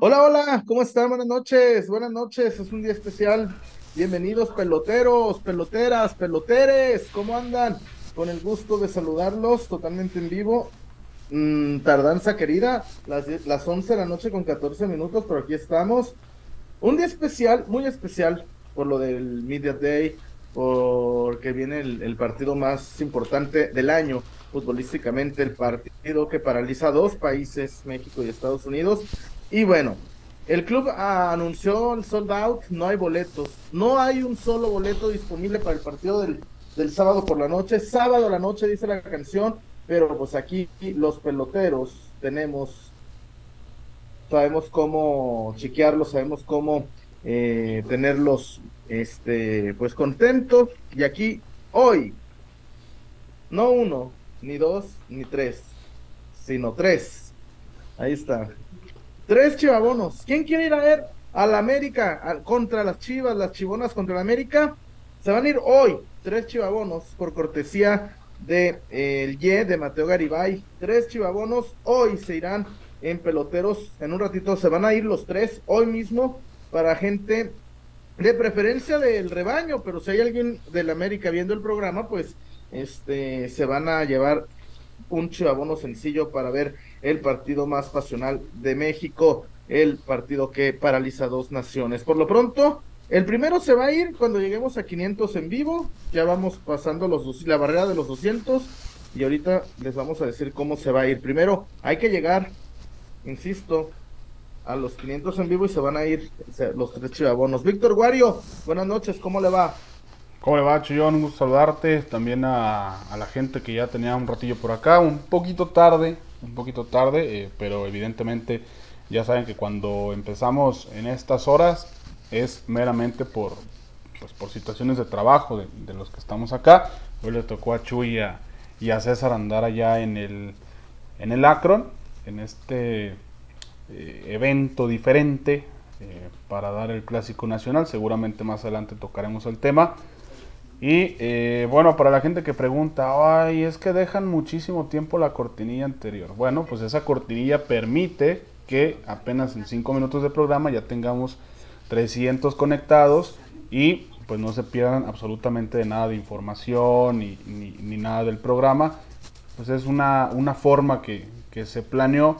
Hola, hola, ¿cómo están? Buenas noches, buenas noches, es un día especial. Bienvenidos peloteros, peloteras, peloteres, ¿cómo andan? Con el gusto de saludarlos totalmente en vivo. Mm, tardanza querida, las, las 11 de la noche con 14 minutos, pero aquí estamos. Un día especial, muy especial, por lo del Media Day, porque viene el, partido más importante del año futbolísticamente, el partido que paraliza dos países, México y Estados Unidos. Y bueno, el club anunció el sold out, no hay boletos, no hay un solo boleto disponible para el partido del, del sábado por la noche, sábado a la noche dice la canción, pero pues aquí los peloteros tenemos, sabemos cómo chequearlos, sabemos cómo eh, tenerlos este, pues contentos. Y aquí, hoy, no uno, ni dos, ni tres, sino tres. Ahí está. Tres chivabonos. ¿Quién quiere ir a ver a la América contra las chivas, las chivonas contra la América? Se van a ir hoy, tres chivabonos, por cortesía de eh, el YE de Mateo Garibay. Tres chivabonos hoy se irán en peloteros. En un ratito se van a ir los tres hoy mismo para gente de preferencia del rebaño, pero si hay alguien del América viendo el programa, pues este se van a llevar un chivabono sencillo para ver el partido más pasional de México, el partido que paraliza dos naciones. Por lo pronto, el primero se va a ir cuando lleguemos a 500 en vivo, ya vamos pasando los la barrera de los 200 y ahorita les vamos a decir cómo se va a ir. Primero, hay que llegar, insisto, a los 500 en vivo y se van a ir los tres chivabonos. Víctor Guario, buenas noches, ¿cómo le va? ¿Cómo le va, Chillón? Un gusto saludarte. También a, la gente que ya tenía un ratillo por acá. Un poquito tarde, un poquito tarde, eh, pero evidentemente ya saben que cuando empezamos en estas horas es meramente por, pues, por situaciones de trabajo de, los que estamos acá. Hoy le tocó a Chuy y a, César andar allá en el, en el Akron, en este eh, evento diferente eh, para dar el clásico nacional. Seguramente más adelante tocaremos el tema. Y eh, bueno, para la gente que pregunta, ay, es que dejan muchísimo tiempo la cortinilla anterior. Bueno, pues esa cortinilla permite que apenas en 5 minutos de programa ya tengamos 300 conectados y pues no se pierdan absolutamente de nada de información ni, ni, nada del programa. Pues es una, una forma que, que se planeó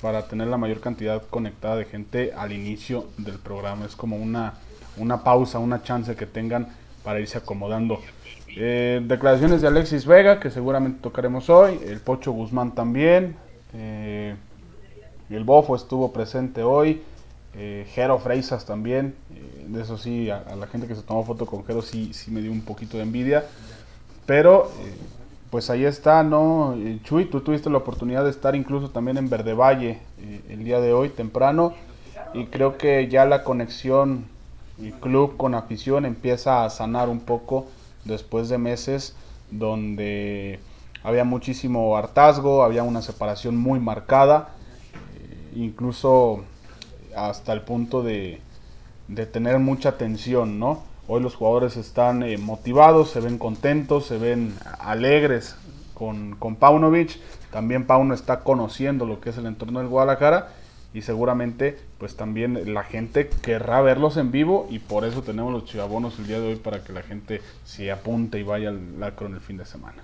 para tener la mayor cantidad conectada de gente al inicio del programa. Es como una, una pausa, una chance que tengan para irse acomodando. Eh, declaraciones de Alexis Vega, que seguramente tocaremos hoy. El Pocho Guzmán también. Eh, el Bofo estuvo presente hoy. Eh, Jero Freisas también. Eh, de eso sí, a, la gente que se tomó foto con Jero sí, sí me dio un poquito de envidia. Pero pues ahí está, ¿no? Eh, Chuy, tú tuviste la oportunidad de estar incluso también en Verde Valle eh, el día de hoy, temprano, y creo que ya la conexión y club con afición empieza a sanar un poco después de meses donde había muchísimo hartazgo, había una separación muy marcada, eh, incluso hasta el punto de, de tener mucha tensión, ¿no? Hoy los jugadores están eh, motivados, se ven contentos, se ven alegres con, con Paunovic. También Pauno está conociendo lo que es el entorno del Guadalajara y seguramente pues también la gente querrá verlos en vivo y por eso tenemos los chivabonos el día de hoy para que la gente se apunte y vaya al lacro en el fin de semana.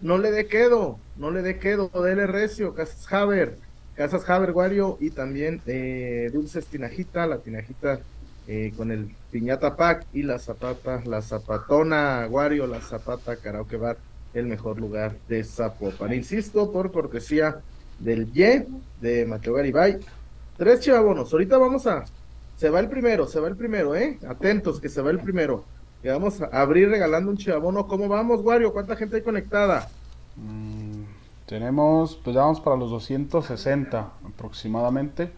No le dé quedo, no le dé quedo, dele recio, Casas Haber, Casas Haber Guario y también eh, Dulces Tinajita, la Tinajita eh, con el Piñata Pack y la Zapata, la Zapatona Aguario, la Zapata Karaoke Bar, el mejor lugar de Zapopan. Insisto, por cortesía del Ye de Mateo Garibay. Tres chivabonos. Ahorita vamos a. Se va el primero, se va el primero, ¿eh? Atentos, que se va el primero. Y vamos a abrir regalando un chivabono. ¿Cómo vamos, Wario? ¿Cuánta gente hay conectada? Mm, tenemos, pues ya vamos para los 260 aproximadamente.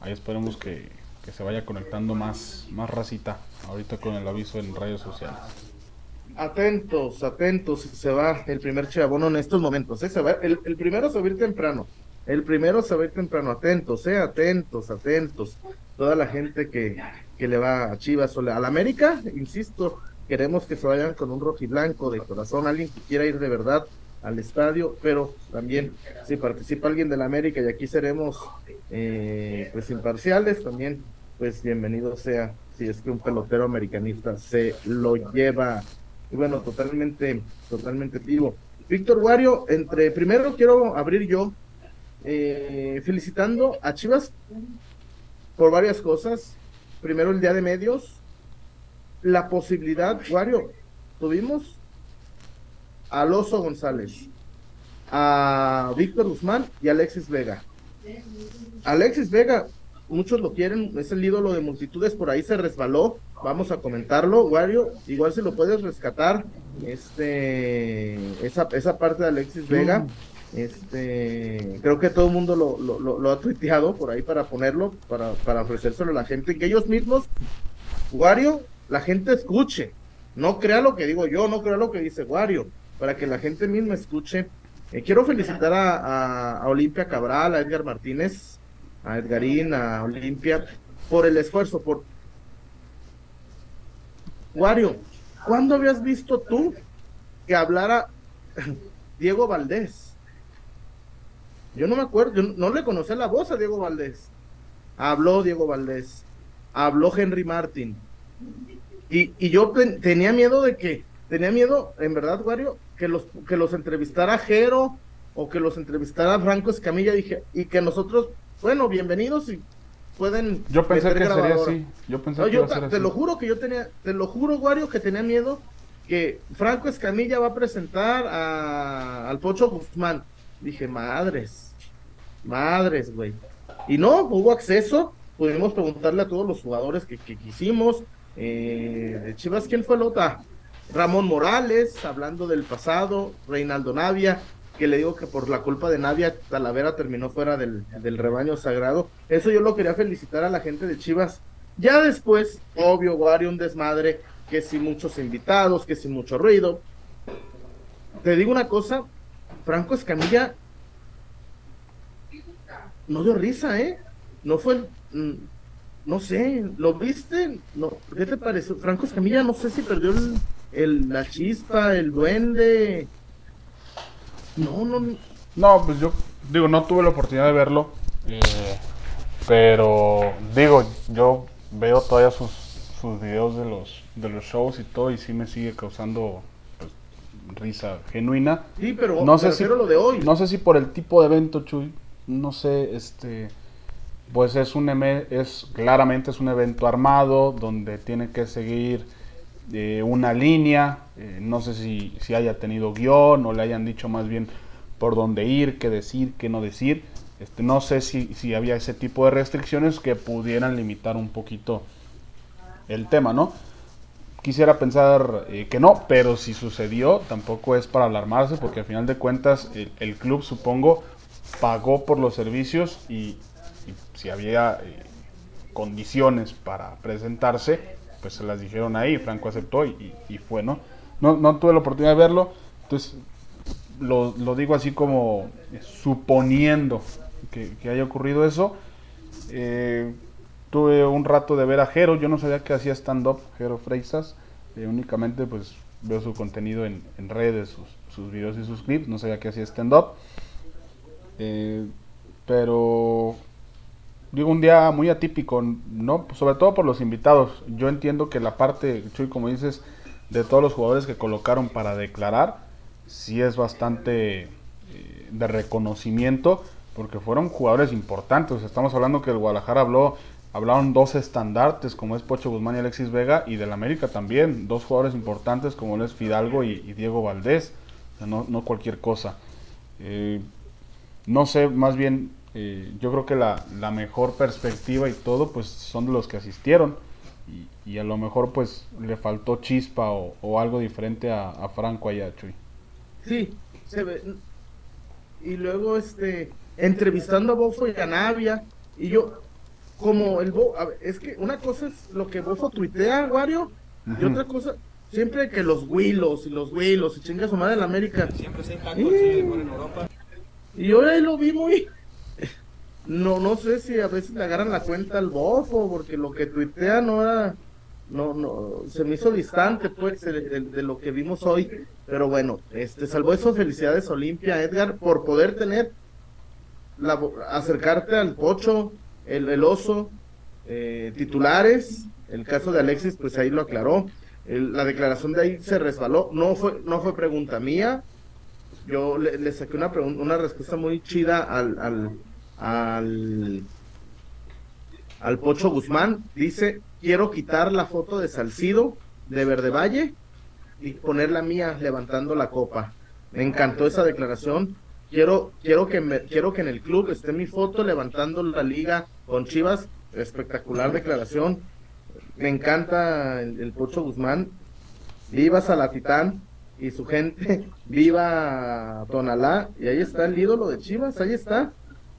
Ahí esperemos que, que se vaya conectando más, más racita ahorita con el aviso en redes sociales. Atentos, atentos, se va el primer chivabono en estos momentos, ¿eh? el, primero se va a ir temprano, el primero se va a ir temprano, atentos, eh, atentos, atentos, toda la gente que, que le va a Chivas o a la América, insisto, queremos que se vayan con un rojiblanco de corazón, alguien que quiera ir de verdad al estadio, pero también si participa alguien de la América y aquí seremos eh, pues imparciales, también pues bienvenido sea si es que un pelotero americanista se lo lleva. Y bueno, totalmente, totalmente vivo. Víctor Wario, entre primero quiero abrir yo eh, felicitando a Chivas por varias cosas. Primero el día de medios, la posibilidad, Wario, tuvimos a Alonso González, a Víctor Guzmán y a Alexis Vega. Alexis Vega, muchos lo quieren, es el ídolo de multitudes, por ahí se resbaló, vamos a comentarlo, Wario, igual si lo puedes rescatar, este, esa, esa parte de Alexis Vega, este, creo que todo el mundo lo, lo, lo, ha tuiteado por ahí para ponerlo, para, para ofrecérselo a la gente, que ellos mismos, Wario, la gente escuche, no crea lo que digo yo, no crea lo que dice Wario, para que la gente misma escuche. Eh, quiero felicitar a, a, Olimpia Cabral, a Edgar Martínez, a Edgarín, a Olimpia, por el esfuerzo, por... Wario, ¿cuándo habías visto tú que hablara Diego Valdés? Yo no me acuerdo, yo no le conocía la voz a Diego Valdés. Habló Diego Valdés, habló Henry Martin. Y, y yo tenía miedo de que, tenía miedo, en verdad, Wario, que los, que los entrevistara Jero o que los entrevistara Franco Escamilla dije, y que nosotros, bueno, bienvenidos y pueden. Yo pensé que sería así. Yo pensé que te lo juro que yo tenía, te lo juro, Wario, que tenía miedo que Franco Escamilla va a presentar a, al Pocho Guzmán. Dije, madres, madres, güey. Y no, hubo acceso, pudimos preguntarle a todos los jugadores que, que quisimos. Eh, de Chivas, ¿quién fue el otro? Ramón Morales, hablando del pasado, Reinaldo Navia, que le digo que por la culpa de Navia, Talavera terminó fuera del, rebaño sagrado. Eso yo lo quería felicitar a la gente de Chivas. Ya después, obvio, Wario, un desmadre, que sin muchos invitados, que sin mucho ruido. Te digo una cosa, Franco Escamilla no dio risa, ¿eh? No fue, mm, no sé, ¿lo viste? No, ¿Qué te pareció? Franco Escamilla, no sé si perdió el, la chispa, el duende. No, no. No, pues yo digo, no tuve la oportunidad de verlo. Eh, pero digo, yo veo todavía sus, sus videos de los, de los shows y todo y sí me sigue causando pues, risa genuina. Sí, pero no sé si, lo de hoy. No sé si por el tipo de evento, Chuy, no sé, este pues es un es claramente es un evento armado donde tiene que seguir una línea, eh, no sé si, si, haya tenido guion o le hayan dicho más bien por dónde ir, qué decir, qué no decir. Este, no sé si, si había ese tipo de restricciones que pudieran limitar un poquito el tema, ¿no? Quisiera pensar eh, que no, pero si sucedió, tampoco es para alarmarse, porque al final de cuentas el, club, supongo, pagó por los servicios y, si había eh, condiciones para presentarse, pues se las dijeron ahí, Franco aceptó y, y, fue, ¿no? ¿no? No tuve la oportunidad de verlo, entonces lo, lo digo así como suponiendo que, haya ocurrido eso. Eh, tuve un rato de ver a Jero, yo no sabía que hacía stand-up, Jero Freisas, eh, únicamente pues veo su contenido en, en redes, sus, sus, videos y sus clips, no sabía que hacía stand-up. Eh, pero digo, un día muy atípico, ¿no? Sobre todo por los invitados. Yo entiendo que la parte, Chuy, como dices, de todos los jugadores que colocaron para declarar, sí es bastante eh, de reconocimiento, porque fueron jugadores importantes. Estamos hablando que el Guadalajara habló, hablaron dos estandartes, como es Pocho Guzmán y Alexis Vega, y del América también, dos jugadores importantes como es Fidalgo y, Diego Valdés, no, no cualquier cosa. Eh, no sé, más bien eh, yo creo que la, la, mejor perspectiva y todo, pues son de los que asistieron. Y, y a lo mejor pues le faltó chispa o, o algo diferente a, a, Franco allá, Chuy. Sí, se ve. Y luego este, entrevistando a Bofo y a Navia, y yo, como el Bofo, es que una cosa es lo que Bofo tuitea, Wario, y otra cosa, siempre que los Willos y los Willos y chinga su madre en América. Siempre se y... en Europa. Y yo ahí lo vi muy no, no sé si a veces le agarran la cuenta al bofo, porque lo que tuitea no era, no, no, se me hizo distante, pues, de, lo que vimos hoy. Pero bueno, este, salvo eso, felicidades Olimpia, Edgar, por poder tener, la, acercarte al Pocho, el, el oso, eh, titulares. El caso de Alexis, pues ahí lo aclaró. la declaración de ahí se resbaló. No fue, no fue pregunta mía. Yo le, saqué una, una respuesta muy chida al, al, al Pocho Guzmán. Dice, quiero quitar la foto de Salcido de Verde Valle y poner la mía levantando la copa. Me encantó esa declaración. Quiero, quiero que me, quiero que en el club esté mi foto levantando la liga con Chivas. Espectacular declaración. Me encanta el, Pocho Guzmán. Viva Salatitán y su gente. Viva Tonalá. Y ahí está el ídolo de Chivas. Ahí está.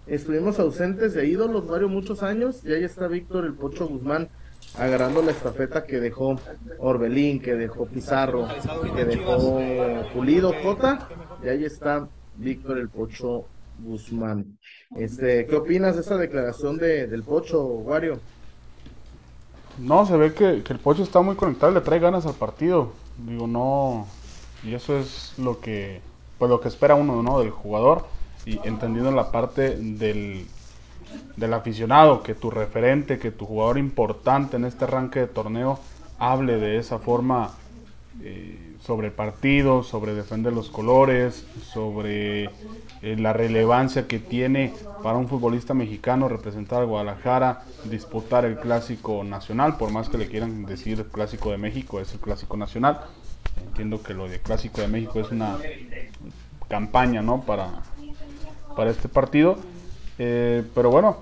Estuvimos ausentes de ídolos varios muchos años. Y ahí está Víctor el Pocho Guzmán agarrando la estafeta que dejó Orbelín, que dejó Pizarro, que dejó Pulido Jota, y ahí está Víctor el Pocho Guzmán. Este, ¿qué opinas de esa declaración de, del Pocho, Wario? No, se ve que, que, el Pocho está muy conectado, le trae ganas al partido. Digo, no, y eso es lo que, pues lo que espera uno, ¿no? Del jugador y entendiendo la parte del del aficionado, que tu referente, que tu jugador importante en este arranque de torneo hable de esa forma eh, sobre el partido, sobre defender los colores, sobre eh, la relevancia que tiene para un futbolista mexicano representar a Guadalajara, disputar el clásico nacional, por más que le quieran decir clásico de México, es el clásico nacional. Entiendo que lo de clásico de México es una campaña, ¿no? Para, para este partido eh, pero bueno,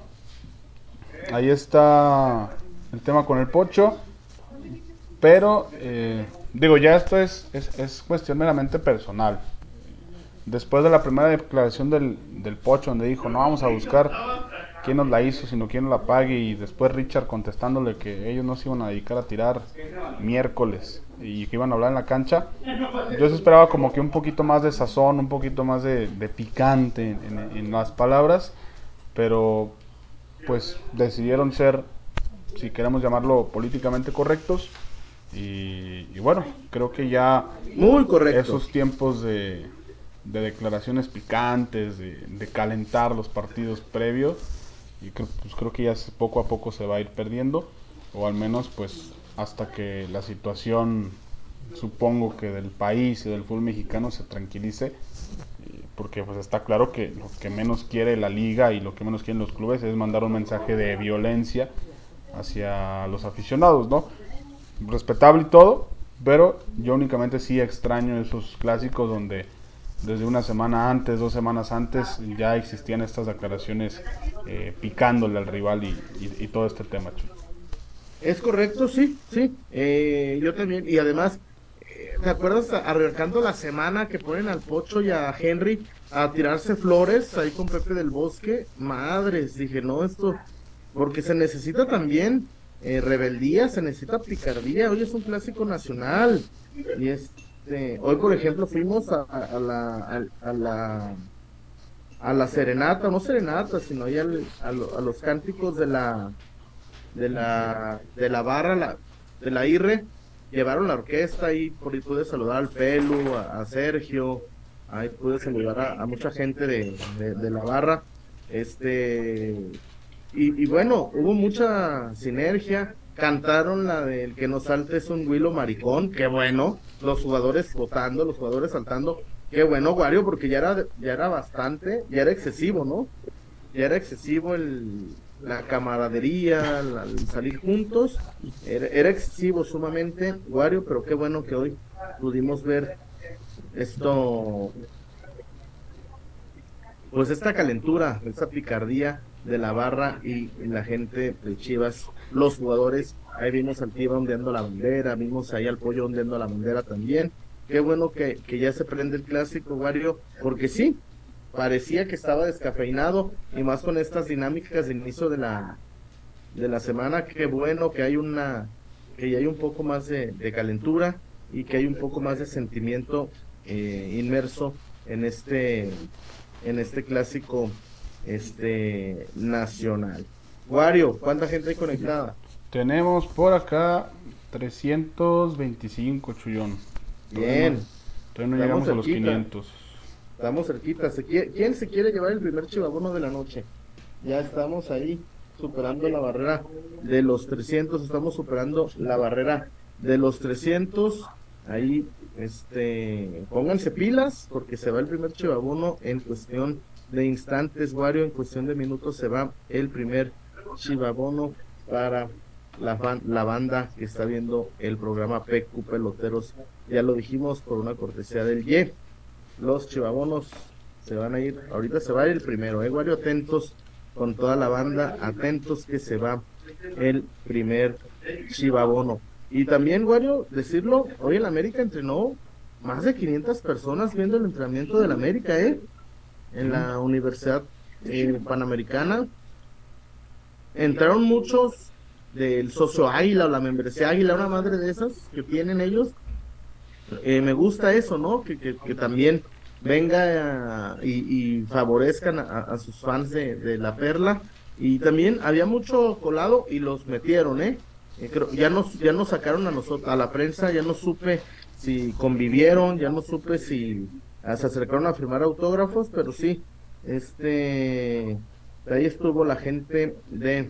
ahí está el tema con el pocho. Pero, eh, digo, ya esto es, es, cuestión meramente personal. Después de la primera declaración del, del pocho, donde dijo, no vamos a buscar quién nos la hizo, sino quién nos la pague. Y después Richard contestándole que ellos no se iban a dedicar a tirar miércoles y que iban a hablar en la cancha. Yo esperaba como que un poquito más de sazón, un poquito más de, picante en, las palabras pero pues decidieron ser, si queremos llamarlo políticamente correctos, y, bueno, creo que ya Muy correcto. esos tiempos de, declaraciones picantes, de, calentar los partidos previos, y creo, pues creo que ya poco a poco se va a ir perdiendo, o al menos pues hasta que la situación, supongo que del país y del fútbol mexicano se tranquilice porque pues está claro que lo que menos quiere la liga y lo que menos quieren los clubes es mandar un mensaje de violencia hacia los aficionados, ¿no? Respetable y todo, pero yo únicamente sí extraño esos clásicos donde desde una semana antes, dos semanas antes, ya existían estas declaraciones eh, picándole al rival y, todo este tema. Es correcto, sí, sí. Eh, yo también, y además ¿Te acuerdas arrancando la semana que ponen al Pocho y a Henry a tirarse flores ahí con Pepe del Bosque? Madres, dije, no, esto, porque se necesita también eh, rebeldía, se necesita picardía. Hoy es un clásico nacional. Y este, hoy, por ejemplo, fuimos a, la, a, la a la serenata, no serenata, sino al, a, los cánticos de la de la de la barra, la, de la IRRE llevaron la orquesta ahí, por ahí pude saludar al Pelu, a, Sergio, ahí pude saludar a, mucha gente de, la barra. Este, y, bueno, hubo mucha sinergia. Cantaron la del que nos salte es un Willow maricón, qué bueno. Los jugadores votando, los jugadores saltando, qué bueno, Wario, porque ya era, ya era bastante, ya era excesivo, ¿no? Ya era excesivo el, la camaradería, el salir juntos, era, excesivo sumamente, Wario, pero qué bueno que hoy pudimos ver esto, pues esta calentura, esta picardía de la barra y, la gente de Chivas, los jugadores, ahí vimos al Tiva ondeando la bandera, vimos ahí al pollo ondeando la bandera también, qué bueno que, que ya se prende el clásico, Wario, porque sí, parecía que estaba descafeinado y más con estas dinámicas de inicio de la de la semana qué bueno que hay una que ya hay un poco más de, calentura y que hay un poco más de sentimiento eh, inmerso en este en este clásico este nacional Wario cuánta gente hay conectada tenemos por acá 325, Chuyón. Bien. Todavía no llegamos a los 500. Estamos cerquita. ¿Quién se quiere llevar el primer chivabono de la noche? Ya estamos ahí superando la barrera de los 300, estamos superando la barrera de los 300. Ahí, este, pónganse pilas porque se va el primer chivabono en cuestión de instantes, Wario, en cuestión de minutos se va el primer chivabono para la, la banda que está viendo el programa PQ Peloteros. Ya lo dijimos por una cortesía del Y. Los chivabonos se van a ir, ahorita se va a ir el primero, eh, Wario, atentos con toda la banda, atentos que se va el primer chivabono. Y también, Wario, decirlo, hoy en América entrenó más de 500 personas viendo el entrenamiento del América, ¿eh? En la Universidad eh, Panamericana. Entraron muchos del socio Águila o la membresía Águila, una madre de esas que tienen ellos. Eh, me gusta eso, ¿no? Que, que, también venga y, favorezcan a, sus fans de, la perla. Y también había mucho colado y los metieron, ¿eh? eh ya nos, ya nos sacaron a nosotros, a la prensa, ya no supe si convivieron, ya no supe si se acercaron a firmar autógrafos, pero sí, este, ahí estuvo la gente de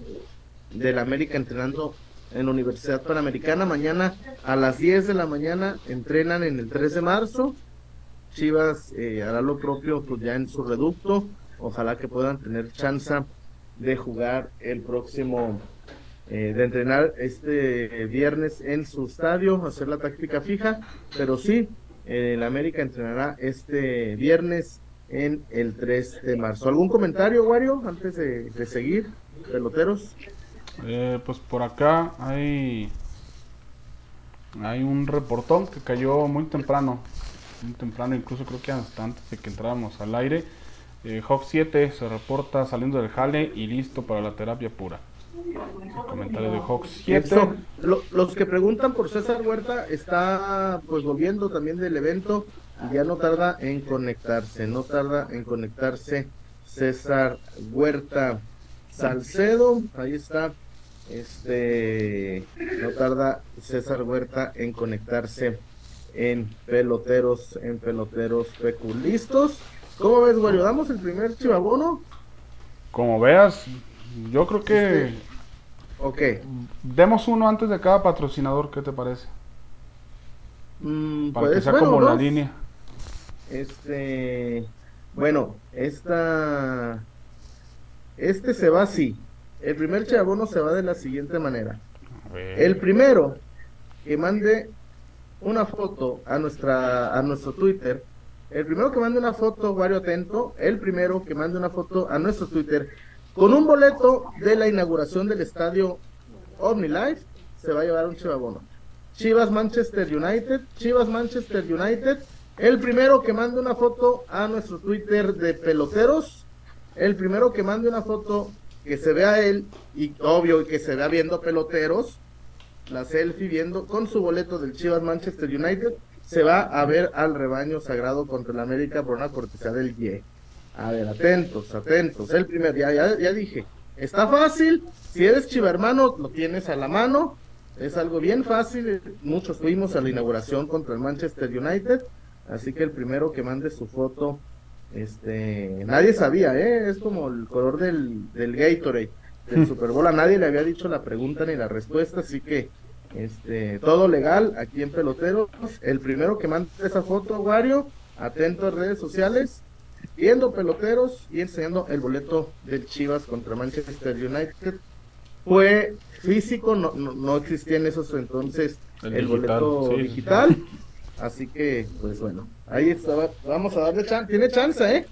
de la América entrenando en la Universidad Panamericana. Mañana a las 10 de la mañana entrenan en el 3 de marzo. Chivas eh, hará lo propio pues ya en su reducto. Ojalá que puedan tener chance de jugar el próximo, eh, de entrenar este viernes en su estadio, hacer la táctica fija. Pero sí, el América entrenará este viernes en el 3 de marzo. ¿Algún comentario, Wario, antes de, de seguir, peloteros? Eh, pues por acá hay hay un reportón que cayó muy temprano, muy temprano, incluso creo que hasta antes de que entráramos al aire. Eh, Hawk 7 se reporta saliendo del jale y listo para la terapia pura. comentario de Hawk 7. los que preguntan por César Huerta está pues volviendo también del evento y ya no tarda en conectarse, no tarda en conectarse César Huerta Salcedo, ahí está este no tarda César Huerta en conectarse en peloteros, en peloteros peculistos. ¿Cómo ves, Wario? ¿Damos el primer chivabono? Como veas, yo creo que. Este, ok. Demos uno antes de cada patrocinador, ¿qué te parece? Mm, Para que sea como la línea. Este. Bueno, esta. Este se va así. El primer chabono se va de la siguiente manera. El primero que mande una foto a nuestra a nuestro Twitter, el primero que mande una foto, Wario atento, el primero que mande una foto a nuestro Twitter con un boleto de la inauguración del estadio OmniLife, se va a llevar un chivabono. Chivas Manchester United, Chivas Manchester United, el primero que mande una foto a nuestro Twitter de peloteros, el primero que mande una foto que se vea él y obvio que se vea viendo peloteros, la selfie viendo con su boleto del Chivas Manchester United, se va a ver al rebaño sagrado contra el América por una cortesía del Y. A ver, atentos, atentos. El primer, ya, ya, ya dije, está fácil. Si eres chiva hermano, lo tienes a la mano. Es algo bien fácil. Muchos fuimos a la inauguración contra el Manchester United. Así que el primero que mande su foto este, nadie sabía, ¿eh? Es como el color del, del Gatorade del Super Bowl. A nadie le había dicho la pregunta ni la respuesta, así que este, todo legal aquí en Peloteros. El primero que mande esa foto, Wario, atento a redes sociales, viendo Peloteros y enseñando el boleto del Chivas contra Manchester United. Fue físico, no, no, existía en esos entonces el, boleto digital. Así que, pues bueno, ahí está. Vamos a darle chance. Tiene chance, ¿eh?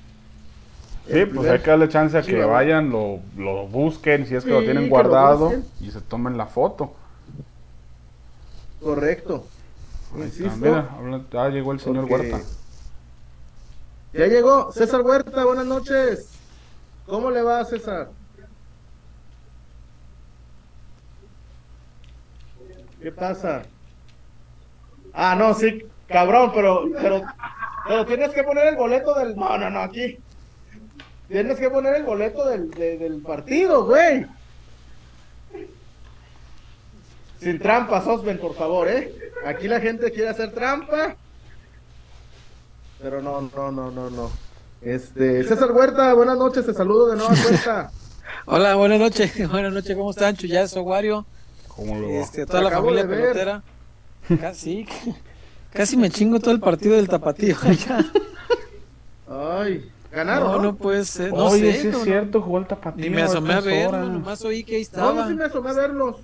Sí, pues hay que darle chance a que vayan, lo, lo, busquen, si es que lo tienen guardado, y se tomen la foto. Correcto. Mira, ya llegó el señor Huerta. Ya llegó. César Huerta, buenas noches. ¿Cómo le va, César? ¿Qué pasa? Ah, no, sí, Cabrón, pero, pero, pero tienes que poner el boleto del. No, no, no, aquí. Tienes que poner el boleto del, del partido, güey. Sin trampas, Osben, por favor, ¿eh? Aquí la gente quiere hacer trampa. Pero no, no, no, no, no. Este, César Huerta, buenas noches, te saludo de nueva cuenta. Hola, buenas noches, buenas noches, ¿cómo están? Chuyazo, Wario, ¿Cómo lo va? este, toda la familia pelotera. Casi, casi me chingo todo el partido del tapatío. ya. Ay, ganaron. No, No, no puede ser, no Oye, sé. sí es cabrón. cierto, jugó el tapatío. Ni me asomé a estas ver, horas. nomás oí que ahí No, yo estaba. sí me asomé a verlos.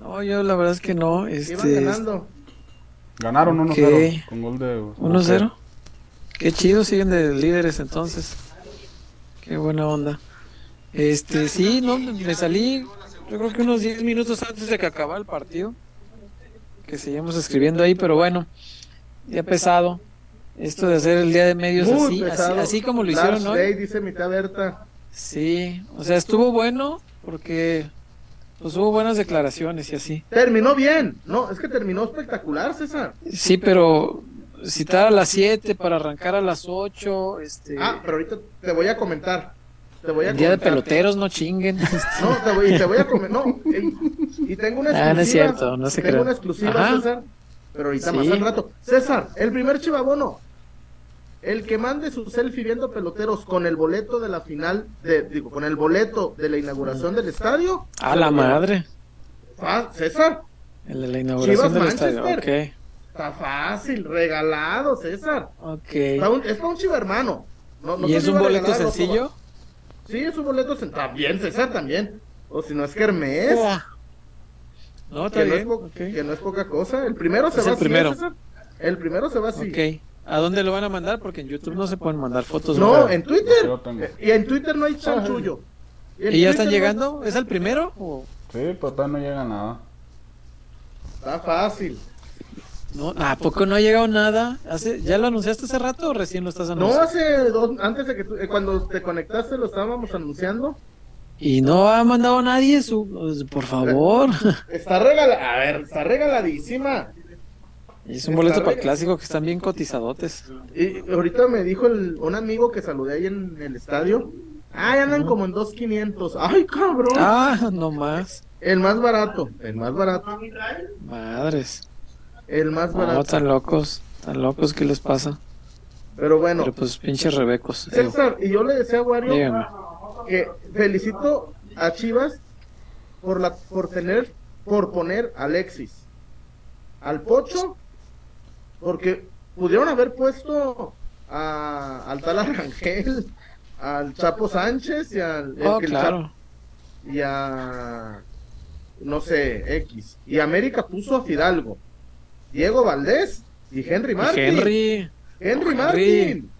No, yo la verdad es que no. Iban Este, ganando. Ganaron 1-0 Ok. con gol de... 1-0. Qué chido, siguen de líderes entonces. Qué buena onda. Este, sí, no, me salí, yo creo que unos 10 minutos antes de que acabara el partido. Que seguimos escribiendo ahí, pero bueno, ya pesado. Esto de hacer el día de medios así, así, así como lo Last hicieron hoy. Day, dice mi tía Berta. Sí, o sea, estuvo bueno porque pues hubo buenas declaraciones y así. Terminó bien. No, es que terminó espectacular, César. Sí, pero citar a las 7 para arrancar a las 8, este, Ah, pero ahorita te voy a comentar. Te voy a el día de peloteros no chinguen. No, te voy, y te voy a comentar. No, y, y tengo una exclusiva. Ah, no es cierto, no se Tengo una exclusiva, Ajá. César. Pero ahorita Sí. más al rato. César, el primer chivabono. El que mande su selfie viendo peloteros con el boleto de la final, de, digo, con el boleto de la inauguración del estadio. A la madre. Ah, César, El de la inauguración del estadio. Manchester. está fácil, regalado, César. Ok, un- es para un chiva hermano. No, no ¿Y es un boleto loco. Sí, es un boleto sen- También, César, también. O si no es Kermés. No, está que, no es bien. que no es poca cosa. El primero se Es va el así, primero. ¿eh, César? El primero se va así. Ok. ¿A dónde lo van a mandar? Porque en YouTube no se pueden mandar fotos. No, ¿verdad? en Twitter. Y en Twitter no hay chanchullo. en ¿Y ya Twitter están no- llegando? ¿Es el primero? o- Sí, pero todavía no llega nada. Está fácil. No, ¿A poco no ha llegado nada? ¿Hace, ¿Ya lo anunciaste hace rato o recién lo estás No anunciando? hace dos, antes de que tú- eh, cuando te conectaste lo estábamos anunciando. Y no ha mandado nadie su... pues, Por favor. Está regalada, a ver, está regaladísima. Es un boleto Está para el clásico que están bien cotizadotes. Y ahorita me dijo el- un amigo que saludé ahí en el estadio. Ay, andan como en 2.500. Ay, cabrón. Ah, no más. El más barato, el más barato, Madres. El más No, barato. tan locos. Tan locos, ¿qué les pasa? Pero bueno, Pero pues pinches rebecos. César, y yo le decía a Wario Dígame. que felicito a Chivas por la por tener por poner a Alexis al Pocho porque pudieron haber puesto a, al tal Arangel al Chapo Sánchez y al Oh, el claro. Chapo- y a no sé X y América puso a Fidalgo Diego Valdés y Henry Martin Henry. Henry Henry. Martin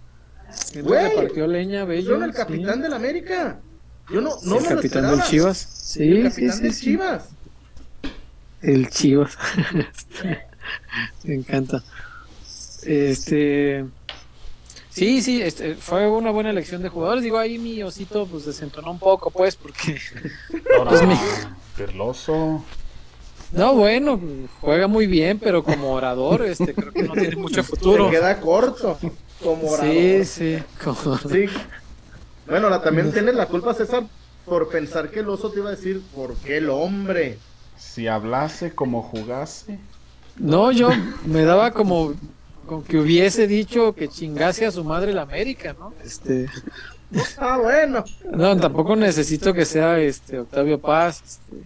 Henry Güey. repartió leña, bello. pusieron el sí. capitán del América yo no Sí, no el me capitán del Chivas. Sí, el sí, capitán sí, del sí. Chivas El Chivas. Me encanta. Este. Sí, sí, este, fue una buena elección de jugadores. Digo, ahí mi osito pues desentonó un poco, pues, porque. Ahora, Pues mi- Perloso. No, bueno, juega muy bien, pero como orador, este, creo que no tiene mucho futuro. se queda corto como orador. Sí, sí, como- Sí. Bueno, la, también tienes la culpa, César, por pensar que el oso te iba a decir, ¿por qué el hombre? Si hablase como jugase. No, yo me daba como, como que hubiese dicho que chingase a su madre la América, ¿no? Este, Ah, bueno. no, tampoco necesito que sea este Octavio Paz, este,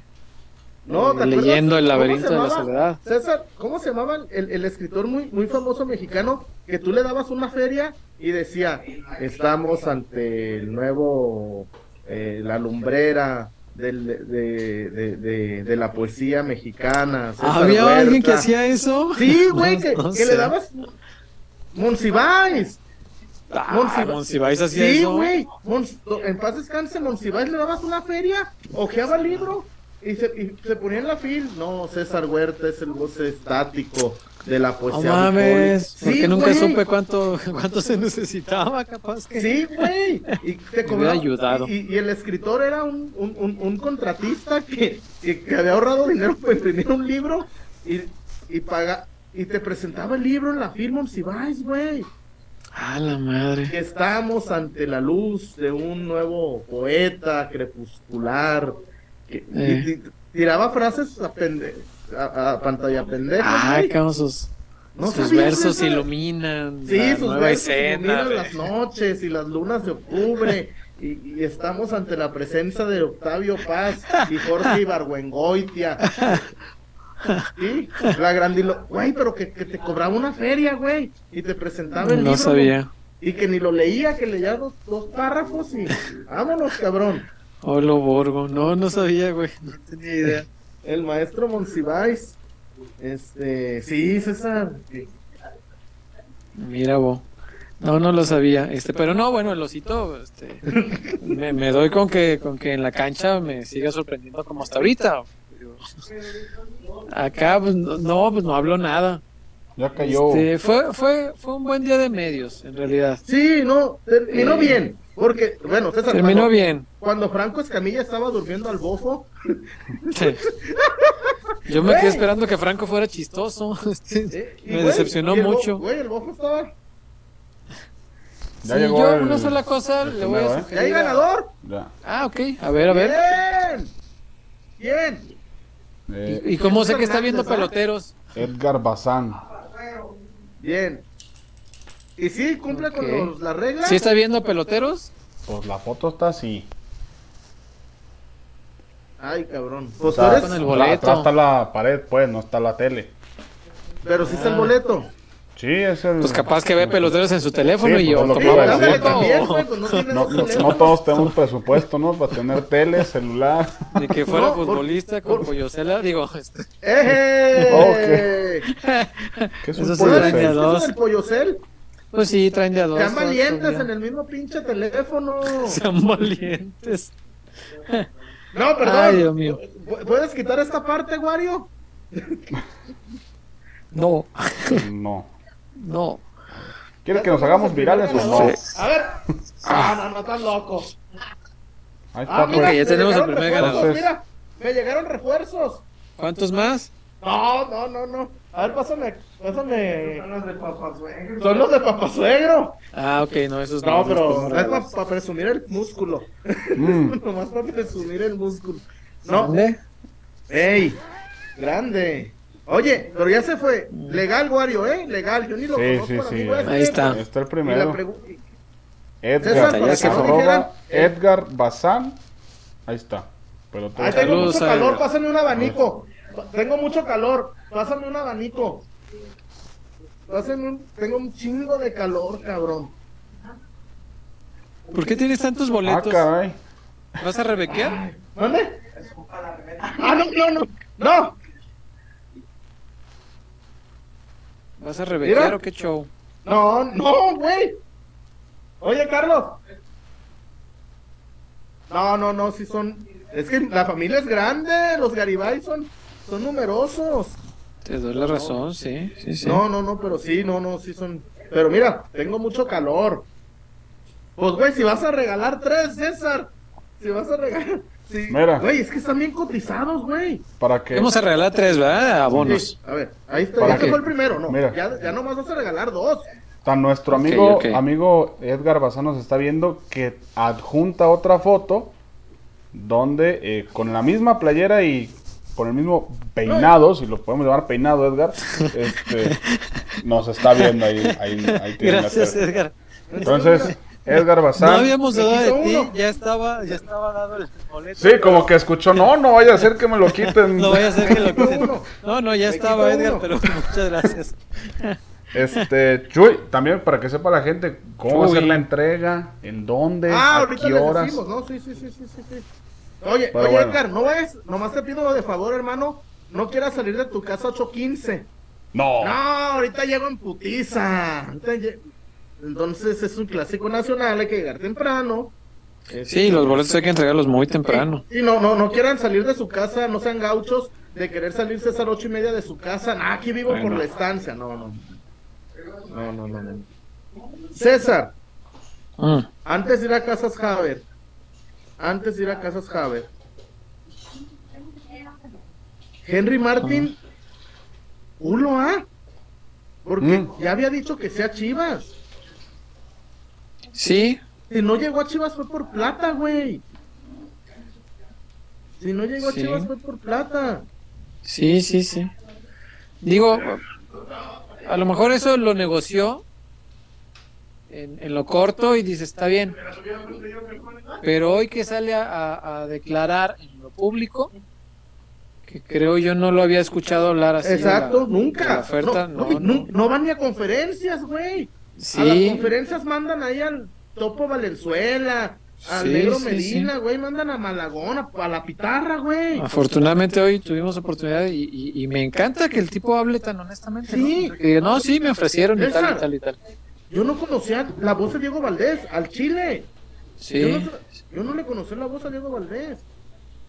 No, ¿te acuerdas leyendo el laberinto de la soledad. César, ¿cómo se llamaba el, el escritor muy, muy famoso mexicano que tú le dabas una feria y decía, estamos ante el nuevo, eh, la lumbrera del- de, de, de- de la poesía mexicana? César ¿Había alguien que Huerta". hacía eso? Sí, güey, No- que, no que le dabas Monsiváis. Ah, Monsiváis hacía Sí, eso. güey. Mons- En paz descanse, Monsiváis le dabas una feria, ojeaba el libro y se, y se ponía en la fil. No, César Huerta es el voz estático de la No poesía. mames, porque Sí, nunca güey. supe cuánto, cuánto se necesitaba, capaz que. Sí, güey. Y te hubiera ayudado. Y, y el escritor era un, un, un, un contratista que, que, que había ahorrado dinero para imprimir un libro y, y paga y te presentaba el libro en la fil Monsiváis, güey. Ah, la madre. que estamos ante la luz de un nuevo poeta crepuscular Eh. tiraba frases a, a pantalla pendeja. Ah, cabrón, sus, No sus sabía, versos iluminan Sí, la sus nueva versos escena. iluminan las noches y las lunas de octubre. Y, y estamos ante la presencia de Octavio Paz y Jorge Ibargüengoitia. Sí, la grandilo... Güey, pero que, que te cobraba una feria, güey. Y te presentaba el No libro. sabía. Y que ni lo leía, que leía dos, dos párrafos y... Vámonos, cabrón. Olo Borgo. No, no sabía, güey. No tenía idea. El maestro Monsiváis. Este... Sí, César. Sí. Mira, vos. No, no lo sabía. Este, pero no, bueno, el osito, este, me, me doy con que, con que en la cancha me siga sorprendiendo como hasta ahorita. Acá, pues, no, pues no hablo nada. Ya cayó. Este, fue, fue, fue un buen día de medios, en realidad. Sí, no, terminó bien. Porque, bueno, César, Terminó cuando- bien. Cuando Franco Escamilla estaba durmiendo al bofo, Sí. Yo me Güey. quedé esperando que Franco fuera chistoso. Este, eh, y, me decepcionó y el mucho. Güey, el bofo estaba. Ya Sí, llegó yo el- una sola cosa el le voy a ¿eh? ¿Ya sugerir. hay a- ganador? Ya. Ah, ok. A ver, a ver. Bien. Bien. Eh, ¿Y cómo sé que está viendo peloteros? Edgar Bazán. Bien. ¿Y sí cumple con los- las reglas? ¿Sí está viendo peloteros? Pues la foto está así. Ay, cabrón. Pues Está- eres- con el boleto. Atrás está la pared, pues, no está la tele. Pero sí está el boleto. Sí, es el. Pues capaz que ve peloteros en su teléfono Sí, y yo pues, güey, pues no No, no, no todos tenemos presupuesto, ¿no? Para tener tele, celular. Ni que fuera No, por- futbolista con por- Pollocela, digo, este, ¡Eh! ¿Qué es Eso un de dos. ¿Es el pollocel? Pues sí, traen de a dos. Sean valientes en el mismo pinche teléfono. Sean valientes. No, perdón. Ay, Dios mío. ¿Pu- ¿Puedes quitar esta parte, Wario? No, No. no. ¿Quiere que nos hagamos virales o no? A ver. Ah, no, no, estás loco. Ahí Ah, está, mira, Ok, ya tenemos el primer ganador. Mira, me llegaron refuerzos. ¿Cuántos más? No, no, no, no. A ver, pásame, pásame. Son los de papasuegro. Son los de papasuegro. Ah, ok, no, esos No, no. pero los es para presumir el músculo. Mm. Nomás para presumir el músculo. No, ¿Dónde? ey, grande. Oye, pero ya se fue. Legal, Wario, ¿eh? Legal. Yo ni lo Sí, conozco. sí, sí. Ahí está. Ahí está el primero. Edgar, César, no dijeran- Edgar Bazán. Ahí está. Pero todo Ay, tengo mucho calor, pásame un abanico. Tengo mucho calor, pásame un abanico. Pásame un... Tengo un chingo de calor, cabrón. ¿Por qué tienes tantos Ah, boletos? caray. ¿Vas a rebequear? ¿Dónde? Ah, no, no, no. No, ¿Vas a rebequear Mira. o qué show? no, no, güey. Oye, Carlos. No, no, no, sí son. Es que la familia es grande, los Garibay son, son numerosos. Te doy la razón, sí, sí, sí. No, no, no, pero sí, no, no, sí son. Pero mira, tengo mucho calor. Pues, güey, si vas a regalar tres, César. Si vas a regalar. Sí. Mira. Güey, es que están bien cotizados, güey. Para que. Vamos a regalar tres, ¿verdad? Abonos. Sí, a ver, ahí está. ¿Para Este qué? fue el primero, no. Mira. Ya, ya nomás vas a regalar dos. Tan nuestro amigo, amigo Edgar Bazán nos está viendo que adjunta otra foto donde eh, con la misma playera y con el mismo peinado, si lo podemos llamar peinado, Edgar, este, nos está viendo ahí. ahí, ahí Gracias. Edgar. Entonces, Edgar No Bazán. habíamos Me dudado de ti, uno. ya estaba, ya estaba dado el boleto. Sí, como que escuchó, no, no vaya a ser que me lo quiten. No vaya a ser que lo quiten. No, no, ya Me estaba Edgar, uno. pero muchas gracias. Este, Chuy, también para que sepa la gente cómo va a ser Chuy. la entrega, en dónde, Ah, a ahorita qué horas. decimos, ¿no? Sí, sí, sí, sí, sí. Oye, Pero oye, bueno. Edgar, no vayas, nomás te pido de favor, hermano. No quieras salir de tu casa 8.15. No. No, ahorita llego en putiza. Entonces es un clásico nacional, hay que llegar temprano. Sí, los boletos hay que entregarlos muy temprano. Y no, no, no quieran salir de su casa, no sean gauchos de querer salirse a las ocho y media de su casa. Nah, aquí vivo Bueno. por la estancia. No, no. No, no, no. no. César, Mm. antes de ir a Casas Haber, antes de ir a Casas Haber, Henry Martin, uno A, porque Mm. ya había dicho que sea Chivas. Sí, Si no llegó a Chivas fue por plata, güey. Si no llegó Sí. a Chivas fue por plata. Sí, sí, sí. Digo, a lo mejor eso lo negoció en, en lo corto y dice, está bien. Pero hoy que sale a, declarar en lo público, que creo yo no lo había escuchado hablar así. de la- Exacto, de nunca. la oferta, no, no, no, no. no van ni a conferencias, güey. A las Sí, conferencias mandan ahí al Topo Valenzuela, al Sí, Negro sí, Medina, güey, mandan a Malagón, a, a la Pitarra, güey. afortunadamente hoy tuvimos oportunidad y, y- y me encanta que el tipo hable tan honestamente. Sí. ¿no? Que diga, no, sí, me ofrecieron y tal y tal y tal. Yo no conocía la voz de Diego Valdés, al Chile. Sí, Yo, no, yo no le conocí la voz a Diego Valdés.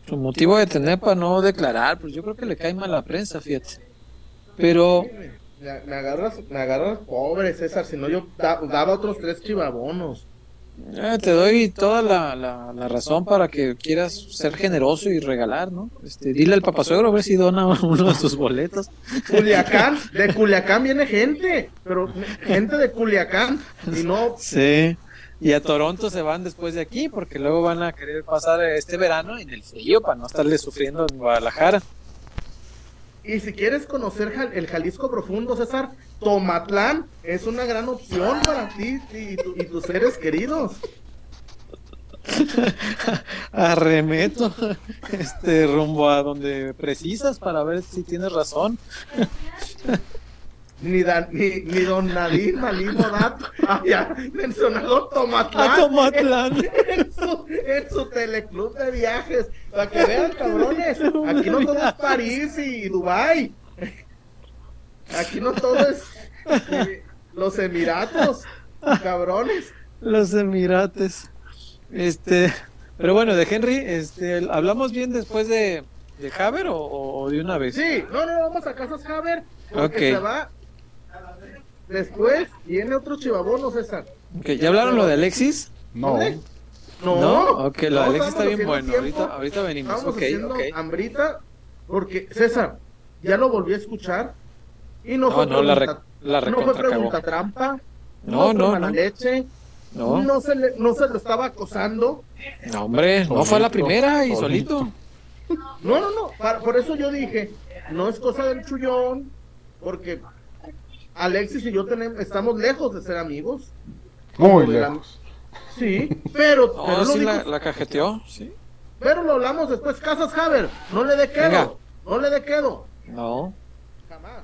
su motivo de tener para no declarar, pues yo creo que le cae mal la prensa, fíjate. Pero Me, me agarras, me agarras pobre, César, si no yo da- daba otros tres chivabonos. Eh, te doy toda la, la- la razón para que quieras ser generoso y regalar, ¿no? Este, dile al papasuegro a ver si dona uno de tus boletos. Culiacán, de Culiacán viene gente, pero gente de Culiacán, y no, Sí. Y a Toronto se van después de aquí porque luego van a querer pasar este verano en el frío para no estarle sufriendo en Guadalajara. y si quieres conocer el Jalisco profundo, César, Tomatlán es una gran opción para ti y, tu- y tus seres queridos. Arremeto este rumbo a donde precisas para ver si tienes razón. Ni, Dan- ni, ni don Nadine Malimo Dat había mencionado Tomatlán. A Tomatlán. en su, en su teleclub de viajes. Para que vean, cabrones. Aquí no todo es París y Dubai. Aquí no todo es eh, los Emiratos. Cabrones. Los Emirates. Este, pero bueno, de Henry, este, hablamos bien después de, de Haber o, o de una vez. Sí, no, no, vamos a Casas Haber. Porque Ok. se va. Después viene otro chivabono, César. Ok, ¿Ya hablaron lo de Alexis? No. No, No, ok, lo de Alexis está bien bueno. tiempo. Ahorita, ahorita venimos. Estamos Ok, haciendo ok. hambrita porque César ya lo volví a escuchar y no, No, fue no, la, re- pregunta, la no fue recontra pregunta cagó. trampa, No, fue no, mala no. leche, No, no se le, no se lo estaba acosando, no, hombre, no fue la primera y solito. solito. no, no, no, para- por eso yo dije, no es cosa del chullón, porque Alexis y yo tenemos, estamos lejos de ser amigos, Muy de lejos. sí, pero, No, pero, sí la, la cajeteó, sí. pero lo hablamos después, Casas Haber, no le dé Venga. quedo, no le dé quedo, No. jamás.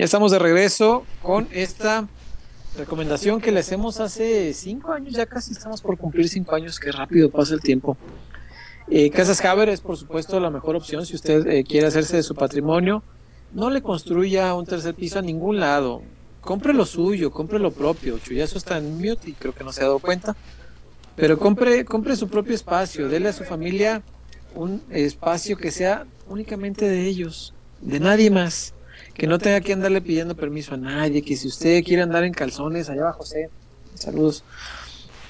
Ya estamos de regreso con esta recomendación que le hacemos hace cinco años, ya casi estamos por cumplir cinco años, qué rápido pasa el tiempo. Eh, Casas Haber es por supuesto la mejor opción si usted eh, quiere hacerse de su patrimonio. No le construya un tercer piso a ningún lado. Compre lo suyo, compre lo propio. Chuyazo está en mute y creo que no se ha dado cuenta. Pero compre, compre su propio espacio, dele a su familia un espacio que sea únicamente de ellos, de nadie más que no tenga que andarle pidiendo permiso a nadie, que si usted quiere andar en calzones, allá va José, saludos,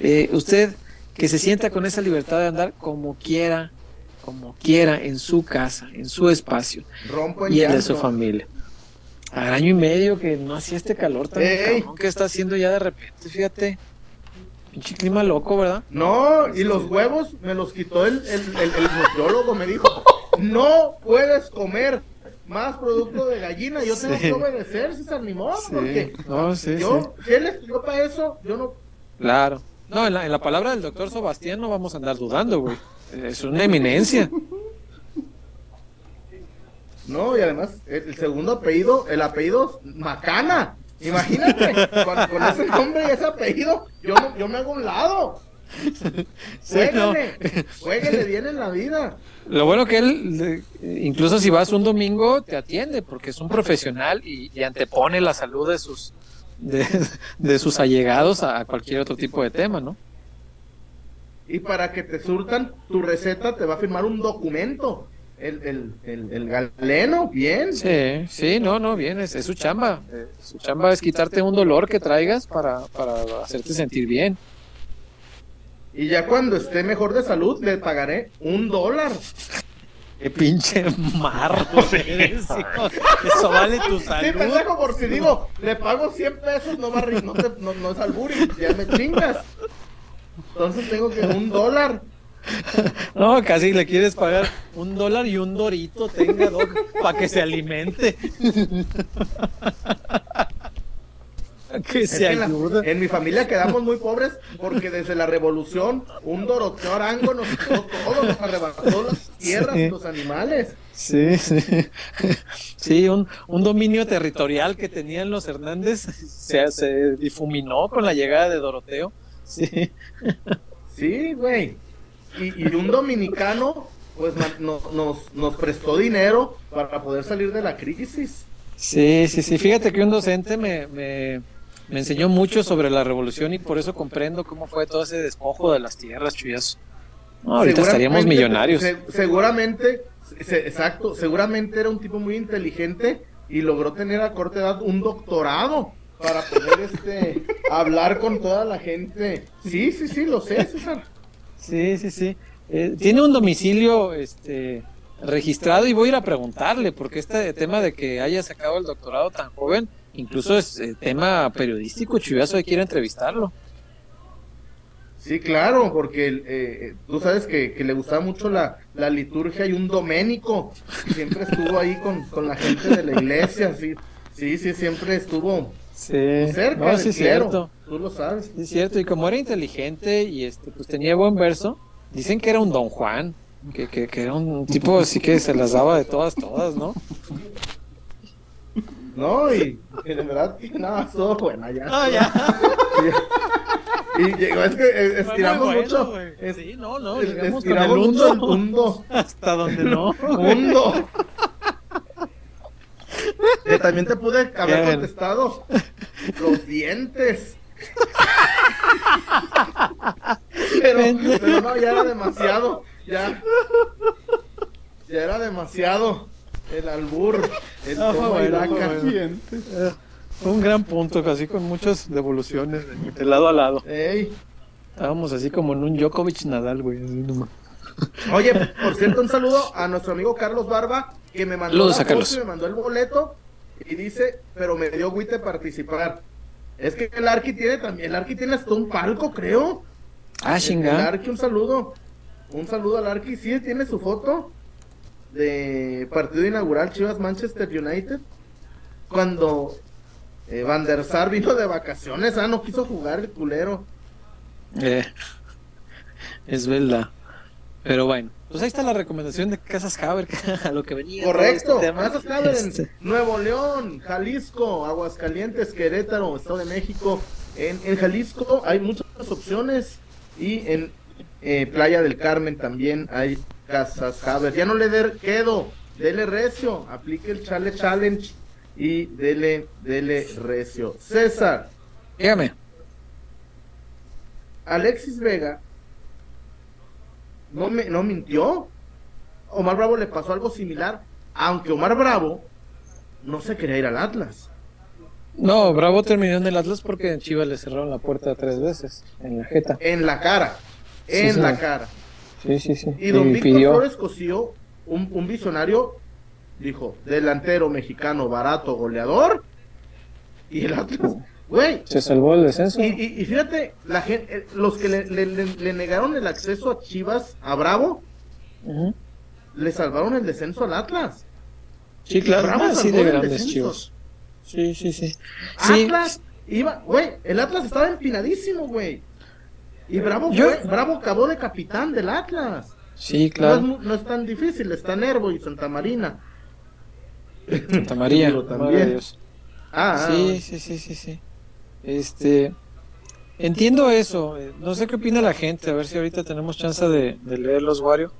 Eh, usted que se sienta con esa libertad de andar como quiera, como quiera, en su casa, en su espacio, Rompo y el de su familia. A año y medio que no hacía este calor tan cabrón que está haciendo ya de repente, fíjate. Pinche clima loco, ¿verdad? No, y los huevos me los quitó el, el, el, el nutriólogo, me dijo, no puedes comer más producto de gallina, yo tengo Sí. que obedecer, César, ni modo, porque no, sí, sí. yo, si él estudió para eso, yo no, Claro. No, en la, en la palabra del doctor Sebastián no vamos a andar dudando, güey. Es una eminencia. no, y además, el, el segundo apellido, el apellido es Macana, imagínate, con, con ese nombre y ese apellido, yo, yo me hago a un lado, Sí, no. Jueguele, jueguele bien en la vida. Lo bueno que él, incluso si vas un domingo, te atiende porque es un profesional y, y antepone la salud de sus de, de sus allegados a cualquier otro tipo de tema, ¿no? Y para que te surtan tu receta, te va a firmar un documento. El, el, el, el galeno, bien. Sí, sí, no, no, bien, es, es su chamba. Su chamba es quitarte un dolor que traigas para, para hacerte sentir bien. Y ya cuando esté mejor de salud, le pagaré un dólar. Qué pinche marro eres, hijo. Eso vale tu Sí, salud. pendejo, por si digo, le pago 100 pesos, no, va a ri- no, te- no, no es alburi, ya me chingas. Entonces tengo que un dólar. No, casi le quieres pagar un dólar y un dorito tenga para que se alimente. Que Es se que en, la- ayuda. en mi familia quedamos muy pobres porque desde la revolución un Doroteo Arango nos quitó todo, nos arrebató las tierras Sí. y los animales. Sí, sí. Sí, un, un dominio territorial que tenían los Hernández se, se difuminó con la llegada de Doroteo. Sí. Sí, güey. Y, y un dominicano, pues nos, nos prestó dinero para poder salir de la crisis. Sí, sí, sí. Fíjate que un docente me, me, me enseñó mucho sobre la revolución y por eso comprendo cómo fue todo ese despojo de las tierras, chuyazo. No, ahorita estaríamos millonarios. se- seguramente, se- exacto, seguramente era un tipo muy inteligente y logró tener a corta edad un doctorado para poder este hablar con toda la gente. Sí, sí, sí, lo sé, César. Sí, sí, sí. Eh, tiene un domicilio este, registrado y voy a ir a preguntarle, porque este tema de que haya sacado el doctorado tan joven, incluso es eh, tema periodístico, ir a entrevistarlo. Sí, claro, porque eh, eh, tú sabes que, que le gustaba mucho la, la liturgia y un doménico, y siempre estuvo ahí con, con la gente de la iglesia, sí, sí, sí, siempre estuvo Sí, cerca no, del sí es clero, cierto. tú lo sabes. Sí es cierto, y como era inteligente y este, pues tenía buen verso, dicen que era un don Juan, que, que, que era un tipo así que se las daba de todas, todas, ¿no? No, y, y de verdad nada, estuvo buena ya. Ah, ya. Y llegó, es que eh, estiramos bueno, mucho. es- Sí, no, no, llegamos con el estiramos mucho el hundo. Hasta donde no. Hundo. Que también te pude haber contestado. Los dientes. Pero, pero no, ya era demasiado. Ya. Ya era demasiado. El albur. El Ah, y bueno, bueno. Eh, Fue un gran punto, casi con muchas devoluciones de, de lado a lado. Ey. Estábamos así como en un Djokovic Nadal, güey. así nomás. Oye, por cierto, un saludo a nuestro amigo Carlos Barba, que me mandó la foto y me mandó el boleto y dice, pero me dio agüite participar. Es que el Arqui tiene también, el Arqui tiene hasta un palco, creo. Ah, El chinga. Arqui, un saludo. Un saludo al Arqui, sí, tiene su foto de partido inaugural Chivas Manchester United. Cuando eh, Van der Sar vino de vacaciones, ah, no quiso jugar el culero. Eh, es verdad. Pero bueno, pues ahí está la recomendación de Casas Haber, a lo que venía. todo Correcto, este. Casas Haber en Este, Nuevo León, Jalisco, Aguascalientes, Querétaro, Estado de México. En, en Jalisco hay muchas opciones y en eh, Playa del Carmen también hay Casas Haber. Ya no le dé quedo, dele recio, aplique el Chale Challenge y dele, dele recio. César, Dígame. Alexis Vega no, me, no mintió. Omar Bravo le pasó algo similar, aunque Omar Bravo no se quería ir al Atlas. No, Bravo terminó en el Atlas porque en Chivas le cerraron la puerta tres veces en la jeta. En la cara, en Sí, la cara. Sí, sí, sí. Y don Víctor. Flores Cosío, un, un visionario, dijo, delantero mexicano barato goleador. Y el Atlas, güey. Se salvó el descenso. Y, y- y fíjate, la gente, los que le, le- le- le negaron el acceso a Chivas, a Bravo, le salvaron el descenso al Atlas. Sí, claro. Bravo Ah, de grandes sí, sí. Sí, Atlas iba, güey, el Atlas estaba empinadísimo, güey. Y Bravo Yo- fue, Bravo acabó de capitán del Atlas. sí, No, es, claro. no es tan difícil, está Nervo y Santa Marina. Santa María, también. Dios. Ah, Sí, sí, sí, sí, sí. Este. entiendo eso. No sé qué opina la gente, a ver si ahorita tenemos chance de, de leer los Wario.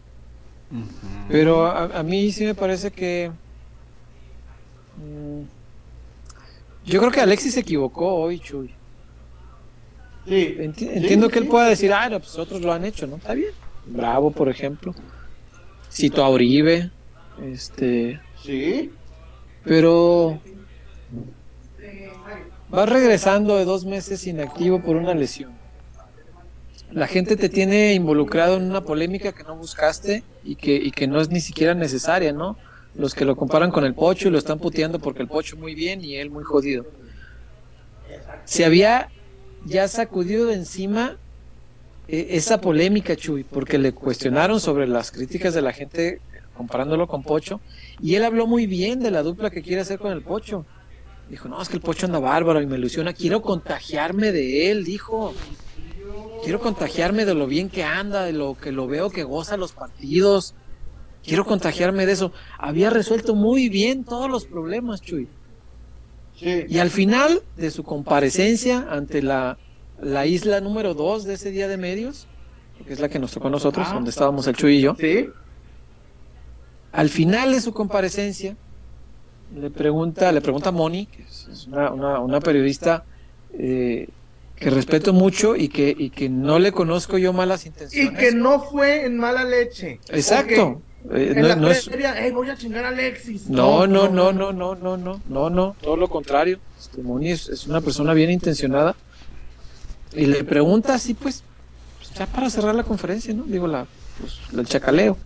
Pero a, a mí sí me parece que. mm, yo creo que Alexis se equivocó hoy, Chuy. Sí. Enti- Sí, entiendo que él sí. pueda decir, ah, no, pues otros lo han hecho, ¿no? Está bien. Bravo, por ejemplo. Cito a Uribe. Este. Sí. Pero. Va regresando de dos meses inactivo por una lesión. La gente te tiene involucrado en una polémica que no buscaste y que, y que no es ni siquiera necesaria, ¿no? Los que lo comparan con el Pocho y lo están puteando porque el Pocho muy bien y él muy jodido. Se había ya sacudido de encima eh, esa polémica, Chuy, porque le cuestionaron sobre las críticas de la gente comparándolo con Pocho y él habló muy bien de la dupla que quiere hacer con el Pocho. Dijo, no, es que el Pocho anda bárbaro y me ilusiona. Quiero contagiarme de él, dijo. Quiero contagiarme de lo bien que anda, de lo que lo veo que goza los partidos. Quiero contagiarme de eso. Había resuelto muy bien todos los problemas, Chuy. Sí. Y al final de su comparecencia ante la, la isla número 2 de ese día de medios, que es la que nos tocó a nosotros, Ah. donde estábamos el Chuy y yo, Sí. al final de su comparecencia, le pregunta, le pregunta a Moni, que es una, una- una periodista eh, que respeto mucho y que, y que no le conozco yo malas Y intenciones. que no fue en mala leche. Exacto. Eh, En no- la no es- previa, "Ey, voy a chingar a Alexis. No, no, no, no, no, no, no, no, no, todo lo contrario. Este, Moni es, es una persona bien intencionada. Y le pregunta así, pues, pues, ya para cerrar la conferencia, ¿no? Digo, la, pues, el chacaleo.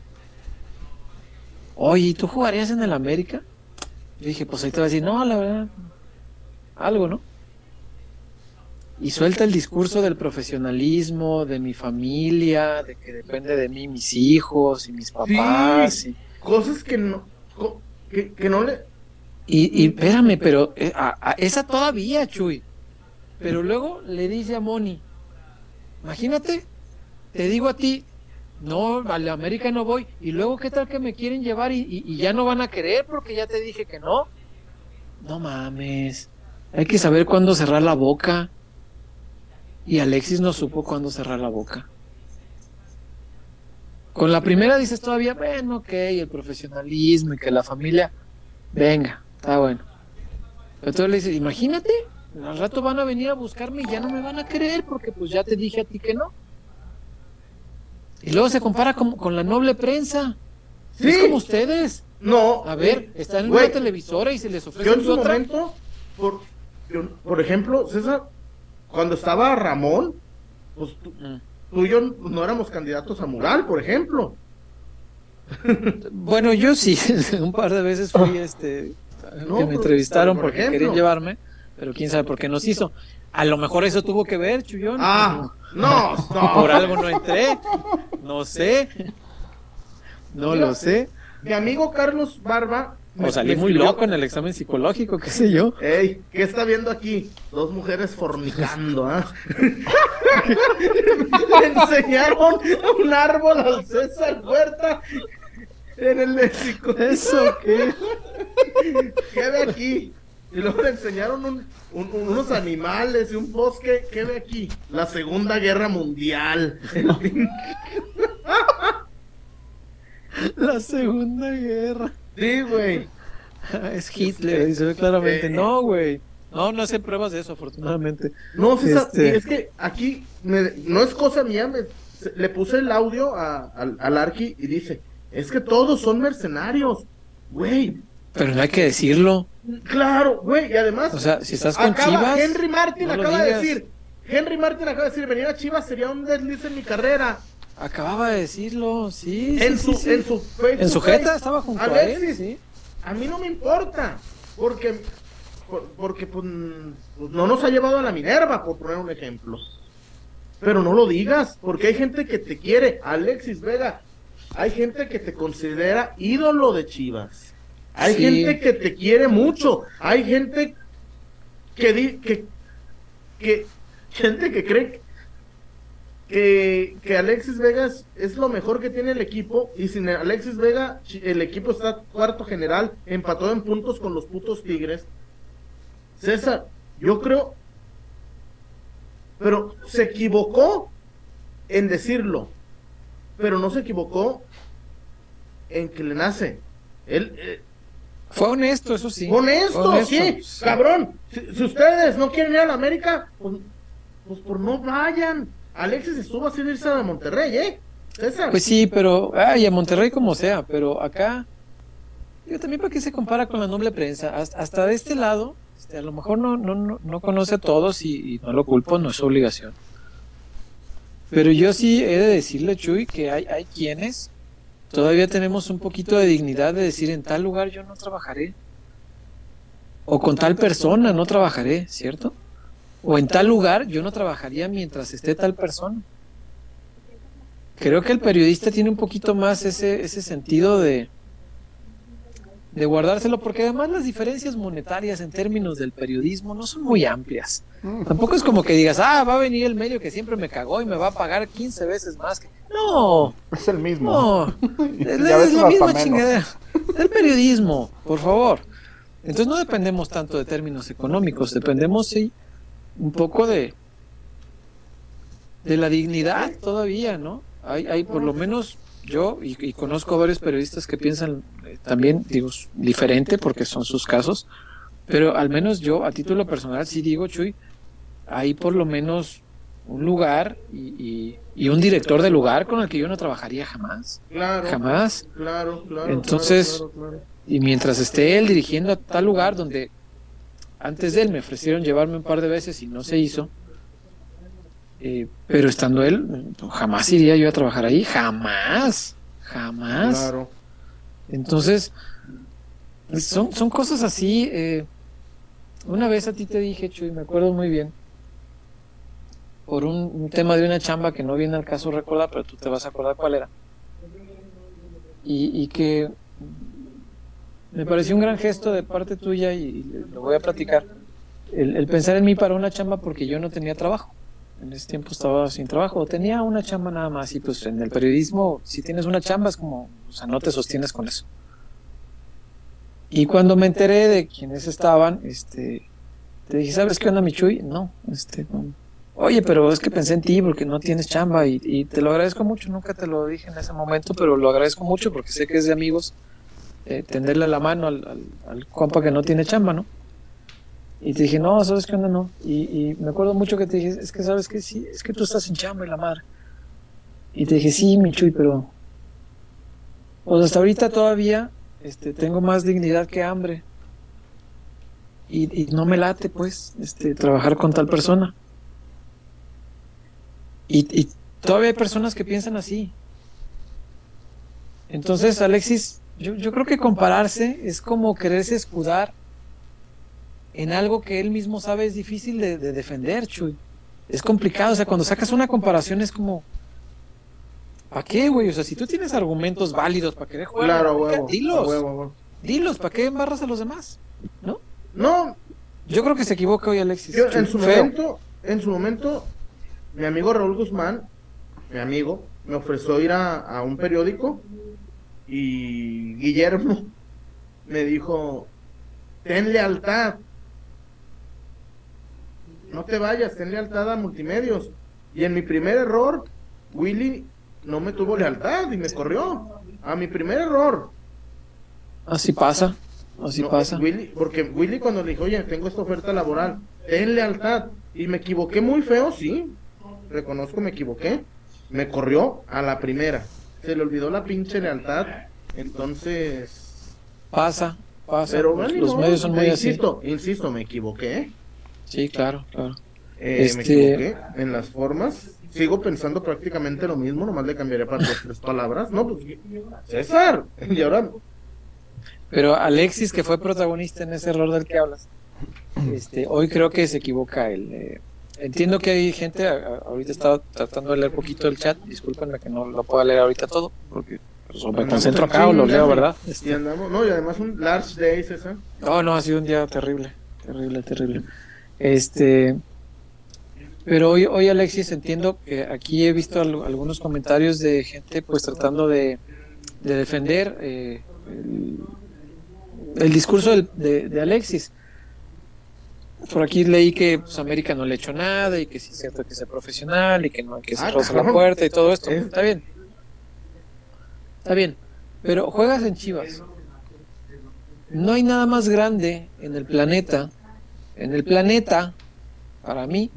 Oye, ¿y tú jugarías en el América? Dije, pues ahí te va a decir, no, la verdad, algo, ¿no? Y suelta el discurso del profesionalismo, de mi familia, de que depende de mí mis hijos y mis papás. y- Cosas que no. Que, que no le. y, y espérame, pero eh, a- a esa todavía, Chuy. Pero luego le dice a Moni, imagínate, te digo a ti, no, a la América no voy, y luego qué tal que me quieren llevar y, y- y ya no van a querer porque ya te dije que no. No mames, hay que saber cuándo cerrar la boca. Y Alexis no supo cuándo cerrar la boca. Con la primera dices todavía, bueno, ok, el profesionalismo y que la familia, venga, está bueno. Pero entonces le dices, imagínate, al rato van a venir a buscarme y ya no me van a creer porque pues ya te dije a ti que no. Y luego se compara con, con la noble prensa. Sí. Es como ustedes. No. A ver, están en una televisora y se les ofrece Yo en su otra. momento, por, yo- por ejemplo, César, cuando estaba Ramón, pues tú, Mm. tú y yo no éramos candidatos a Mural, por ejemplo. Bueno, yo sí, un par de veces fui este No, que me pero- entrevistaron por porque ejemplo. querían llevarme, pero quién sabe por qué nos hizo. A lo mejor eso tuvo que ver, Chuyón. Ah, no, no. Por algo no entré. No sé. No lo sé. Mi amigo Carlos Barba. Me- O salí muy loco en el examen psicológico, qué sé yo. Ey, ¿qué está viendo aquí? Dos mujeres fornicando, ¿ah? Le enseñaron un árbol al César Huerta en el México. ¿Eso qué? ¿Qué ve aquí? Y luego le enseñaron un- un- unos animales y un bosque. ¿Qué ve aquí? La Segunda Guerra Mundial. La Segunda Guerra. Sí, güey. Es Hitler, dice claramente. Eh, No, güey. No, no hacen pruebas de eso, afortunadamente. No, César, Este- es que aquí me- no es cosa mía, me- le puse el audio a- al, al Arqui y dice, es que todos son mercenarios, güey, Pero no hay que decirlo. claro, güey, y además, O sea, si estás con acaba, Chivas. Henry Martin no acaba de decir, Henry Martin acaba de decir, venir a Chivas sería un desliz en mi carrera, Acababa de decirlo, sí. en, sí, su, sí, en su Facebook, En su jeta estaba junto a él, Alexis, sí. a mí no me importa, porque, por- porque pues, pues, no nos ha llevado a la Minerva, por poner un ejemplo. Pero no lo digas, porque hay gente que te quiere. Alexis Vega, hay gente que te considera ídolo de Chivas. Hay Sí. gente que te quiere mucho. Hay gente que, di- que, que gente que cree que, que Alexis Vega es, lo mejor que tiene el equipo. Y sin Alexis Vega, el equipo está cuarto general, empató en puntos con los putos Tigres. César, yo creo pero se equivocó en decirlo, pero no se equivocó en que le nace. Él, eh, Fue honesto, eso sí. honesto, Honesto, sí, sí. cabrón. Si, si ustedes no quieren ir a la América, pues, pues por no vayan. Alexis estuvo de irse a Monterrey, ¿eh? César. Pues sí, pero, ay, a Monterrey como sea, pero acá, digo, también para qué se compara con la noble prensa, hasta, de este lado, este, a lo mejor no, no, no, no conoce a todos y, y no lo culpo, no es su obligación. Pero yo sí he de decirle, Chuy, que hay, hay quienes todavía tenemos un poquito de dignidad de decir en tal lugar yo no trabajaré. O con tal persona no trabajaré, ¿cierto? O en tal lugar yo no trabajaría mientras esté tal persona. Creo que el periodista tiene un poquito más ese, ese sentido de, de guardárselo, porque además las diferencias monetarias en términos del periodismo no son muy amplias. Tampoco es como que digas, ah, va a venir el medio que siempre me cagó y me va a pagar 15 veces más. que-". No, Es el mismo. no, es, es la misma chingadera. El periodismo, por favor. Entonces no dependemos tanto de términos económicos, dependemos sí un poco de de la dignidad todavía, ¿no? Hay, hay por lo menos yo y, y conozco a varios periodistas que piensan eh, también, digo, diferente porque son sus casos, pero al menos yo a título personal sí digo, Chuy, hay por lo menos un lugar y, y- y un director de lugar con el que yo no trabajaría jamás, claro, jamás. claro, claro. Entonces- claro, claro, claro. Y mientras esté él dirigiendo a tal lugar donde antes de él me ofrecieron llevarme un par de veces y no se hizo, eh, pero estando él, jamás iría yo a trabajar ahí, jamás, jamás. Claro. Entonces, son, son cosas así. eh, una vez a ti te dije, Chuy, me acuerdo muy bien, por un, un tema de una chamba que no viene al caso recordar, pero tú te vas a acordar cuál era. Y, y que me pareció un gran gesto de parte tuya y, lo voy a platicar. El, pensar en mí para una chamba porque yo no tenía trabajo. En ese tiempo estaba sin trabajo, tenía una chamba nada más y pues en el periodismo si tienes una chamba es como, o sea, no te sostienes con eso. Y cuando me enteré de quienes estaban, este, te dije, ¿sabes qué onda, Michuy? No, este. Oye, pero es que pensé en ti porque no tienes chamba y te lo agradezco mucho, nunca te lo dije en ese momento, pero lo agradezco mucho porque sé que es de amigos eh, tenderle la mano al, compa que no tiene chamba, ¿no? Y te dije, no, ¿sabes qué onda? No. Y, me acuerdo mucho que te dije, es que sabes que sí, es que tú estás sin chamba y la madre. Y te dije, sí, Michuy, pero pues hasta ahorita todavía este, tengo más dignidad que hambre. Y, no me late, pues, este, trabajar con tal persona. Y todavía hay personas que piensan así. Entonces, Alexis, yo, yo creo que compararse es como quererse escudar en algo que él mismo sabe es difícil de, de defender, Chuy. Es complicado, o sea, cuando sacas una comparación es como, ¿para qué, güey? O sea, si tú tienes argumentos válidos para querer jugar, Claro, huevo. dilos, huevo, huevo. dilos, ¿para qué embarras a los demás? ¿No? No, Yo creo que se equivoca hoy Alexis. yo, Chuy, en su feo. momento, en su momento, mi amigo Raúl Guzmán, mi amigo, me ofreció ir a, a un periódico y Guillermo me dijo, ten lealtad. No te vayas, ten lealtad a multimedios. Y en mi primer error, Willy no me tuvo lealtad y me corrió. A mi primer error. Así pasa, así No, pasa. Willy, porque Willy cuando le dijo, oye, tengo esta oferta laboral, ten lealtad. Y me equivoqué muy feo, sí. Reconozco, me equivoqué. Me corrió a la primera. Se le olvidó la pinche lealtad. Entonces. Pasa, pasa. Pero los, bueno, los no, medios son muy así. insisto, insisto, me equivoqué. Sí, claro, claro. Eh, Este- Me equivoqué en las formas. Sigo pensando prácticamente lo mismo, nomás le cambiaré para dos tres palabras. No, pues César. Y ahora Pero Alexis, que fue protagonista en ese error del que hablas, este, hoy creo que se equivoca él. eh, entiendo que hay gente, ahorita estaba tratando de leer poquito el chat, discúlpenme que no lo pueda leer ahorita todo, porque pues, me concentro en acá o lo leo. ¿verdad? y Este, andamos, no, y además un large day, César. no, no, ha sido un día terrible, terrible, terrible. Este, pero hoy, hoy Alexis, entiendo que aquí he visto al- algunos comentarios de gente pues tratando de, de defender eh, el, el discurso del- de, de Alexis. Por aquí leí que pues, América no le ha hecho nada y que sí es cierto que sea profesional y que no hay que Ah, cerrarse la cabrón. puerta y todo esto. Es- Está bien. Está bien. Pero juegas en Chivas. No hay nada más grande en el planeta, en el planeta, para mí,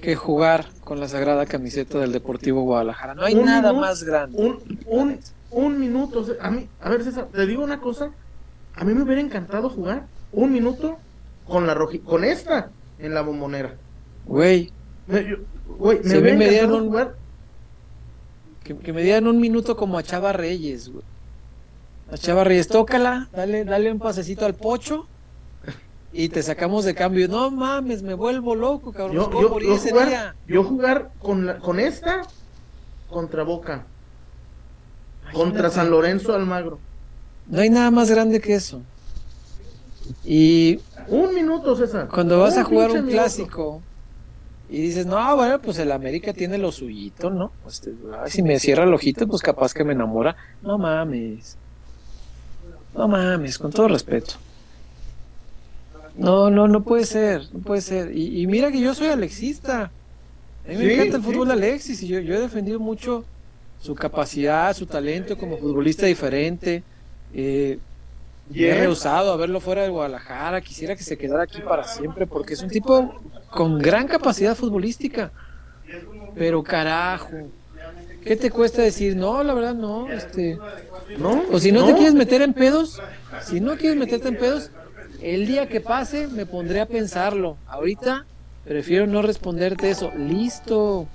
que jugar con la sagrada camiseta del Deportivo Guadalajara. No hay Un nada minuto, más grande. Un, un, un minuto. o sea, A mí, a ver, César, te digo una cosa. A mí me hubiera encantado jugar un minuto con la roji, con esta en la bombonera. Güey, güey, me en un- jugar. que, que me dieran un minuto como a Chava Reyes, güey. A Chava Reyes, tócala, dale, dale un pasecito al pocho y te sacamos de cambio. No mames, me vuelvo loco, cabrón. Yo, ¿Cómo yo, morí yo ese jugar, día? yo jugar con, la- con esta contra Boca, contra. San Lorenzo Almagro. No hay nada más grande que eso. Y Un minuto, César. cuando vas a jugar un minuto. clásico y dices, no, bueno, pues el América tiene lo suyito, ¿no? Este, ay, si me cierra el ojito, pues capaz que me enamora. No mames. No mames, con todo respeto. No, no, no puede ser, no puede ser. Y, y mira que yo soy alexista. A mí me encanta el fútbol de Alexis y yo, yo he defendido mucho su capacidad, su talento como futbolista diferente. Eh, me he rehusado a verlo fuera de Guadalajara. Quisiera que se quedara aquí para siempre porque es un tipo con gran capacidad futbolística. Pero carajo, ¿qué te cuesta decir? No, la verdad no. Este, ¿No? o si no, te quieres meter en pedos, si no quieres meterte en pedos, el día que pase me pondré a pensarlo. Ahorita prefiero no responderte eso. Listo.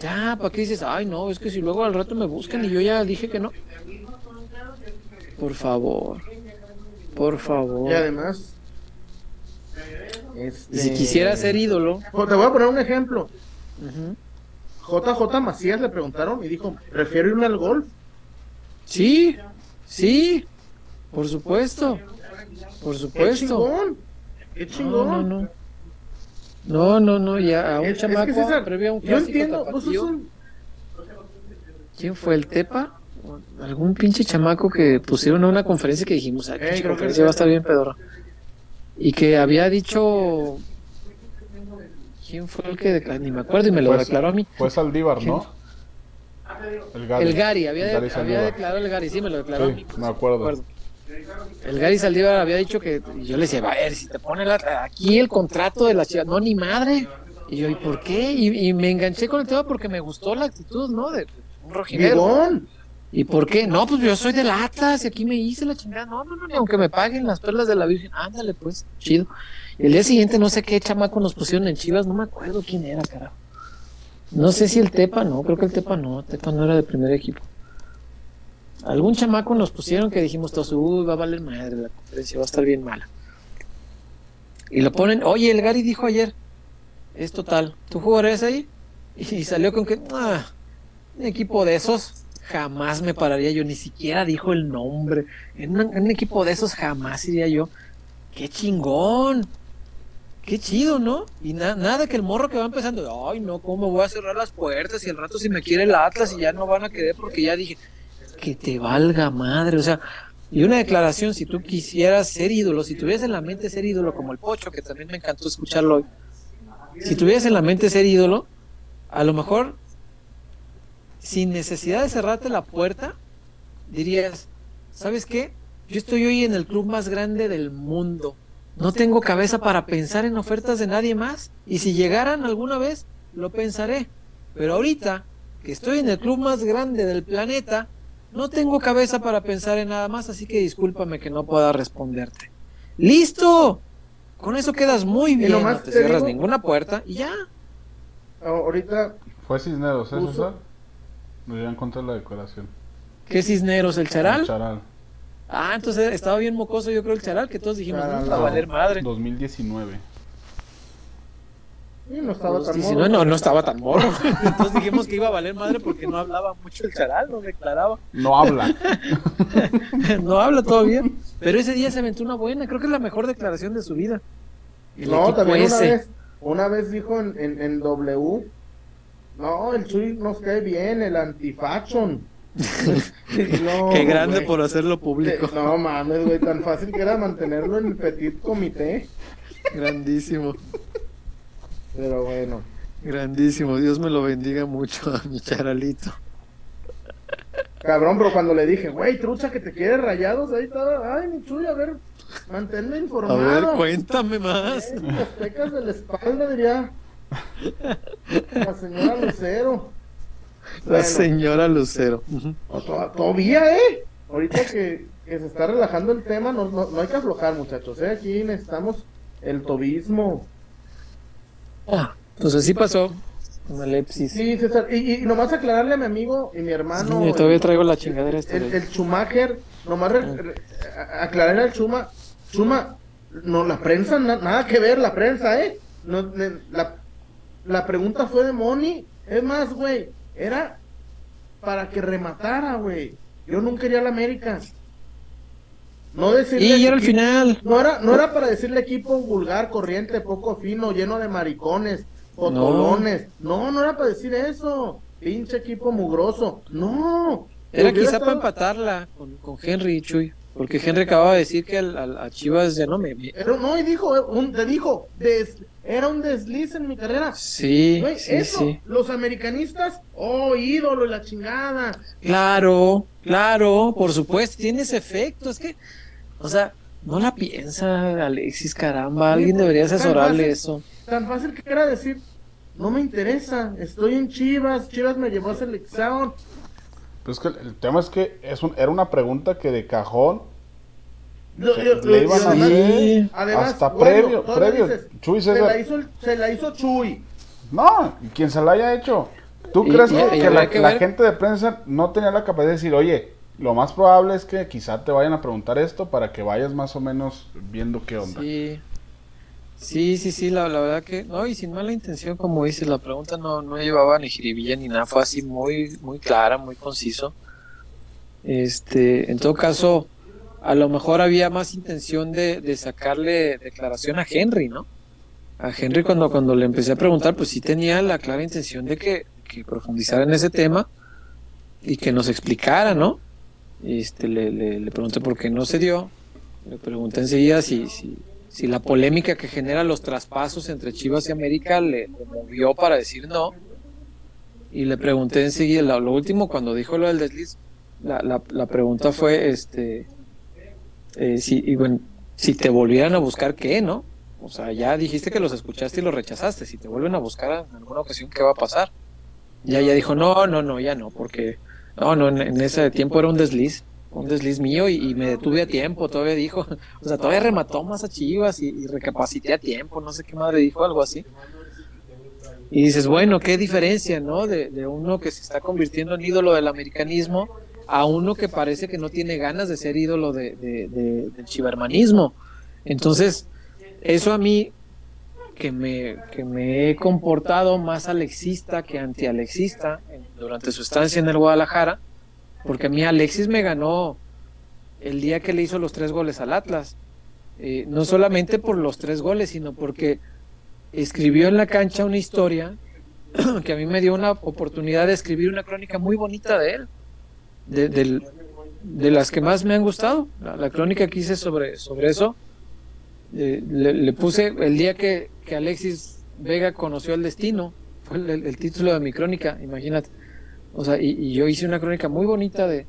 Ya, ¿para qué dices? Ay, no, es que si luego al rato me buscan y yo ya dije que no. Por favor. Por favor. Y además. este, si quisiera ser ídolo. Te voy a poner un ejemplo. ujú. JJ Macías le preguntaron y dijo: Prefiero irme al golf. Sí, sí, por supuesto. Por ¡Qué supuesto. chingón! ¡Qué No, chingón! no, no. No, no, no, ya a un Es- es que, chamaco César, previo a un Yo entiendo, tapatío. un- ¿Quién fue el Tepa? Algún pinche chamaco que pusieron a una conferencia que dijimos, ah, pinche conferencia va a estar bien pedorra. Y que había dicho ¿Quién fue el que declaró? Ni me acuerdo y me lo Fue- declaró a mí. Fue Saldívar, ¿Quién? ¿no? El Gary. El Gary, había, El Gary había Saldívar. declarado el Gary, sí, me lo declaró a mí. Me acuerdo. El Gary Saldívar había dicho que y yo le decía, a ver, si te pone la- aquí el contrato de la chiva, no, ni madre. Y yo, ¿y por qué? Y, y me enganché con el tema porque me gustó la actitud, ¿no? De un rojinegro. ¿Y por qué? No, pues yo soy del Atlas y aquí me hice la chingada. No, no, no, ni aunque me paguen las perlas de la Virgen. Ándale, pues, chido. Y el día siguiente no sé qué chamaco nos pusieron en Chivas, no me acuerdo quién era, carajo. No sé si el Tepa, no, creo que el Tepa no, Tepa no era de primer equipo. Algún chamaco nos pusieron que dijimos todos, uy, va a valer madre la conferencia, va a estar bien mala. Y lo ponen, oye, el Gary dijo ayer, es total, ¿tú jugarías ahí? Y salió con que, ah, un equipo de esos jamás me pararía yo, ni siquiera dijo el nombre. En un, equipo de esos jamás iría yo. ¡Qué chingón! ¡Qué chido, ¿no? Y na- nada que el morro que va empezando, ay no, ¿cómo voy a cerrar las puertas? Y al rato si me quiere el Atlas y ya no van a querer porque ya dije, que te valga madre, o sea, y una declaración, si tú quisieras ser ídolo, si tuvieras en la mente ser ídolo como el Pocho, que también me encantó escucharlo hoy, si tuvieras en la mente ser ídolo, a lo mejor sin necesidad de cerrarte la puerta, dirías, ¿sabes qué? Yo estoy hoy en el club más grande del mundo. No tengo cabeza para pensar en ofertas de nadie más. Y si llegaran alguna vez, lo pensaré. Pero ahorita, que estoy en el club más grande del planeta, no tengo cabeza para pensar en nada más, así que discúlpame que no pueda responderte. ¡Listo! Con eso quedas muy bien, no te te cierras digo- ninguna puerta y ya. Ahorita, Fue Cisneros, ¿eh, Puso- No, ya encontré la decoración. ¿Qué Cisneros, el charal? Charal. Ah, entonces estaba bien mocoso, yo creo, el charal, que todos dijimos, Charal, no, va a no. valer madre. 2019. sí, no estaba tan 19, morro. no, no estaba tan morro. Entonces dijimos que iba a valer madre porque no hablaba mucho el charal, no declaraba. No habla. no habla todo bien. Pero ese día se aventó una buena, creo que es la mejor declaración de su vida. El No, también una ese. vez, una vez dijo en, en, en W, no, el Chuy nos cae bien, el antifachon. No, Qué grande por hacerlo público. No mames, güey, tan fácil que era mantenerlo en el petit comité. Grandísimo, Pero bueno. grandísimo. Dios me lo bendiga mucho a mi charalito. Cabrón, pero cuando le dije, güey, trucha que te quieres rayados, ahí estaba, ay, mi chuy, a ver, manténme A informado. ver, cuéntame más. Eh, Las pecas de la espalda, diría. La señora Lucero. La señora Lucero. To- todavía, ¿eh? Ahorita que, que se está relajando el tema, no, no, no hay que aflojar, muchachos, ¿eh? Aquí necesitamos el tobismo. Ah, pues así pasó con Alepsis. Sí, César, y, y nomás aclararle a mi amigo y mi hermano. Sí, todavía el- traigo la chingadera esta. el, el Schumacher, nomás re- re- a- aclararle al Chuma, Chuma, no, la prensa, na- nada que ver, la prensa, ¿eh? No, ne- la, la pregunta fue de Moni, es más, güey, era para que rematara, güey. Yo nunca quería la América. No decirle. Y era el equi- final. No era, no era para decirle equipo vulgar, corriente, poco fino, lleno de maricones, potolones. No, no, era para decir eso. Pinche equipo mugroso. No. Era quizá para empatarla con, con Henry y Chuy. Porque Henry acababa de decir que al, al- a Chivas ya no me. Era, no, y dijo, un, te dijo, des- era un desliz en mi carrera. Sí, sí, eso, sí. los americanistas, oh, ídolo la chingada. Claro, claro, por supuesto, tiene ese efecto. Es que, o sea, no la piensa Alexis, caramba. Alguien debería asesorarle eso. Tan fácil que era decir, no me interesa, estoy en Chivas, Chivas me llevó a selección. Pues que el, el tema es que es un, era una pregunta que de cajón lo- le iban a hacer además, hasta bueno, previo, previo. dices, Chuy se la hizo, el- se la hizo Chuy. No, y quien se la haya hecho. ¿Tú Y- crees y- que, y que habría la, que la ver- gente de prensa no tenía la capacidad de decir, oye, lo más probable es que quizá te vayan a preguntar esto para que vayas más o menos viendo qué onda? Sí, sí, sí, sí, la, verdad que, no, y sin mala intención, como dices, la pregunta no, no llevaba ni jiribilla ni nada, fue así muy, muy clara, muy conciso. Este, en todo caso, a lo mejor había más intención de, de sacarle declaración a Henry, ¿no? A Henry cuando, cuando le empecé a preguntar, pues sí tenía la clara intención de que, que profundizara en ese tema y que nos explicara, ¿no? Este, le, le, le pregunté por qué no se dio, le pregunté enseguida si, si, si la polémica que genera los traspasos entre Chivas y América le, movió para decir no. Y le pregunté enseguida, lo, lo último, cuando dijo lo del desliz, la, la, pregunta fue, este, eh, si, bueno, si te volvieran a buscar, ¿qué, no? O sea, ya dijiste que los escuchaste y los rechazaste. Si te vuelven a buscar en alguna ocasión, ¿qué va a pasar? Ya ella dijo, no, no, no, ya no, porque, no, no, en, en ese tiempo era un desliz, un desliz mío y, me detuve a tiempo, todavía dijo, o sea, todavía remató más a Chivas y, y recapacité a tiempo, no sé qué madre dijo, algo así. Y dices, bueno, qué diferencia, ¿no? De, uno que se está convirtiendo en ídolo del americanismo a uno que parece que no tiene ganas de ser ídolo de, de- de- del chivermanismo. Entonces, eso a mí, que me, que me he comportado más alexista que anti-alexista durante su estancia en el Guadalajara, porque a mí Alexis me ganó el día que le hizo los tres goles al Atlas. Eh, no solamente por los tres goles, sino porque escribió en la cancha una historia que a mí me dio una oportunidad de escribir una crónica muy bonita de él, de, de las que más me han gustado. La, la crónica que hice sobre, sobre eso, eh, le, le puse el día que, que Alexis Vega conoció el destino, fue el, el- el título de mi crónica, imagínate. O sea, y, y yo hice una crónica muy bonita de,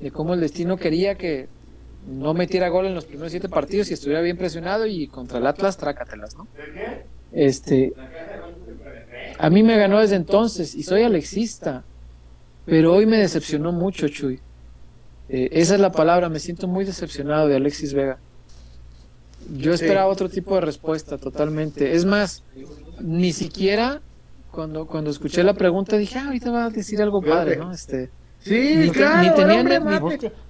de cómo el destino quería que no metiera gol en los primeros siete partidos y estuviera bien presionado y contra el Atlas trácatelas, ¿no? Este, a mí me ganó desde entonces y soy alexista, pero hoy me decepcionó mucho, Chuy. Eh, esa es la palabra, me siento muy decepcionado de Alexis Vega. Yo esperaba otro tipo de respuesta totalmente. Es más, ni siquiera cuando, cuando escuché la pregunta dije, ah, ahorita va a decir algo padre, ¿no? Este, Sí, Ni te- claro, era tenían ni-.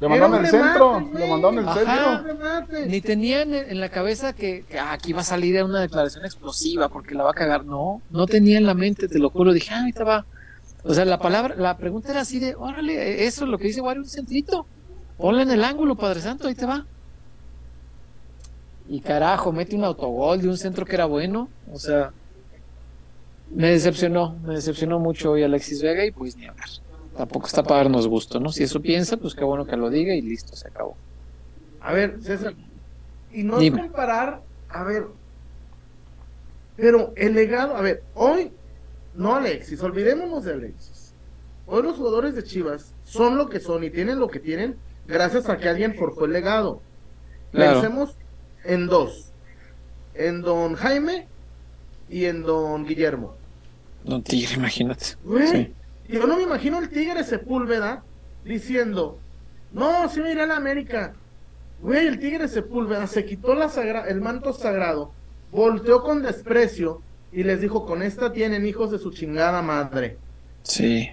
Le mandaron el centro, le mandaron el Ajá. Centro. Ni tenían en en la cabeza que, que, ah, aquí va a salir una declaración explosiva porque la va a cagar. No, no tenía en la mente, te lo juro. Dije, ah, ahorita va. O sea, la palabra, la pregunta era así de, órale, eso es lo que dice Wario, un centrito. Ponla en el ángulo, Padre Santo, ahí te va. Y carajo, mete un autogol de un centro que era bueno. O sea, me decepcionó, me decepcionó mucho hoy Alexis Vega y pues ni hablar. tampoco está para darnos gusto, ¿no? Si eso piensa, pues qué bueno que lo diga y listo, se acabó. A ver, César, y no Dime. comparar, a ver, pero el legado, a ver, hoy, no Alexis, olvidémonos de Alexis. Hoy los jugadores de Chivas son lo que son y tienen lo que tienen gracias a que alguien forjó el legado. Claro. Pensemos en dos, en don Jaime y en don Guillermo. Don Tigre, imagínate. Güey, Sí. yo no me imagino el Tigre Sepúlveda diciendo, no, sí me iré a la América. Güey, el Tigre Sepúlveda se quitó la sagra- el manto sagrado, volteó con desprecio y les dijo, con esta tienen hijos de su chingada madre. Sí.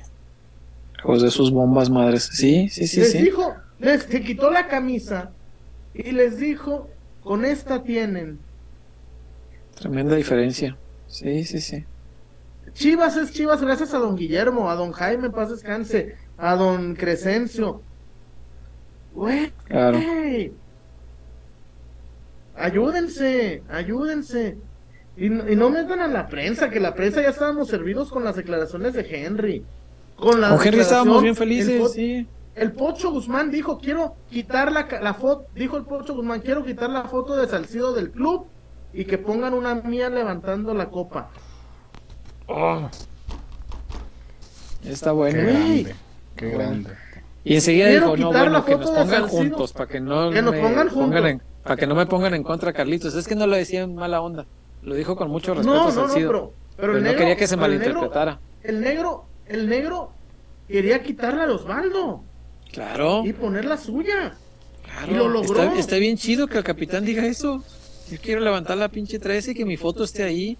Hijos de sus bombas madres. Sí, sí, sí, les sí. dijo, les se quitó la camisa y les dijo, con esta tienen. Tremenda diferencia. Sí, sí, sí. Chivas es Chivas gracias a don Guillermo, a don Jaime, paz descanse, a don Crescencio. Güey, Claro. Ayúdense, ayúdense. Y, no- y no metan a la prensa, que la prensa ya estábamos servidos con las declaraciones de Henry. Con la Henry estábamos bien el felices, po- sí. El Pocho Guzmán dijo, quiero quitar la, la foto, dijo el Pocho Guzmán, quiero quitar la foto de Salcido del club y que pongan una mía levantando la copa. Oh, Está qué bueno. Güey. grande, qué grande. Y enseguida Quiero dijo, no, bueno, que nos pongan juntos, para que no Que nos me pongan en, para que no me pongan en contra Carlitos. Es que no lo decía en mala onda. Lo dijo con mucho respeto No, no, no, pero, pero, pero el no negro, quería que se pero el negro- malinterpretara. El negro, el negro quería quitarle a Osvaldo Claro, y poner la suya. claro. y lo logró. Está, está bien chido que el capitán diga eso. Yo quiero levantar la pinche 13 y que mi foto esté ahí.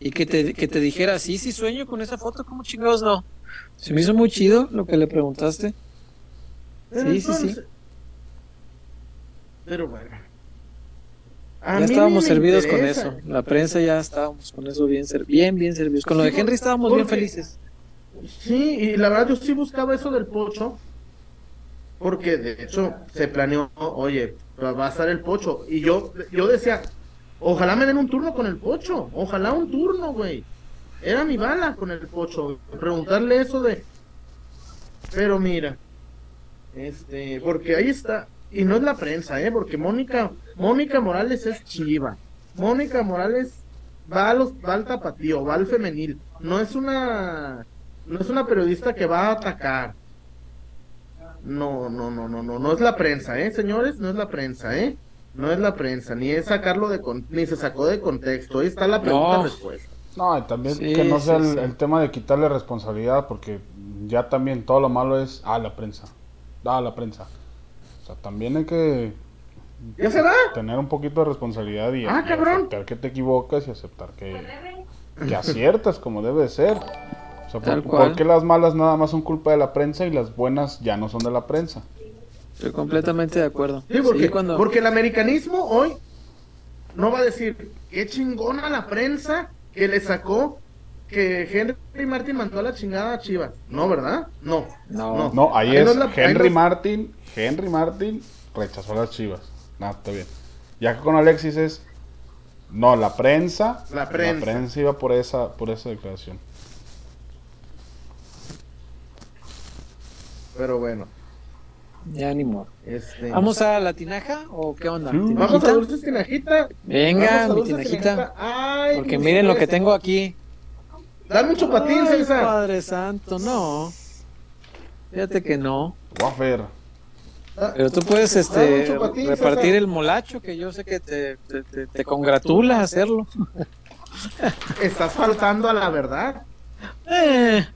Y que te, que te dijera, sí, sí sueño con esa foto, ¿cómo chingados no? Se me hizo muy chido lo que le preguntaste. Pero Sí, sí, sí. Pero bueno. A ya estábamos servidos con eso. La prensa ya estábamos con eso bien, bien, bien servidos. Con lo de Henry estábamos bien felices. Sí, y la verdad yo sí buscaba eso del pocho. Porque de hecho se planeó, oye, va a estar el pocho. Y yo, yo decía, ojalá me den un turno con el pocho. Ojalá un turno, güey. Era mi bala con el pocho. Preguntarle eso de. Pero mira, este, porque ahí está. Y no es la prensa, ¿eh? Porque Mónica, Mónica Morales es chiva. Mónica Morales va, a los, va al tapatío, va al femenil. No es una no es una periodista que va a atacar. No, no, no, no, no, no es la prensa, ¿eh, señores? No es la prensa, ¿eh? No es la prensa, ni es sacarlo de con- ni se sacó de contexto. Ahí está la pregunta No. respuesta. No, y también Sí, que no sea sí, el, sí. el tema de quitarle responsabilidad, porque ya también todo lo malo es a la prensa. A la prensa. O sea, también hay que ¿Ya se va? tener un poquito de responsabilidad y, Ah, y aceptar que te equivocas y aceptar que, que aciertas como debe de ser. O sea, ¿por, cual. por qué las malas nada más son culpa de la prensa y las buenas ya no son de la prensa? Estoy completamente de acuerdo. Sí, porque, Sí, cuando... porque el americanismo hoy no va a decir qué chingona la prensa que le sacó que Henry Martin mandó a la chingada a Chivas. No, ¿verdad? No. No. No, ahí, Ahí es no es la- Henry no Martin. Henry Martin rechazó a las chivas. No, está bien. Ya que con Alexis es. No, la prensa. La prensa. iba por esa, por esa declaración. Pero bueno, Ya ni modo. este. ¿Vamos a la tinaja o qué onda? Vamos a Dulces Tinajita. Venga, mi tinajita. Ay, Porque miren lo que tengo aquí. Dame un chupatín, Ay, César. Padre Santo, no. Fíjate que no. Wafer. Ah, Pero tú puedes este chupatín, repartir César. el molacho, que yo sé que te, te, te- te congratula hacerlo. Estás faltando a la verdad. Eh,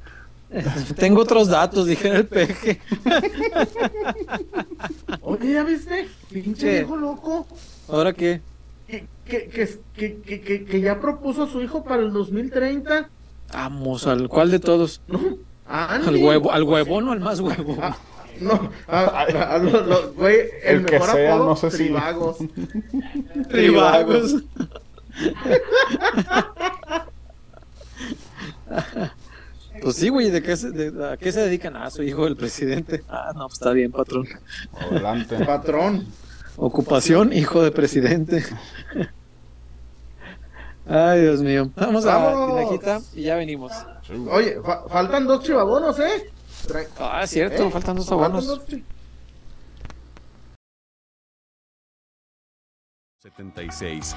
tengo otros datos, dijera el peje. Oye, ¿ya viste? Pinche ¿Qué? viejo loco. ¿Ahora qué? Que, que, que, que, que, que- que ya propuso a su hijo para el 2030. Vamos, ¿al cuál de todos? ¿No? A Andy. ¿Al huevo, al huevón o al más huevo? Ah, no, a, a- a los- los- güey, el, El que mejor sea, apodo, no sé si- Tribagos. Tribagos. Pues sí, güey, ¿de qué se, de- ¿a qué se dedican? Ah, su hijo el presidente. Ah, no, pues está bien, patrón. Adelante. Patrón. Ocupación, hijo de presidente. Ay, Dios mío. Vamos a la Vamos. tinajita y ya venimos. Oye, fa- faltan dos chivabonos, ¿eh? Tra- Ah, cierto, ¿Eh? faltan dos Faltan abonos. dos, sí. 76.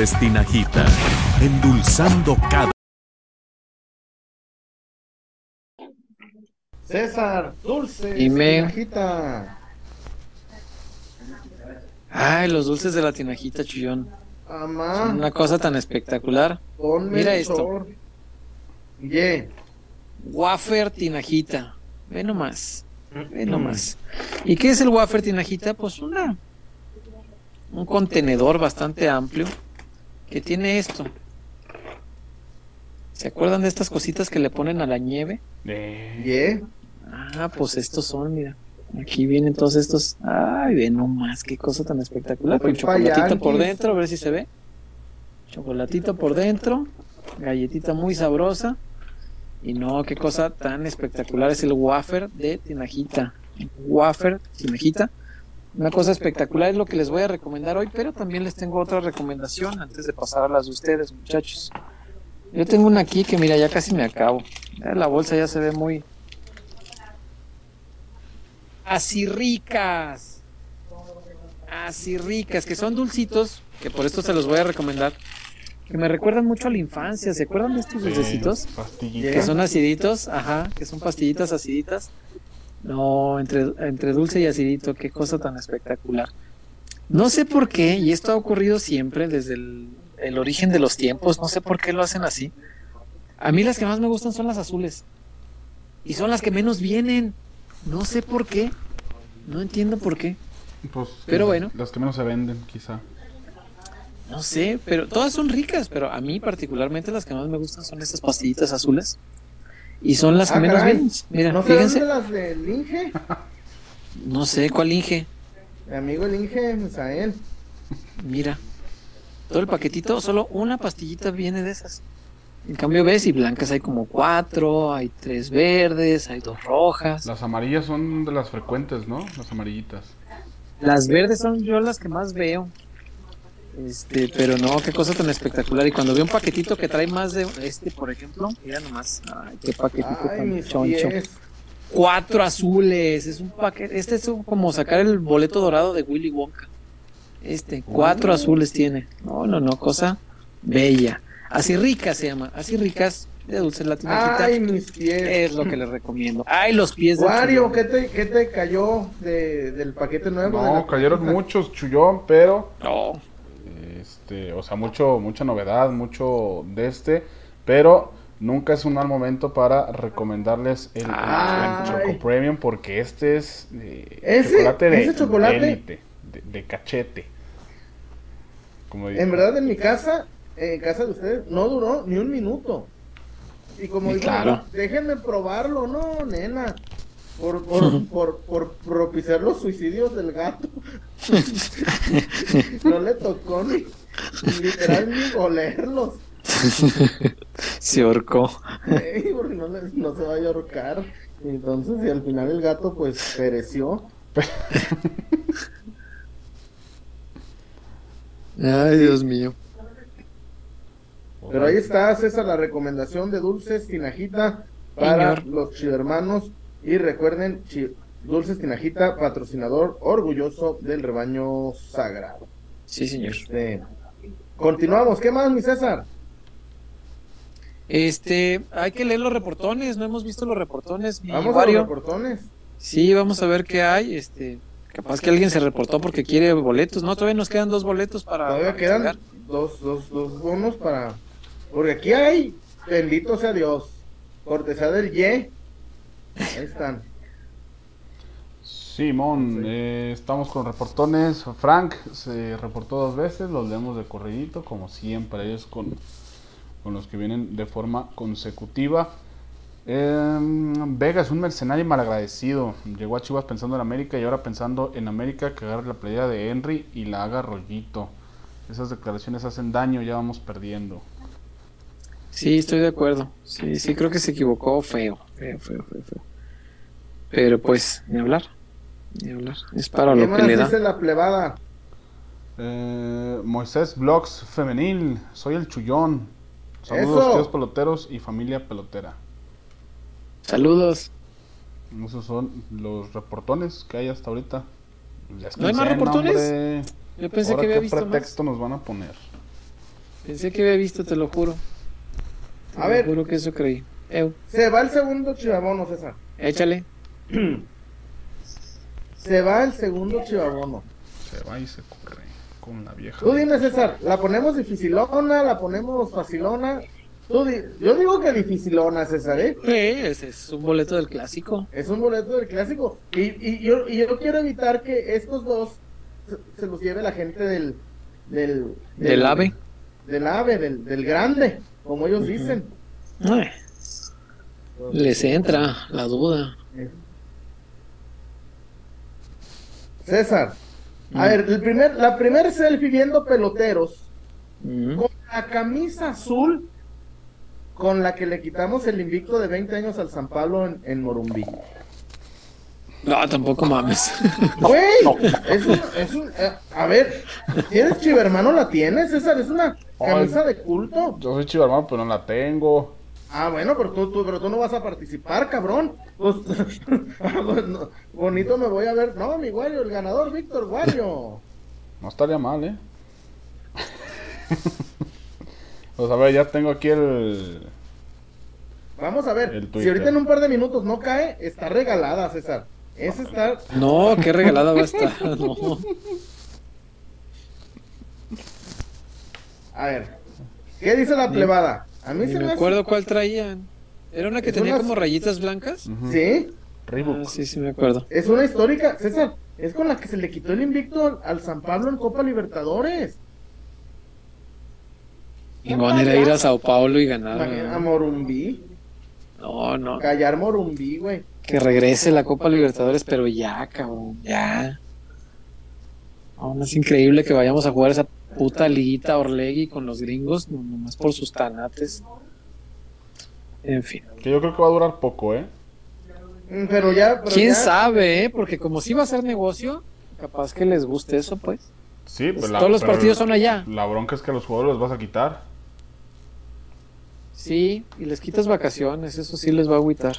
Dulces Tinajita, endulzando cada César, dulce, Dime. tinajita. Ay, los dulces de la tinajita, chillón. Amá, Son una cosa tan espectacular. ponme mira esto. sol. Ye, Wafer tinajita. Ve nomás. Ve nomás. ¿Y qué es el wafer tinajita? Pues una. Un contenedor bastante amplio que tiene esto. ¿Se acuerdan de estas cositas que le ponen a la nieve? Eh. Ah, pues estos son, mira. Aquí vienen todos estos. Ay, ve nomás, qué cosa tan espectacular. Con chocolatito por dentro, a ver si se ve. Chocolatito por dentro. Galletita muy sabrosa. Y no, qué cosa tan espectacular es el wafer de tinajita. Wafer, tinajita. Una cosa espectacular es lo que les voy a recomendar hoy, pero también les tengo otra recomendación antes de pasar a las de ustedes, muchachos. Yo tengo una aquí que mira, ya casi me acabo. La bolsa ya se ve muy, así ricas. Así ricas, que son dulcitos, que por esto se los voy a recomendar, que me recuerdan mucho a la infancia. ¿Se acuerdan de estos dulcecitos? pastillitas. Que son aciditos, ajá, que son pastillitas aciditas. No, entre, entre dulce y acidito, qué cosa tan espectacular. No sé por qué, y esto ha ocurrido siempre desde el, el origen de los tiempos, no sé por qué lo hacen así. A mí las que más me gustan son las azules. Y son las que menos vienen. No sé por qué. No entiendo por qué. Pues, Pero eh, bueno. Las que menos se venden, quizá. No sé, pero todas son ricas, pero a mí particularmente las que más me gustan son estas pastillitas azules. Y son las que Ah, menos caray. vienen. Mira, ¿No serán fíjense. de las del Inge? No sé cuál Inge. Mi amigo el Inge, Misael. Mira. Todo el paquetito, solo una pastillita viene de esas. En cambio, ves, y blancas hay como cuatro, hay tres verdes, hay dos rojas. Las amarillas son de las frecuentes, ¿no? Las amarillitas. Las verdes son yo las que más veo. Este, pero no, qué cosa tan espectacular. Y cuando veo un paquetito que trae más de este, por ejemplo, mira nomás. Ay, qué paquetito Ay, tan mis choncho. pies. Cuatro azules, es un paquete. Este es un- como sacar el boleto dorado de Willy Wonka. Este, cuatro azules tiene. No, no, no, cosa bella. Así ricas se llama. Así ricas de dulce latinajita. Ay, mis pies. Es lo que les recomiendo. Ay, los pies de Wario. ¿qué te, qué te cayó de, del paquete nuevo? No, cayeron muchos chullón, pero No, este, o sea, mucho, mucha novedad, mucho de este, pero nunca es un mal momento para recomendarles el. Choco Premium porque este es eh, ¿Ese? chocolate de ¿Ese chocolate? de élite, de, de cachete. Como digo. En verdad, en mi casa, en casa de ustedes, no duró ni un minuto. Y como digo, claro. déjenme probarlo, no, nena. Por, por, por, por propiciar los suicidios del gato. no le tocó ni, literal ni olerlos. se ahorcó. Ey, porque no, no se vaya a ahorcar. Entonces, y al final el gato pues pereció. Ay, Dios mío. Pero ahí está, César, la recomendación de dulces tinajita para Señor. los chivermanos. Y recuerden, chi- dulces tinajita, patrocinador orgulloso del rebaño sagrado. Sí, señor. Este, continuamos, ¿qué más, mi César? Este, hay que leer los reportones, no hemos visto los reportones. mi Vamos a Wario. los reportones. Sí, vamos a ver qué hay. Este, capaz que alguien se reportó porque quiere boletos. No, todavía nos quedan dos boletos para. Todavía quedan dos, dos, dos bonos para... Porque aquí hay, bendito sea Dios, cortesía del Y. Ahí están. Simón, eh, estamos con reportones. Frank se reportó dos veces, los leemos de corridito, como siempre, ellos con, con los que vienen de forma consecutiva. Em, Vega es un mercenario malagradecido. Llegó a Chivas pensando en América y ahora pensando en América que agarre la playera de Henry y la haga rollito. Esas declaraciones hacen daño, ya vamos perdiendo. Sí, estoy de acuerdo. Sí, sí, creo que se equivocó feo. Feo, feo, feo, feo. Pero pues, ni hablar. Es para ¿Qué lo más que le dice da. la plebada? Eh, Moisés Vlogs Femenil, soy el Chullón. Saludos, Eso. tíos peloteros y familia pelotera. Saludos. Esos son los reportones que hay hasta ahorita. ¿No hay más reportones? Yo pensé Ahora, que había ¿qué visto más. pretexto nos van a poner? Pensé que había visto, te lo juro. Te A lo ver. juro que eso creí. Eu, Se va el segundo chivabono, César. échale. Se va el segundo chivabono. Se va y se corre con la vieja. Tú dime, César, ¿la ponemos dificilona? ¿La ponemos facilona? Tú di- Yo digo que dificilona, César, ¿eh? Sí, ese es un boleto del clásico. Es un boleto del clásico. Y, y yo, y yo quiero evitar que estos dos se, se los lleve la gente del... Del, Del AVE. Del AVE, del, del grande, como ellos dicen. Ay, les entra la duda. César, a Mm. ver, el primer, la primer selfie viendo peloteros Mm. con la camisa azul con la que le quitamos el invicto de 20 años al San Pablo en, en Morumbí. No, tampoco mames. Güey, es un, es un, eh, a ver, ¿tienes chivermano? ¿La tienes, César? Es una camisa de culto. Yo soy chivarmano, pero no la tengo. Ah, bueno, pero tú, tú- pero tú no vas a participar, cabrón. Pues, ah, bueno, bonito me voy a ver. No, mi Wario, el ganador, Víctor Wario. No estaría mal, ¿eh? pues a ver, ya tengo aquí el... Vamos a ver, El si ahorita en un par de minutos no cae, está regalada, César. Esa está. No, qué regalada va a estar. No. A ver, ¿qué dice la plebada? A mí Ni se me me acuerdo cuál traían. ¿Era una que Es tenía como rayitas blancas? Sí, Reebok. Ah, sí, sí me acuerdo. es una histórica, César. Es con la que se le quitó el invicto al, San Pablo en Copa Libertadores. Y van a ir a Sao Paulo y ganar. A. Morumbí. No, no. Callar Morumbí, güey. Que regrese la Copa Libertadores, pero ya, cabrón, ya. Aún es increíble que vayamos a jugar esa puta liguita Orlegui con los gringos, no, nomás por sus tanates. En fin. Que yo creo que va a durar poco, ¿eh? Mm, Pero ya. pero ¿Quién ya- sabe, eh? Porque como si va a ser negocio, capaz que les guste eso, pues. Sí, pues la- Todos los pero partidos son allá. La bronca es que a los jugadores los vas a quitar. Sí, y les quitas vacaciones, eso sí les va a agüitar.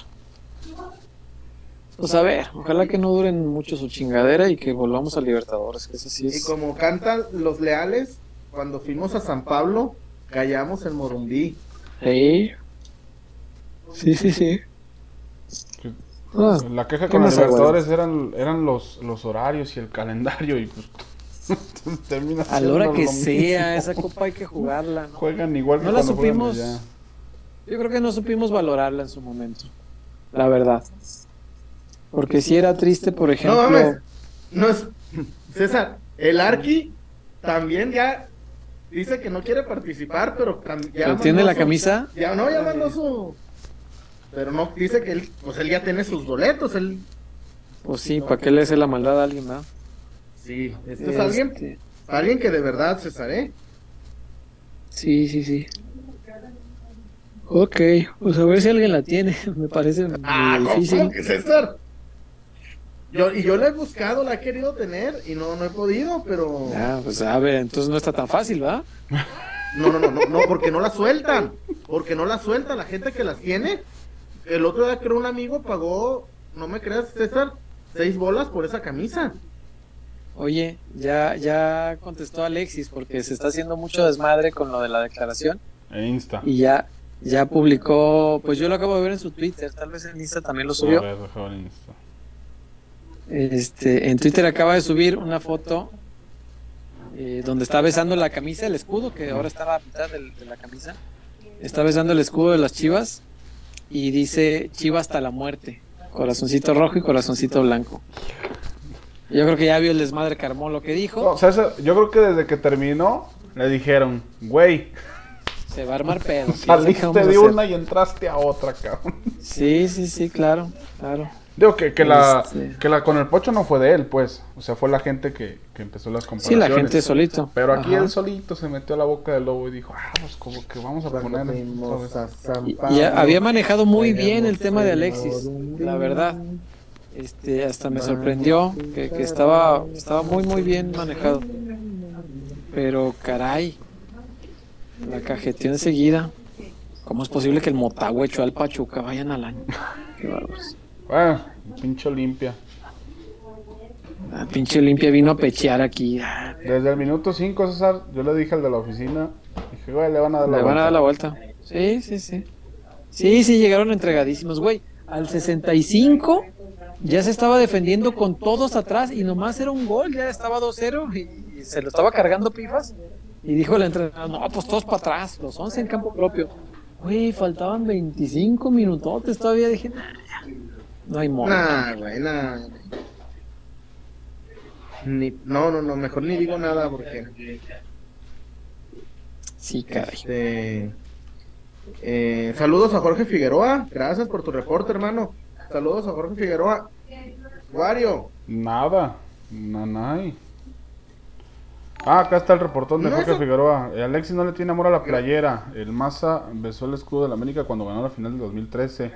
Pues a ver, ojalá que no duren mucho su chingadera y que volvamos a Libertadores, que eso sí Y como cantan los leales, cuando fuimos a San Pablo, callamos el Morumbí. Sí, sí, sí. sí. Ah, La queja ¿qué con los Libertadores eran, eran los, los horarios y el calendario y pues termina a la hora que sea, esa copa hay que jugarla. ¿no? Juegan igual que No la supimos. Yo creo que no supimos valorarla en su momento, la verdad. Porque si era triste, por No ejemplo... mames. No es. César, el Arqui también ya dice que no quiere participar, pero ya. ¿Pero tiene la su- camisa? Ya no, ya mandó su. Pero no, dice que él, pues él ya tiene sus boletos. Él, Pues sí, ¿para qué le hace la maldad a alguien, no? sí, este es alguien, Este, alguien que de verdad, César, ¿eh? Sí, sí, sí. Ok, pues a ver si alguien la tiene. Me parece muy Ah, ¿cómo difícil. que César? Yo, y yo la he buscado, la he querido tener y no, no he podido, pero... Ah, pues a ver, entonces no está tan fácil, ¿va? No, no, no, no, no, porque no la sueltan. Porque no la sueltan. La gente que las tiene. El otro día creo un amigo pagó, no me creas, César, seis bolas por esa camisa. Oye, ya, ya contestó Alexis porque se está haciendo mucho desmadre con lo de la declaración En Insta. y ya, ya publicó, pues yo lo acabo de ver en su Twitter, tal vez en Insta también lo A subió. ver, déjame ver en Insta. Este, en Twitter acaba de subir una foto eh, donde está besando la camisa, el escudo, que ahora está a la mitad de, la camisa. Está besando el escudo de las chivas y dice Chivas hasta la muerte. Corazoncito rojo y corazoncito blanco. Yo creo que ya vio el desmadre que armó lo que dijo. No, César, yo creo que desde que terminó le dijeron, güey, Se va a armar pedo. saliste ¿qué vamos a de una y entraste a otra, cabrón. Sí, sí, sí, claro, claro. Digo que, que la, Este. que la con el pocho no fue de él, pues. O sea, fue la gente que, que empezó las Sí, comparaciones. la gente solito. Pero aquí Ajá. él solito se metió a la boca del lobo y dijo, ah, pues como que vamos a poner... Y, y había manejado muy bien el tema de Alexis, la verdad. Este, hasta me sorprendió que, que estaba, estaba muy muy bien manejado. Pero caray, la cajeteó enseguida. ¿Cómo es posible que el Motagua echó al Pachuca vayan al año? Qué. Bueno, pinche limpia. La pinche Olimpia vino a pechear aquí. Ah, Desde el minuto 5, César, yo le dije al de la oficina, dije, güey, le van a dar la Le van a dar vuelta". la vuelta. Sí, sí, sí. Sí, sí, llegaron entregadísimos, güey. Al 65 ya se estaba defendiendo con todos atrás y nomás era un gol, ya estaba 2-0 y, y se lo estaba cargando Pifas. Y dijo el entrenador, no, pues todos para atrás, los 11 en campo propio. Güey, faltaban 25 minutotes todavía. Dije, "Nah, no hay modo. Nah, güey, nah. Ni, no, no, no, mejor ni digo nada porque. Sí, caray. Este, eh, saludos a Jorge Figueroa. Gracias por tu reporte, hermano. Saludos a Jorge Figueroa. Wario. Nada, nanay. Ah, acá está el reportón de No, Jorge eso- Figueroa. Alexis no le tiene amor a la playera. El Maza besó el escudo de la América cuando ganó la final del 2013.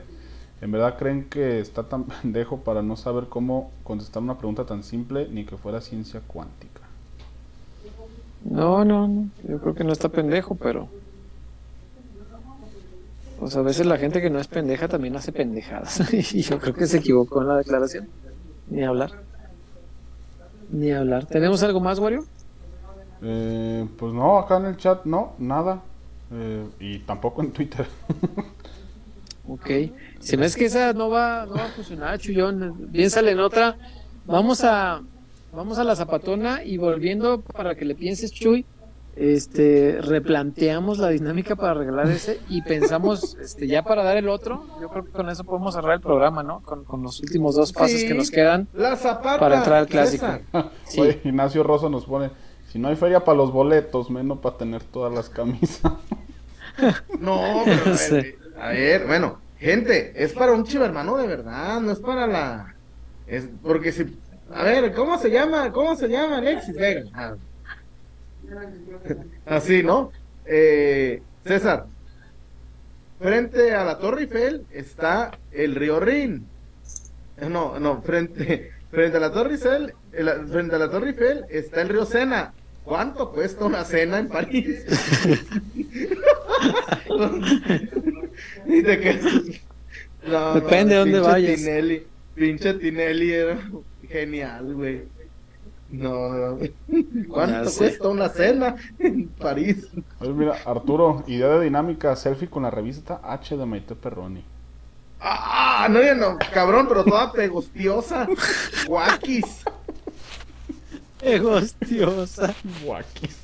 ¿En verdad creen que está tan pendejo para no saber cómo contestar una pregunta tan simple ni que fuera ciencia cuántica? No, no, no. Yo creo que no está pendejo, pero. Pues a veces la gente que no es pendeja también hace pendejadas. y yo creo que se equivocó en la declaración. Ni hablar. Ni hablar. ¿Tenemos algo más, Wario? Eh, pues no, acá en el chat no, nada. Eh, y tampoco en Twitter. Ok. Si me es que esa no va, no va a funcionar, Chuyón. Piénsale en otra. Vamos a, vamos a la zapatona y volviendo para que le pienses, Chuy. Este, replanteamos la dinámica para regalar ese y pensamos, este, ya para dar el otro. Yo creo que con eso podemos cerrar el programa, ¿no? Con, con los últimos dos pases Sí. que nos quedan. La Zapata. Para entrar al clásico. Sí. Oye, Ignacio Rosso nos pone, si no hay feria para los boletos, menos para tener todas las camisas. No, pero Sí. A ver, bueno, gente, es para un chivermano de verdad, no es para la. Es porque si. A ver, ¿cómo se llama? ¿Cómo se llama Alexis? Ah. Así, ¿no? Eh, César, frente a la Torre Eiffel está el río Rin. Eh, No, no, frente, frente a la Torre Eiffel, eh, frente a la Torre Eiffel está el río Sena. ¿Cuánto cuesta una cena en París? Y te quedas- No, Depende de dónde vayas. Tinelli, pinche Tinelli era genial, güey. No, no. ¿Cuánto cuesta una cena en París? Oye, mira, Arturo, idea de dinámica, selfie con la revista H de Maite Perroni. Ah, no, ya no, cabrón, pero toda pegostiosa. Guakis. Egostiosa. Guakis.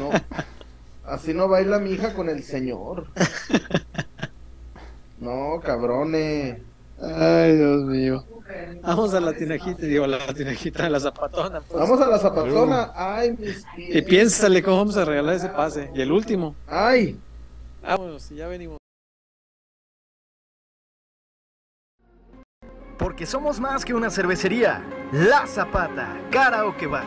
No. Así no baila mi hija con el señor. No, cabrones. Ay, Dios mío. Vamos a la tinajita, digo, a la tinajita, a la zapatona. pues. Vamos a la zapatona. Ay, mis Y pies. piénsale cómo vamos a regalar ese pase. Y el último. Ay. Vámonos, y ya venimos. Porque somos más que una cervecería. La Zapata, Karaoke Bar.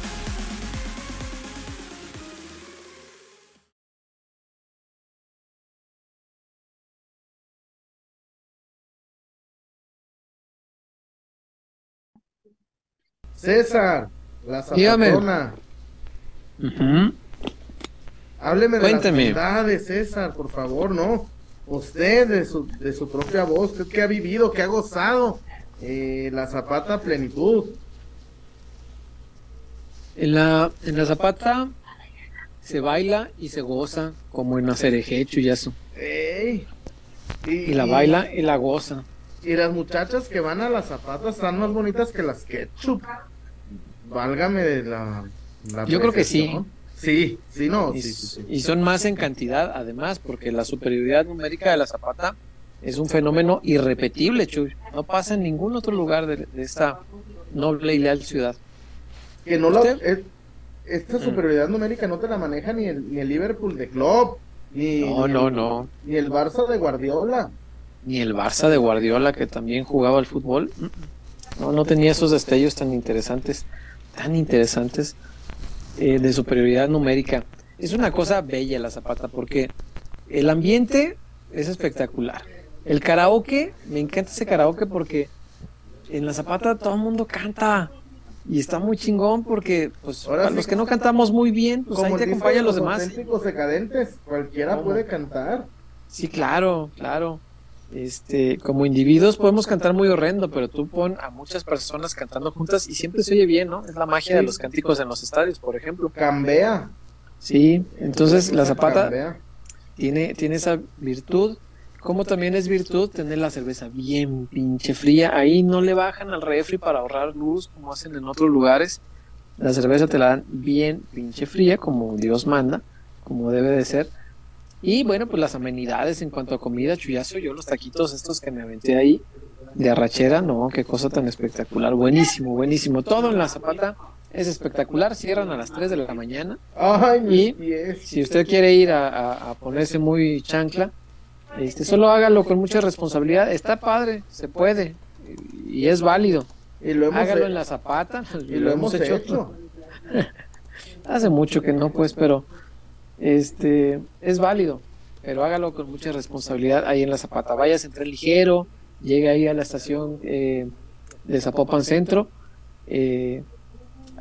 César, la zapatona. Ujú. Hábleme de Cuénteme. las bondades, César, por favor, ¿no? Usted, de su, de su propia voz, usted que ha vivido, que ha gozado eh, la zapata a plenitud. En la, en la zapata se baila y se goza como en Acereje, Chuyazo. Ey. Y la baila y la goza. Y las muchachas que van a la zapata están más bonitas que las ketchup. Válgame de la, la Yo creo que sí. Sí, sí, no. Y, sí, sí, sí. y son más en cantidad, además, porque la superioridad numérica de la zapata es un fenómeno irrepetible, Chuy. No pasa en ningún otro lugar de, de esta noble y leal ciudad. Que no la, esta Mm. superioridad numérica no te la maneja ni el, ni el Liverpool de Klopp, ni, No, ni no, el- no. ni el Barça de Guardiola. Ni el Barça de Guardiola, que también jugaba al fútbol. No, no tenía esos destellos tan interesantes, tan interesantes eh, de superioridad numérica. Es una cosa bella la zapata, porque el ambiente es espectacular. El karaoke, me encanta ese karaoke porque en la zapata todo el mundo canta. Y está muy chingón porque, pues, Ahora para sí. los que no cantamos muy bien, pues ahí Como te dicen acompañan los demás. decadentes, cualquiera puede cantar. Sí, claro, claro. Este, como individuos podemos cantar muy horrendo, pero tú pon a muchas personas cantando juntas y siempre se oye bien, ¿no? Es la magia de los cánticos en los estadios, por ejemplo. Cambea. Sí, entonces la zapata Cambea. tiene, tiene esa virtud, como también es virtud tener la cerveza bien pinche fría. Ahí no le bajan al refri para ahorrar luz como hacen en otros lugares. La cerveza te la dan bien pinche fría, como Dios manda, como debe de ser. Y bueno, pues las amenidades en cuanto a comida, chuyazo, yo los taquitos estos que me aventé ahí de arrachera, no, qué cosa tan espectacular, buenísimo, buenísimo. Todo en la zapata es espectacular, cierran a las 3 de la mañana. Ay, Y pies. si usted quiere ir a, a- a ponerse muy chancla, este, solo hágalo con mucha responsabilidad. Está padre, se puede y es válido. Y lo hemos, Hágalo he- en la zapata. y lo hemos hecho. Hace mucho que no, pues, pero este es válido. Pero hágalo con mucha responsabilidad ahí en la zapata. Váyase en tren ligero, llegue ahí a la estación eh, de Zapopan Centro. Eh,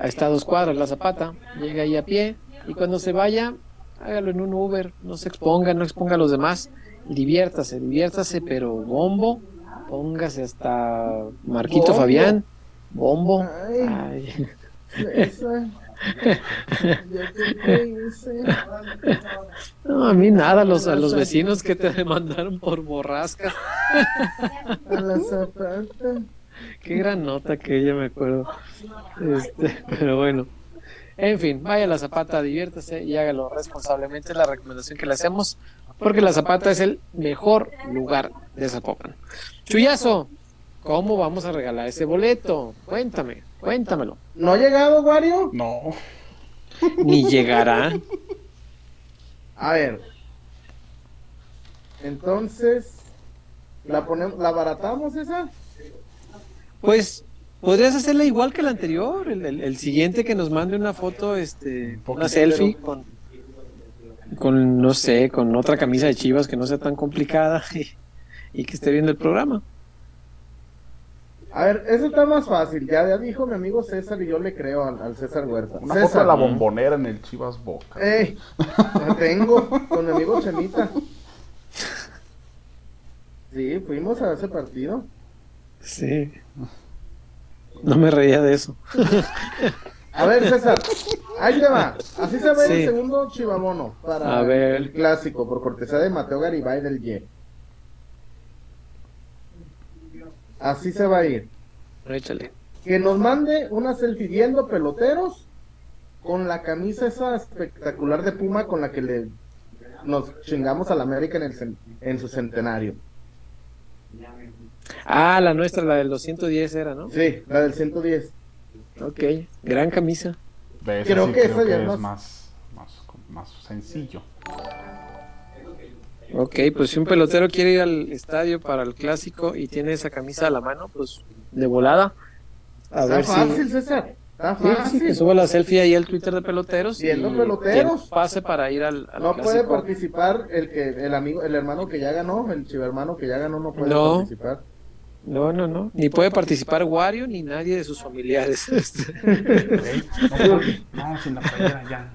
está a dos cuadras la zapata, llega ahí a pie y cuando se vaya, hágalo en un Uber, no se exponga, no exponga a los demás diviértase, diviértase, pero bombo, póngase hasta Marquito Bombo. Fabián, bombo. Ay. Ay. Esa. No, a mí nada, los, a los vecinos que te demandaron por borrasca. A la zapata. Qué gran nota que ella me acuerdo. Este, pero bueno. En fin, vaya a la zapata, diviértase y hágalo responsablemente. Es la recomendación que le hacemos. Porque la zapata es el mejor lugar de Zapopan. Chuyazo, ¿cómo vamos a regalar ese boleto? Cuéntame, cuéntamelo. ¿No ha llegado, Wario? No. Ni llegará. A ver. Entonces, ¿la ponemos, la abaratamos esa? Pues podrías hacerla igual que el anterior, el, el- el siguiente que nos mande una foto, este, Un una selfie con, con, no sé, con otra camisa de chivas que no sea tan complicada y, y que esté viendo el programa. A ver, eso está más fácil. Ya, ya dijo mi amigo César y yo le creo al, al César Huerta. Una César, foto de la bombonera en el Chivas Boca. ¡Ey! La tengo con mi amigo Chemita. Sí, fuimos a ese partido. Sí. No me reía de eso. A ver, César, ahí te va. Así se ve Sí. el segundo chivamono para A ver. el clásico, por cortesía de Mateo Garibay del Ye. Así se va a ir. Échale. Que nos mande una selfie viendo peloteros con la camisa esa espectacular de Puma con la que le nos chingamos al América en, el en su centenario. Ah, la nuestra, la del 210 era, ¿no? Sí, la del 110. Ok, gran camisa. Creo sí que esa ya es más- más, más sencillo. Ok, pues si un pelotero quiere ir al estadio para el clásico y tiene esa camisa a la mano, pues de volada. A Está ver fácil, si. César. Está Sí, sí, fácil. que suba la selfie ahí al Twitter de peloteros. Viendo y peloteros. Pase para ir al, al No puede participar el que el amigo, el hermano que ya ganó, el chivermano que ya ganó no puede No. participar. No, no, no. Ni puede participar Wario ni nadie de sus familiares. Este, no, no, sin la playera ya.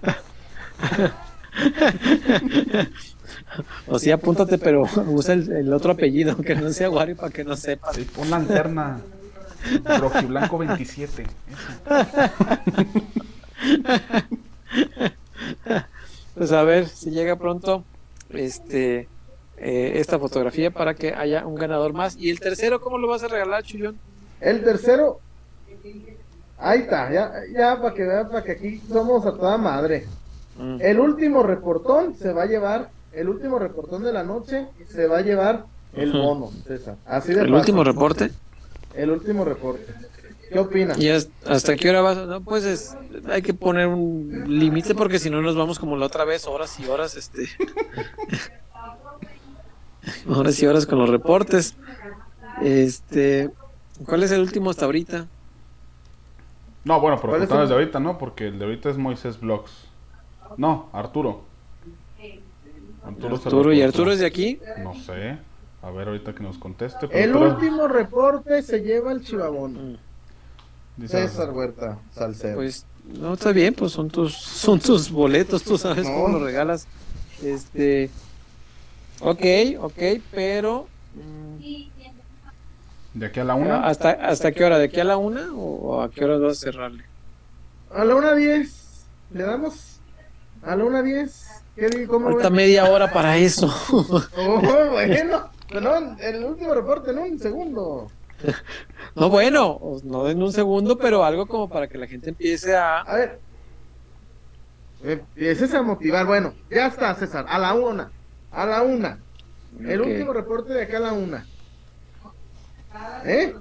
o sea, apúntate, pero usa el, el otro apellido, aunque no sea Wario, para que no sepas. Sí, pon la lanterna. Rojiblanco 27. Eso. Pues a ver si llega pronto este eh, esta fotografía para que haya un ganador más. ¿Y el tercero cómo lo vas a regalar, Chuyón? El tercero, ahí está, ya, ya para que vean, para que aquí somos a toda madre. Mm. El último reportón se va a llevar, el último reportón de la noche se va a llevar el bono, César. Así de El fácil. último reporte. El último reporte. ¿Qué opinas? ¿Y has- hasta qué hora vas? No, pues es- hay que poner un límite porque si no nos vamos como la otra vez, horas y horas, este. horas y horas con los reportes. Este, ¿cuál es el último hasta ahorita? No, bueno, pero ¿Cuál es contado el- desde ahorita, ¿no? Porque el de ahorita es Moisés Vlogs. No, Arturo. Arturo, y. Arturo es de aquí. No sé. A ver ahorita que nos conteste. El último reporte se lleva el chivabono. Mm, Dice- César Huerta, Salcedo. Pues no está bien, pues son tus son tus boletos, tú sabes No. cómo los regalas. Este, ok, ok, pero mm, De aquí a la una. hasta hasta qué hora, de aquí a la una o a qué hora vas a cerrarle. A la una diez, le damos a la una diez. ¿Qué digo? ¿Cómo Falta ven? media hora para eso. Oh, bueno. No, el último reporte en un segundo. no, bueno, no en un segundo, pero algo como para que la gente empiece a. A ver. Empieces a motivar. Bueno, ya está, César. A la una. A la una. El Ok. último reporte de acá a la una. ¿Eh?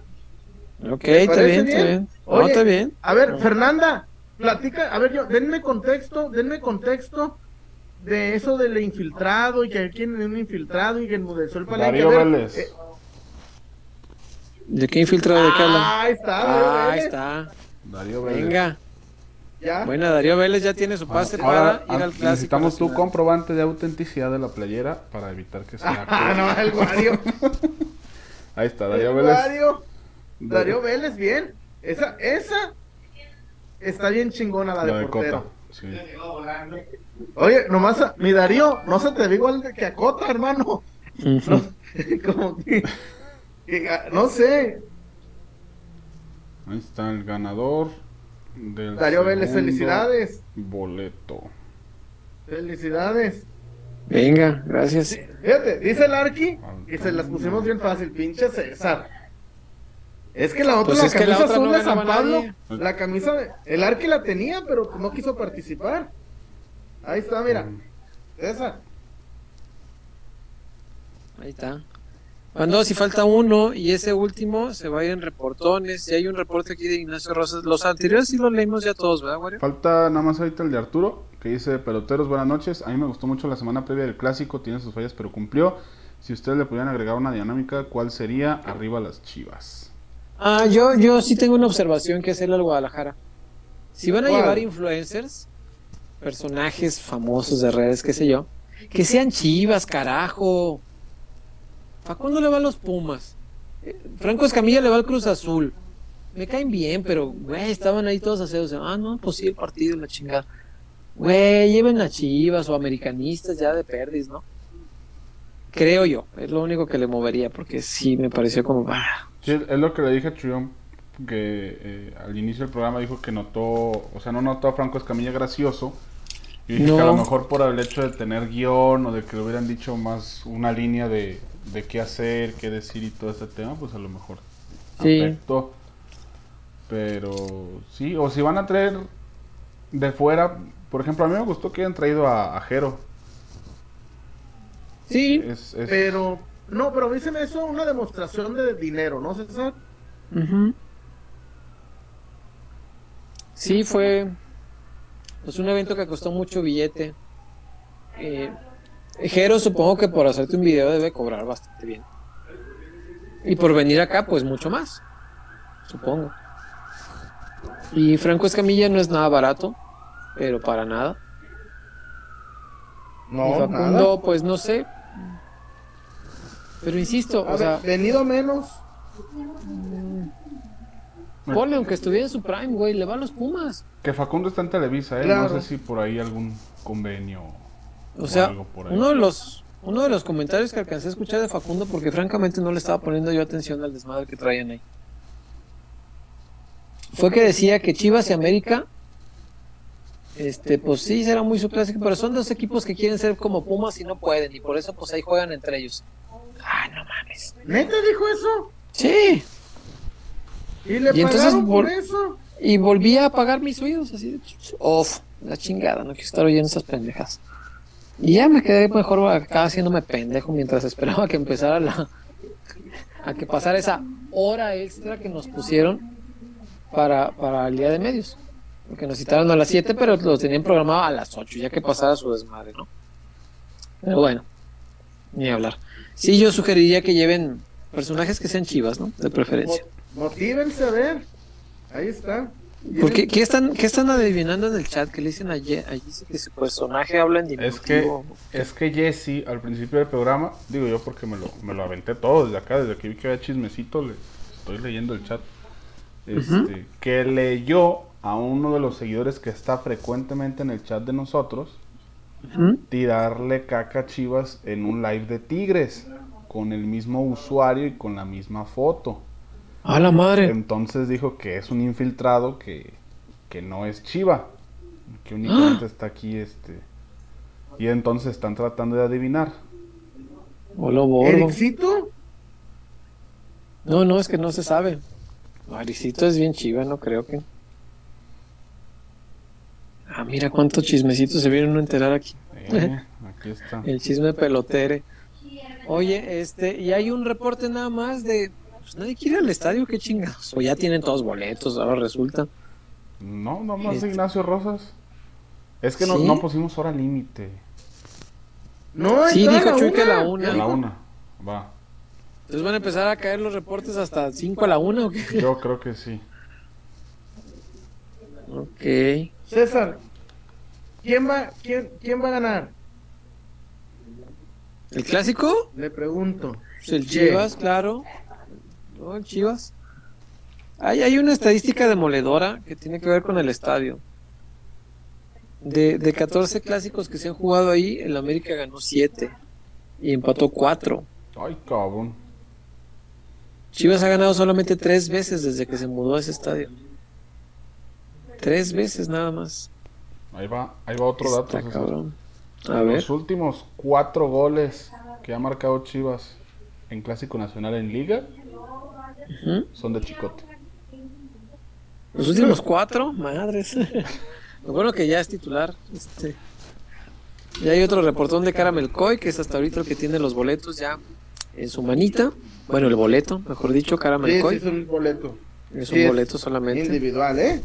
Ok, ¿Te está parece bien, está bien? bien. No, Oye, está bien. A ver, Fernanda, platica, a ver, yo, denme contexto, denme contexto de eso del infiltrado y que quién es un infiltrado y que enmudeció el palenque. Darío Vélez. eh, ¿De qué infiltrado de qué habla? ahí está, Darío Ah, ahí está. Darío Vélez. Venga. Ya. Bueno, Darío Vélez ya tiene su pase Ahora, para ir ah, al clásico. necesitamos tu comprobante de autenticidad de la playera para evitar que sea. Ah, no, el Wario. Ahí está, Darío El Vélez. Wario. Darío Vélez, bien. Esa, esa está bien chingona la de, La de portero. Cota. Sí. Oye, nomás, a- mi Darío, no se te ve igual de que a Cota, hermano. No, como que, que, no sé. Ahí está el ganador del Darío Vélez, felicidades. Boleto. Felicidades. Venga, gracias. Fíjate, dice el Arqui y se las pusimos bien fácil, pinche César. Es que la otra, Pues la es que la camisa otra azul no de San Pablo, la camisa de, el Arqui la tenía, pero no quiso participar. Ahí está, mira, Mm. César. Ahí está. Van dos y falta uno y ese último se va a ir en reportones. Si hay un reporte aquí de Ignacio Rosas, los anteriores sí los leímos ya todos, ¿verdad, Wario? Falta nada más ahorita el de Arturo, que dice, peloteros, buenas noches. A mí me gustó mucho la semana previa del clásico, tiene sus fallas, pero cumplió. Si ustedes le pudieran agregar una dinámica, ¿cuál sería? Arriba las chivas. Ah, yo, yo sí tengo una observación que hacerle al Guadalajara. Si van a llevar influencers, personajes famosos de redes, qué sé yo, que sean chivas, carajo. Facundo le va a los Pumas. Eh, Franco Escamilla le va al Cruz Azul. Me caen bien, pero, güey, estaban ahí todos haciendo. Ah, no, pues sí, el partido, la chingada. Güey, lleven a chivas o americanistas ya de perdis, ¿no? Creo yo, es lo único que le movería, porque sí me pareció como. ah, Sí, es lo que le dije a Trión. que eh, al inicio del programa dijo que notó, o sea, no notó a Franco Escamilla gracioso. Y dije que a lo mejor por el hecho de tener guion o de que le hubieran dicho más una línea de, de qué hacer, qué decir y todo este tema, pues a lo mejor Sí. afectó. Pero sí, o si van a traer de fuera, por ejemplo, a mí me gustó que hayan traído a, a Jero. Sí, Es, es- Pero, no, pero a mí se me hizo una demostración de dinero, ¿no, César? Ujú. Sí, fue pues un evento que costó mucho billete. Eh, Jero supongo que por hacerte un video debe cobrar bastante bien. Y por venir acá, pues mucho más. Supongo. Y Franco Escamilla no es nada barato, pero para nada. y No, Facundo, nada. pues no sé. Pero insisto, A o sea, venido menos. ponle aunque estuviera en su prime, güey, le va a los Pumas. que Facundo está en Televisa, ¿eh? Claro. No sé si por ahí algún convenio O sea, algo por ahí. uno de los uno de los comentarios que alcancé a escuchar de Facundo, porque francamente no le estaba poniendo yo atención al desmadre que traían ahí, fue que decía que Chivas y América, este, pues sí, será muy su clásico, pero son dos equipos que quieren ser como Pumas y no pueden, y por eso pues ahí juegan entre ellos. Ah, no mames. ¿Neta dijo eso? Sí, ¿Y le Y entonces por eso? y volví a apagar mis oídos así de off, la chingada, no quiero estar oyendo esas pendejas. Y ya me quedé mejor acá haciéndome pendejo mientras esperaba que empezara la a que pasara esa hora extra que nos pusieron para, para el día de medios. Porque nos citaron a las 7, pero lo tenían programado a las 8, ya que pasara su desmadre, ¿no? Pero bueno, ni hablar. Sí, yo sugeriría que lleven personajes que sean chivas, ¿no? De preferencia. Mo- Motívense a ver. Ahí está. ¿Por qué, qué están, qué están adivinando en el chat? Que le dicen allí, allí dice que su personaje habla en Es que, diminutivo. es que Jesse al principio del programa, digo yo porque me lo, me lo aventé todo desde acá, desde que vi que había chismecito, le estoy leyendo el chat. Este, Que leyó a uno de los seguidores que está frecuentemente en el chat de nosotros Tirarle caca a Chivas en un live de Tigres con el mismo usuario y con la misma foto. ¡A la madre! Entonces dijo que es un infiltrado que, que no es Chiva, que únicamente está aquí este y entonces están tratando de adivinar. Bolo, bolo. ¿Ericito? No, no, es que no se sabe. Maricito es bien chiva, no creo que. Ah, mira cuántos chismecitos se vienen a enterar aquí. Eh, aquí está. El chisme pelotere. Oye, este, y hay un reporte nada más de. Pues nadie quiere ir al estadio, qué chingados. O ya tienen todos boletos, ahora resulta. No, nomás Este- Ignacio Rosas. Es que no, ¿Sí? no pusimos hora límite. No, Sí, dijo la Chuy que a la una. una. A la una. Va. Entonces van a empezar a caer los reportes hasta 5 a la 1 o qué? Yo creo que sí. Ok. César, ¿quién va, quién, quién va a ganar? ¿El clásico? Le pregunto. Pues el. Chivas, claro. No, el Chivas. Hay, hay una estadística demoledora que tiene que ver con el estadio. De, de 14 clásicos que se han jugado ahí, el América ganó 7 y empató 4. Ay, cabrón. Chivas ha ganado solamente 3 veces desde que se mudó a ese estadio. 3 veces nada más. Ahí va, ahí va otro dato. Está César. cabrón. A ver. Los últimos cuatro goles que ha marcado Chivas en Clásico Nacional en Liga son de Chicote. Los últimos cuatro, madres. Lo bueno que ya es titular. Este. Y hay otro reportón de Caramel Coy, que es hasta ahorita el que tiene los boletos ya en su manita. Bueno, el boleto, mejor dicho, Caramel sí, Coy. es un boleto. es sí, un es boleto solamente. Individual, ¿eh?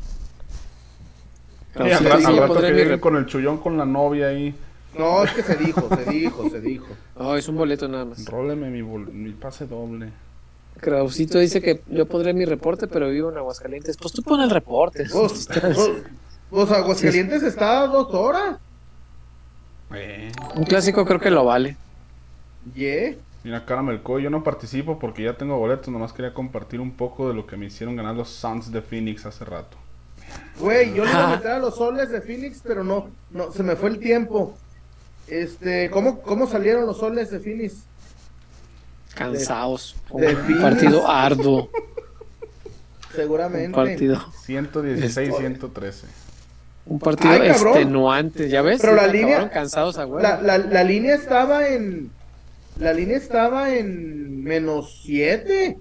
Al, sí, al rato que lleguen con el chullón con la novia ahí, No, es que se dijo, se dijo, se dijo. Oh, es un boleto nada más. róleme mi, bol- mi pase doble. Krausito dice que yo pondré mi reporte, pero vivo en Aguascalientes. Pues tú pon el reporte. Vos, vos, vos Aguascalientes está a dos horas. Eh. Un clásico creo que lo vale. Yeah. Mira, Caramel Coy, yo no participo porque ya tengo boletos, nomás quería compartir un poco de lo que me hicieron ganar los Suns de Phoenix hace rato. Güey, yo le iba a Ah. meter a los soles de Phoenix, pero no, no, se me fue el tiempo. Este, ¿cómo, cómo salieron los soles de Phoenix? Cansados. de un partido arduo. seguramente. Un partido. 116, 113. Un partido Ay, extenuante, ¿ya ves? Pero la línea- cansados a. La, la, la línea estaba en. La línea estaba en menos 7.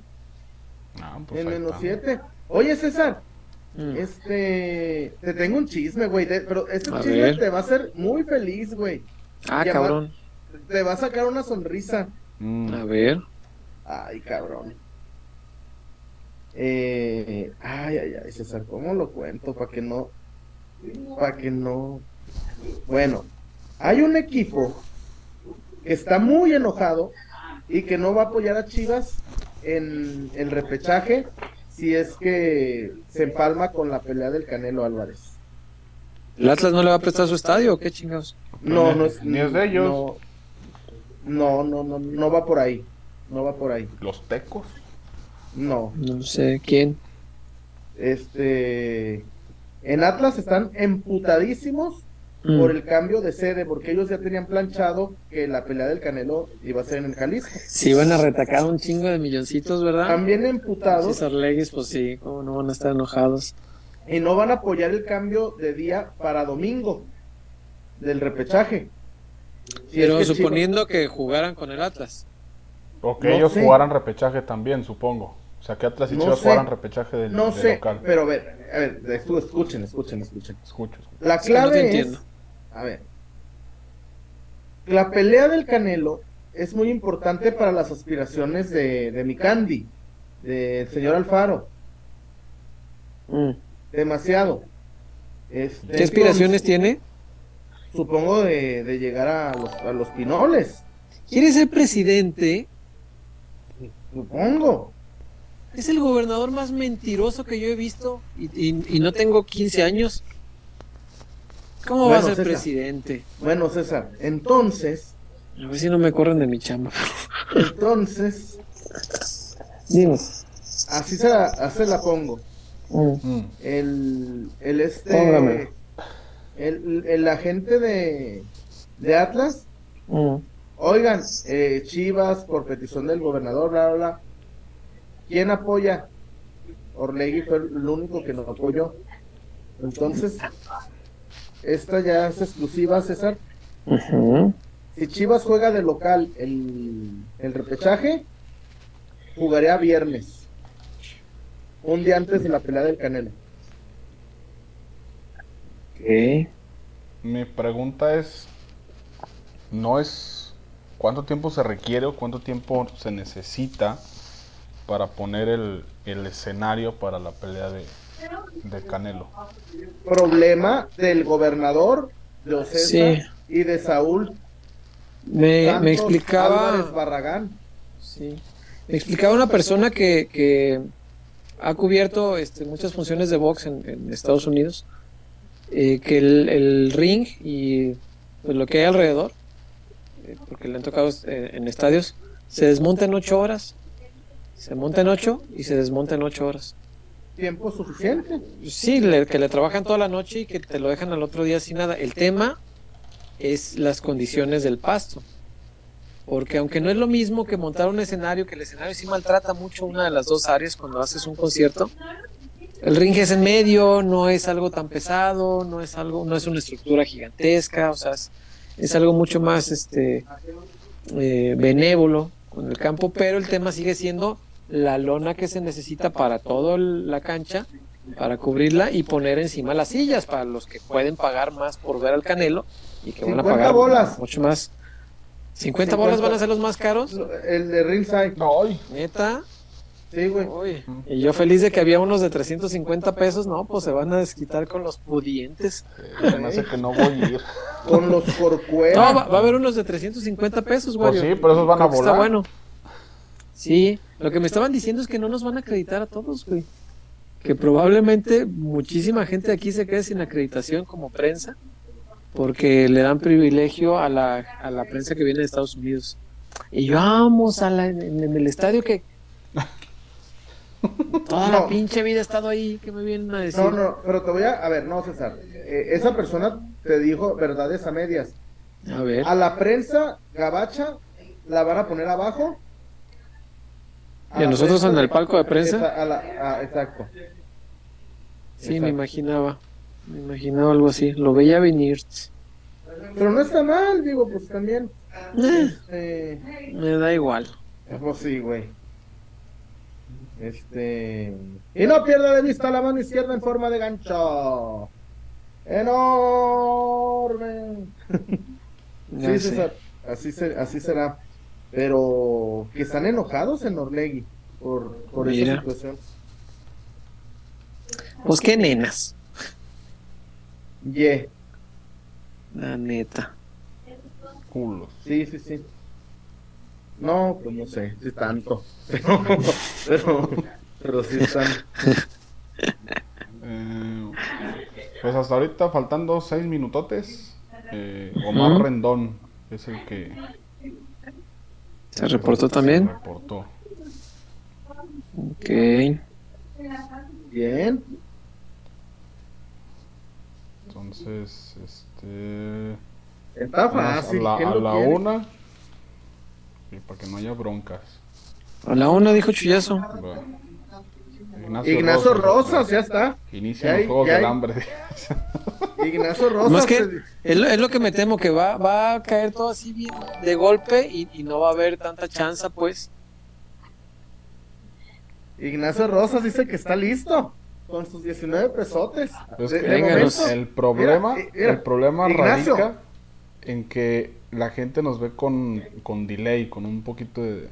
Ah, pues En menos está. 7. Oye, César, Mm. este. Te tengo un chisme, güey. Pero este A chisme ver. te va a hacer muy feliz, güey. Ah, cabrón. Te va a sacar una sonrisa. Mm. A ver. Ay, cabrón. Eh, ay, ay, ay, César, ¿cómo lo cuento? Para que no. Para que no. Bueno, hay un equipo que está muy enojado y que no va a apoyar a Chivas en el repechaje si es que se empalma con la pelea del Canelo Álvarez. ¿El Atlas no le va a prestar su estadio o qué chingados? No, no es. Ni es de ellos. No, no, no, no, no va por ahí. No va por ahí. Los tecos. No. No sé quién. Este. En Atlas están emputadísimos Mm. por el cambio de sede, porque ellos ya tenían planchado que la pelea del Canelo iba a ser en Jalisco. Si iban a retacar un chingo de milloncitos, ¿verdad? También emputados César Leguis, pues sí, cómo no van a estar enojados. y no van a apoyar el cambio de día para domingo del repechaje. Si Pero es que suponiendo que jugaran con el Atlas. O que No ellos sé. jugaran repechaje también, supongo. O sea, que Atlas y No Chivas sé. jugaran repechaje del, Chivas- no del sé, local. pero a ver, a ver, escu- escuchen, escuchen, escuchen. Escucho. escucho. La clave es, entiendo. A ver, la pelea del Canelo es muy importante para las aspiraciones de, de mi Candy, del señor Alfaro, Mm. demasiado. Este, ¿Qué aspiraciones tiene? Supongo de, de llegar a los, a los pinoles, ¿Quiere ser presidente? supongo. Es el gobernador más mentiroso que yo he visto y, y- y no tengo 15 años. ¿Cómo va a ser César. presidente? Bueno, César, entonces, A ver si no me corren de mi chamba. entonces, Dime. así se la, así la pongo. Mm. Mm. el, el este Póngame. el, el agente de, de Atlas Mm. oigan eh, Chivas por petición del gobernador bla bla bla quién apoya Orlegui fue el único que nos apoyó entonces esta ya es exclusiva César. Si Chivas juega de local el, el repechaje jugaría viernes un día antes de la pelea del Canelo. Ok. Mi pregunta es, no es cuánto tiempo se requiere o cuánto tiempo se necesita para poner el, el escenario para la pelea de, de Canelo. problema del gobernador de Ocesa Sí. y de Saúl Me, Santos me explicaba. Barragán. Sí. Me explicaba una persona que, que ha cubierto este, muchas funciones de box en, en Estados Unidos, eh, que el, el ring y pues, lo que hay alrededor, eh, porque le han tocado eh, en estadios, se desmonta en ocho horas. Se monta en ocho y se desmonta en ocho horas. Tiempo suficiente. Sí, le- que le trabajan toda la noche y que te lo dejan al otro día sin nada. El tema es las condiciones del pasto. Porque aunque no es lo mismo que montar un escenario, que el escenario sí maltrata mucho una de las dos áreas cuando haces un concierto, el ring es en medio, no es algo tan pesado, no es algo, no es una estructura gigantesca, o sea, es, algo mucho más este eh, benévolo con el campo, pero el tema sigue siendo la lona que se necesita para toda la cancha, para cubrirla y poner encima las sillas para los que pueden pagar más por ver al Canelo y que van a 50 pagar bolas. mucho más. 50 50. bolas van a ser los más caros, El de Ringside. ¡Ay! neta. Sí, güey. Uy, y yo feliz de que había unos de 350 pesos, no, pues se van a desquitar con los pudientes. Me hace que no voy a ir. Con los corcueras. No, va, va a haber unos de 350 pesos, güey. Pues sí, pero esos van a que Está volar. bueno. Sí, lo que me estaban diciendo es que no nos van a acreditar a todos, güey. Que probablemente muchísima gente aquí se quede sin acreditación como prensa, porque le dan privilegio a la, a la prensa que viene de Estados Unidos. Y yo vamos a la, en, en el estadio que toda la pinche vida he estado ahí, que me vienen a decir? No, no, pero te voy a. A ver, no, César. Eh, esa persona te dijo verdades a medias. A ver. A la prensa gabacha la van a poner abajo ¿Y a nosotros en el palco de prensa? A la- ah, exacto. Sí, me imaginaba. Me imaginaba algo así. Lo veía venir. Pero no está mal, digo, pues también. Eh, Este, me da igual. pues sí, güey. Este. Y no pierda de vista la mano izquierda en forma de gancho. Enorme. Sí. César, así, se- así será. Pero que están enojados en Orlegui por, por esa situación. Pues qué nenas, Ye, la neta. Culos. sí, sí, sí. No, pues no sé, si tanto. Pero, pero, pero sí están. Eh, pues hasta ahorita faltando seis minutotes. eh, Omar Ujú. Rendón es el que ¿Se reportó se también? reportó. Ok. Bien. Entonces, este. Está fácil. A la, una. y para que no haya broncas. A la una dijo Chuyazo. Va. Ignacio Rosas, ya está. Inicia Ya los hay- juegos ya del hambre. Ignacio Rosas. Más que se- es lo, es lo que me temo, que va, va a caer todo así bien de golpe y, y no va a haber tanta chance, pues. Ignacio Rosas dice que está listo con sus 19 pesotes. Es De- que de Venga, momento, el problema, Mira, mira, el problema Ignacio. radica en que la gente nos ve con, con delay, con un poquito de...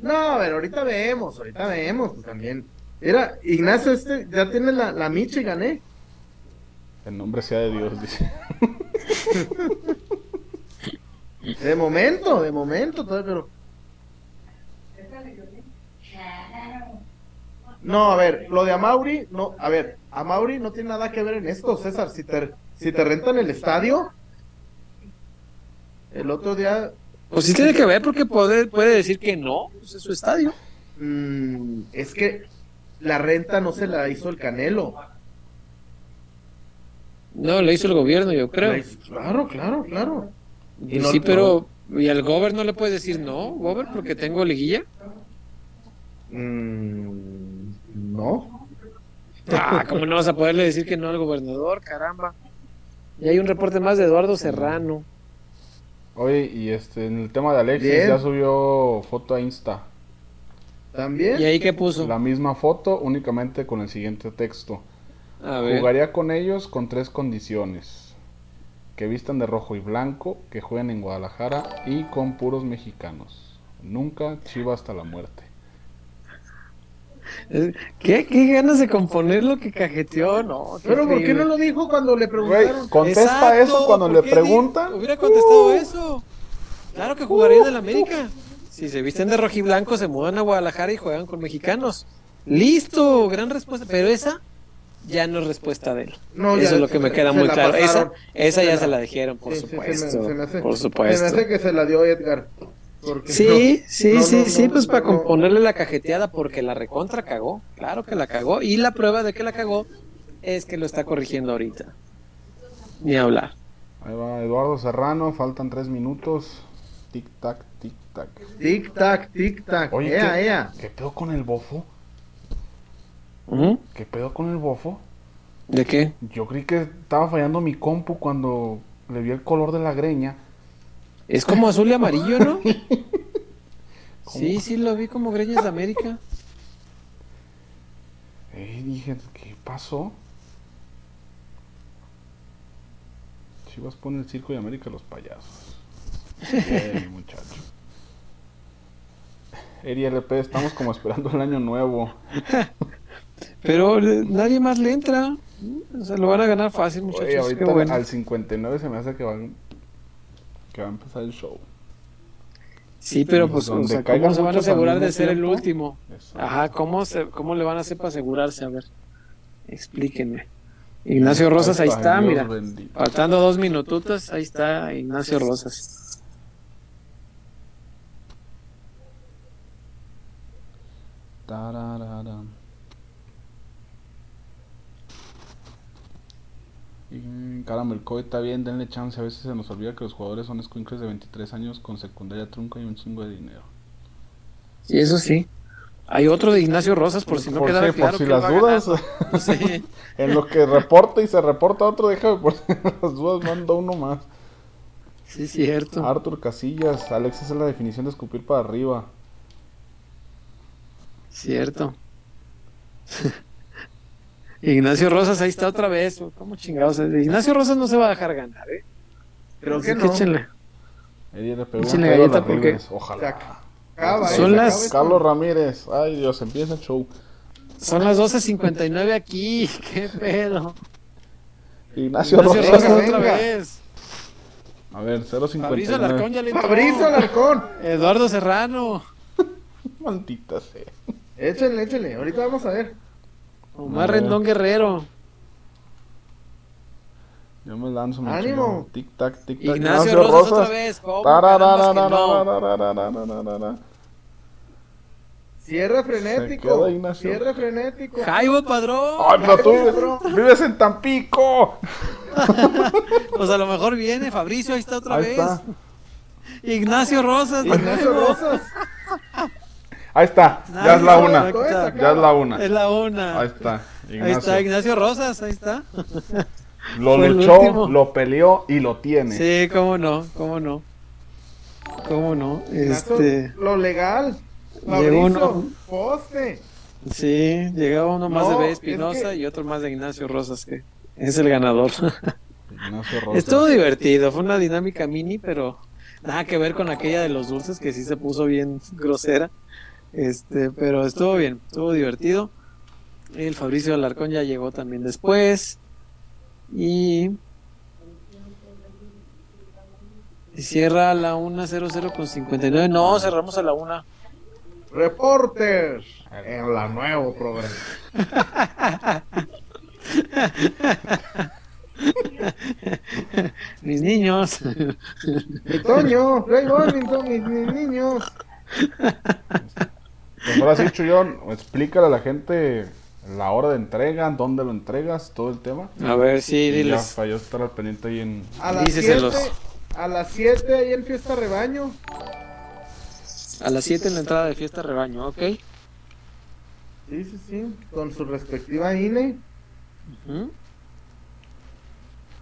No, a ver, ahorita vemos, ahorita vemos pues, también. Mira, Ignacio este ya tiene la, la micha y gané. El nombre sea de Dios, dice. De momento, de momento, todavía, pero. No, a ver, lo de Amauri, no, a ver, Amauri no tiene nada que ver en esto, César. Si te, si te rentan el estadio, el otro día, Pues sí tiene que ver porque puede, puede decir que no, pues es su estadio. mm, es que la renta no se la hizo el Canelo. No, lo hizo el gobierno, yo creo. La hizo- Claro, claro, claro. Y no- sí, pero ¿y al gober no le puede decir no, gober, porque tengo liguilla? Mm, no. Ah, ¿cómo no vas a poderle decir que no al gobernador? Caramba. Y hay un reporte más de Eduardo Serrano. Oye, y este, en el tema de Alexis Bien. ya subió foto a Insta. También. ¿Y ahí qué puso? La misma foto, únicamente con el siguiente texto. A ver. Jugaría con ellos con tres condiciones. Que vistan de rojo y blanco, que jueguen en Guadalajara y con puros mexicanos. Nunca chiva hasta la muerte. Eh, ¿Qué, ¿Qué ganas de componer lo que cajeteó? No, Pero ¿por qué no lo dijo cuando le preguntaron? contesta Exacto, eso cuando ¿por le preguntan. Hubiera contestado eso. Claro que jugaría en el América. Si se visten de rojiblanco, se mudan a Guadalajara y juegan con mexicanos. Listo, gran respuesta. Pero esa ya no es respuesta de él. No, Eso ya, es lo que me se- queda se muy la claro. Esa, pasaron. esa Se ya la- se la dijeron, por Sí, sí, se me- supuesto. se me hace- por Se supuesto. me hace que se la dio Edgar. Sí, no- sí, no, sí, no, sí, no, pues para componerle la cajeteada porque la recontra cagó. Claro que la cagó. Y la prueba de que la cagó es que lo está corrigiendo ahorita. Ni hablar. Ahí va Eduardo Serrano, faltan tres minutos. Tic tac, tic tac. Tic tac, tic tac. Oye, ea, ¿qué, ea. ¿qué pedo con el bofo? ¿Ujú. ¿Qué pedo con el bofo? ¿De qué? Yo creí que estaba fallando mi compu cuando le vi el color de la greña. Es como azul y amarillo, ¿no? Sí, sí, lo vi como Greñas de América. Eh, dije, ¿qué pasó? Chivas pone el circo de América los payasos. Bien, muchacho. Eri LP, estamos como esperando el año nuevo. Pero eh, nadie más le entra. O sea, lo van a ganar fácil, muchachos. Oye, ahorita bueno. al 59 se me hace que va, que va a empezar el show. Sí, pero pues, o sea, ¿cómo se van a asegurar de ser el último? Eso. Ajá, ¿cómo, se, ¿cómo le van a hacer para asegurarse? A ver, explíquenme. Ignacio Rosas, ahí está, mira. Faltando dos minutos, ahí está Ignacio Rosas. Y caramba, el COVID está bien, denle chance. A veces se nos olvida que los jugadores son escuincles de 23 años con secundaria trunca y un chingo de dinero. Y eso sí. Hay otro de Ignacio Rosas, por si no Por quedara claro. por si que las dudas. Sí. en lo que reporta y se reporta otro, déjame por si las dudas mando uno más. Sí, cierto. Arthur Casillas, Alex, esa es la definición de escupir para arriba. Cierto. Ignacio Rosas, ahí está otra vez. ¿Cómo chingados? Ignacio Rosas no se va a dejar ganar, ¿eh? Creo Así que que no. échenle. Le pegó Échenle galleta porque- Ojalá. acaba, ¿eh? Son las-. Carlos Ramírez, ay Dios, empieza el show. Son las 12.59 aquí. ¿Qué pedo? Ignacio, Ignacio Rosas. Rosas otra vez. A ver, Fabricio Alarcón 0.59. ya le entró. Fabricio Alarcón. Eduardo Serrano. Maldita sea. Échenle, échenle. Ahorita vamos a ver. Omar A ver. Rendón Guerrero. Yo me lanzo, mi Ánimo. Tic tac, tic tac. Ignacio Rosas otra vez. Frenético. queda Ignacio. Cierre frenético. Jaibo Padrón. Ay, pero tú vives, vives en Tampico. Pues a lo mejor viene Fabricio, ahí está otra Ahí vez. está. Ignacio Rosas. Ignacio. Rosas. Ahí está. Ya es la una. Ya es la una. Es la una. Ahí está. Ahí Ignacio. está Ignacio Rosas, ahí está. Lo Fue luchó, lo peleó y lo tiene. Sí, cómo no, cómo no. Cómo no. Este, Lo legal. Llegó uno. poste. sí, llegaba uno más No, de B. es Espinosa que- y otro más de Ignacio Rosas, que es el ganador. Ignacio Rosas. Estuvo divertido, fue una dinámica mini, pero nada que ver con aquella de los dulces que sí se puso bien grosera. Este, pero estuvo bien, estuvo divertido. El Fabricio Alarcón ya llegó también después. Y, cierra a la 1.00 con 59. No, cerramos a la 1. Reporter. En la nuevo programa. Mis niños. Mi Toño, mis, mis niños. Pues ahora sí, Chuyón, explícale a la gente la hora de entrega, dónde lo entregas, todo el tema. A ver, sí, Y ya, diles. para yo estar al pendiente ahí en... A las 7. Díceselos. A las 7 ahí en Fiesta Rebaño. A las 7 en la entrada de fiesta rebaño, ¿ok? Sí, sí, sí. Con su respectiva INE.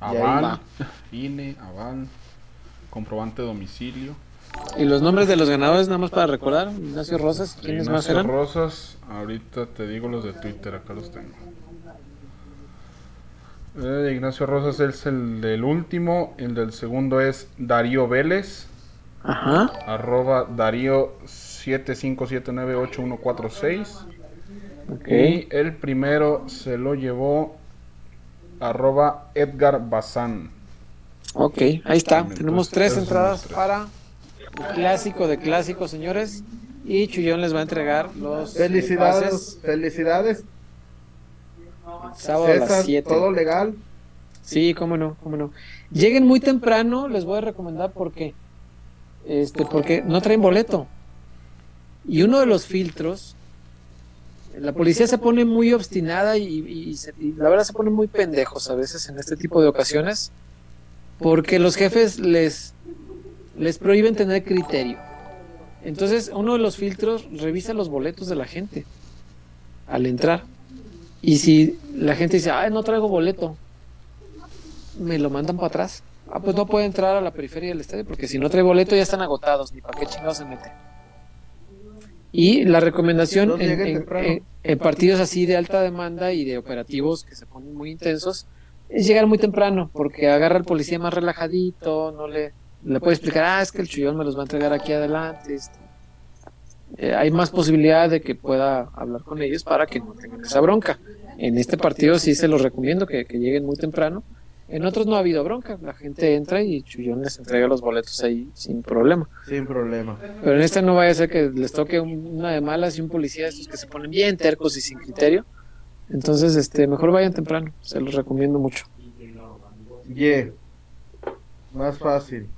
Aval, va. INE, Aval, comprobante de domicilio. Y los nombres de los ganadores, nada más para recordar. Ignacio Rosas, ¿quiénes más Ignacio eran? Rosas, ahorita te digo los de Twitter, acá los tengo. Eh, Ignacio Rosas es el del último, el del segundo es Darío Vélez, Ajá. arroba Darío 75798146. Ok. Y el primero se lo llevó arroba Edgar Bazán. Ok, ahí está. Tenemos tres entradas tres. para clásico de clásicos, señores. Y Chuyón les va a entregar los Felicidades. pases Felicidades. sábado a las César, 7. todo legal. Sí, cómo no, cómo no. Lleguen muy temprano, les voy a recomendar porque este porque no traen boleto. Y uno de los filtros la policía se pone muy obstinada y, y se- y la verdad se pone muy pendejos a veces en este tipo de ocasiones porque los jefes les les prohíben tener criterio. Entonces, uno de los filtros revisa los boletos de la gente al entrar. Y si la gente dice, ay, no traigo boleto, me lo mandan para atrás. Ah, pues no puede entrar a la periferia del estadio porque si no trae boleto ya están agotados, ni para qué chingados se mete. Y la recomendación en- en partidos así de alta demanda y de operativos que se ponen muy intensos es llegar muy temprano porque agarra al policía más relajadito, no le, le puede explicar, ah, es que el chullón me los va a entregar aquí adelante. este. Eh, hay más posibilidad de que pueda hablar con ellos para que no tengan esa bronca. En este partido sí se los recomiendo que, que lleguen muy temprano. En otros no ha habido bronca, la gente entra y Chullón les entrega los boletos ahí sin problema. Sin problema. Pero en este no vaya a ser que les toque un- una de malas y un policía de estos que se ponen bien tercos y sin criterio. Entonces, este, mejor vayan temprano, se los recomiendo mucho. Yeah. Más fácil.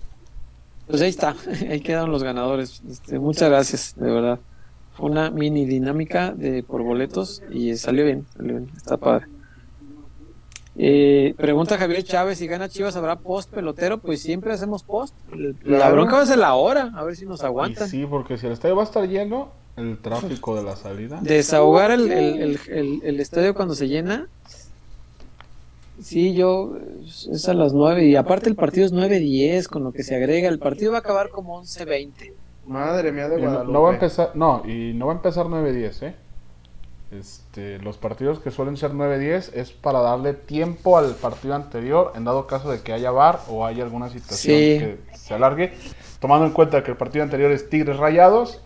Pues ahí está, ahí quedaron los ganadores. Este, muchas gracias, de verdad. Fue una mini dinámica de por boletos y salió bien, salió bien, está padre. Eh, pregunta Javier Chávez, si gana Chivas habrá post pelotero, pues siempre hacemos post. La bronca va a ser la hora, a ver si nos Y aguantan. sí, porque si el estadio va a estar lleno, El tráfico de la salida. Desahogar el, el, el- el estadio cuando se llena. Sí, yo. Es a las 9. Y aparte, el partido es 9-10, con lo que se agrega. El partido va a acabar como 11-20. Madre mía de Y no, Guadalupe. no va a empezar, no, y no va a empezar 9-10, ¿eh? Este, los partidos que suelen ser 9-10 es para darle tiempo al partido anterior en dado caso de que haya VAR o haya alguna situación Sí. que se alargue. Tomando en cuenta que el partido anterior es Tigres Rayados,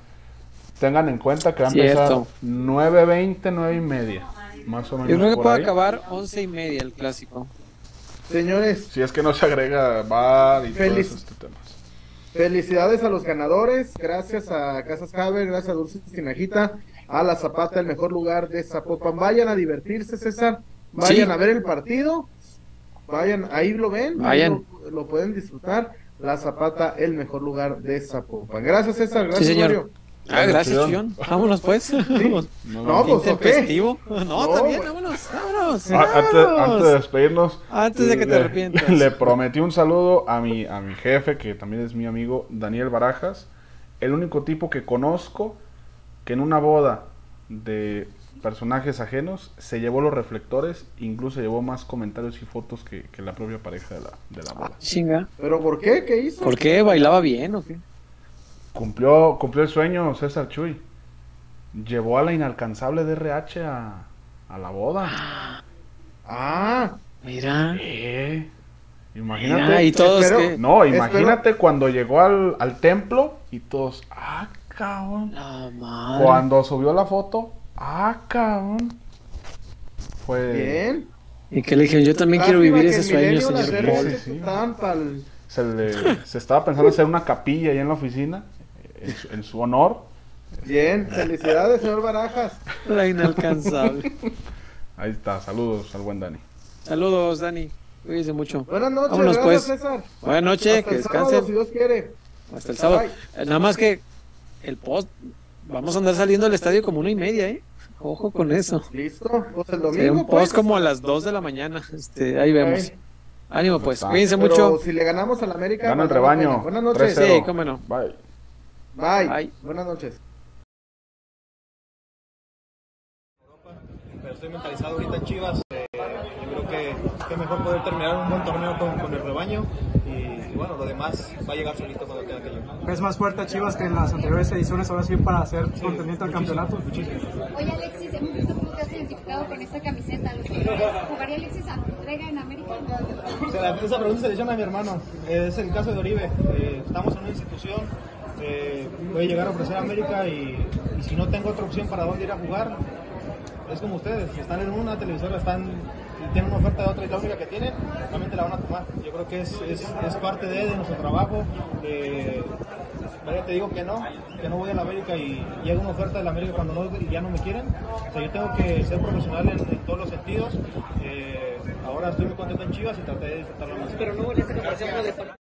tengan en cuenta que va a empezar Cierto. 9-20, 9 y media. Más o menos. Yo creo que por puede ahí. acabar 11 y media el clásico. Señores, Si es que no se agrega VAR y Feliz. todos estos temas. Felicidades a los ganadores, gracias a Casas Haber, gracias a Dulce Tinajita, a la Zapata, el mejor lugar de Zapopan. Vayan a divertirse, César, vayan Sí. a ver el partido, vayan, ahí lo ven, Vayan. Lo, lo pueden disfrutar. La Zapata, el mejor lugar de Zapopan. Gracias, César, gracias, señor. Mario. Ah, gracias, Chillón. Chillón. Vámonos, pues. Vámonos. No, pues, ¿o qué? Intempestivo. No, No, también, güey. vámonos. Vámonos. Ah, Antes, vámonos. antes de despedirnos, Antes de que te le- arrepientas. Le prometí un saludo a mi, a mi jefe, que también es mi amigo, Daniel Barajas, el único tipo que conozco que en una boda de personajes ajenos se llevó los reflectores, incluso llevó más comentarios y fotos que, que la propia pareja de la, de la boda. Chinga. ¿Pero por qué? ¿Qué hizo? ¿Por qué? ¿Bailaba bien o qué? Cumplió, cumplió el sueño César Chuy. Llevó a la inalcanzable DRH a, a la boda. Ah, Mira. Eh, imagínate. Mira, y todos Espero- que... No, Espero- imagínate cuando llegó al, al templo y todos, ah, cabrón. La madre. Cuando subió la foto, ah, cabrón. Fue. bien. Y que le dijeron, yo también quiero vivir ese sueño, señor. Sí, Se, le- se estaba pensando hacer una capilla ahí en la oficina, en su, en su honor. Bien, felicidades, señor Barajas. La inalcanzable. Ahí está, saludos al buen Dani. Saludos, Dani. Cuídense mucho. Buenas noches, Vámonos, gracias, pues. César. Buenas noches, Hasta que el sábado, descansen. si Dios quiere. Hasta el sábado. Bye. Eh, Nada más que el post, vamos a andar saliendo al estadio como una y media, ¿eh? Ojo con eso. Listo, pues el domingo. un post pues. como a las 2 de la mañana. Este, ahí vemos. Ánimo pues, cuídense Pero mucho. si le ganamos al América. Gana el rebaño. Buenas noches. 3-0. Sí, cómo no. Bye. Bye. Bye. Buenas noches. pero estoy mentalizado ahorita en Chivas. eh, yo creo que, que mejor poder terminar un buen torneo con, con el rebaño y, y bueno, lo demás va a llegar solito cuando tenga que llegar. ¿Es más fuerte a Chivas que en las anteriores ediciones ahora sí para ser contendiente al campeonato? Oye Alexis, hemos visto cómo te has identificado con esta camiseta. ¿Los jugadores jugaría Alexis a entrega en América? Se la- esa pregunta se le hicieron a mi hermano. Eh, es el caso de Oribe. Eh, estamos en una institución. Eh, a llegar a ofrecer a América y, si no tengo otra opción para dónde ir a jugar, es como ustedes. Están en una televisora, están tienen una oferta de otra y la única que tienen, realmente la van a tomar. Yo creo que es, es, parte de, de nuestro trabajo. Eh, te digo que no, que no voy a la América y llega una oferta de la América cuando no, y ya no me quieren. O sea, yo tengo que ser profesional en, todos los sentidos. Eh, ahora estoy muy contento en Chivas y traté de disfrutarlo más. Pero no puede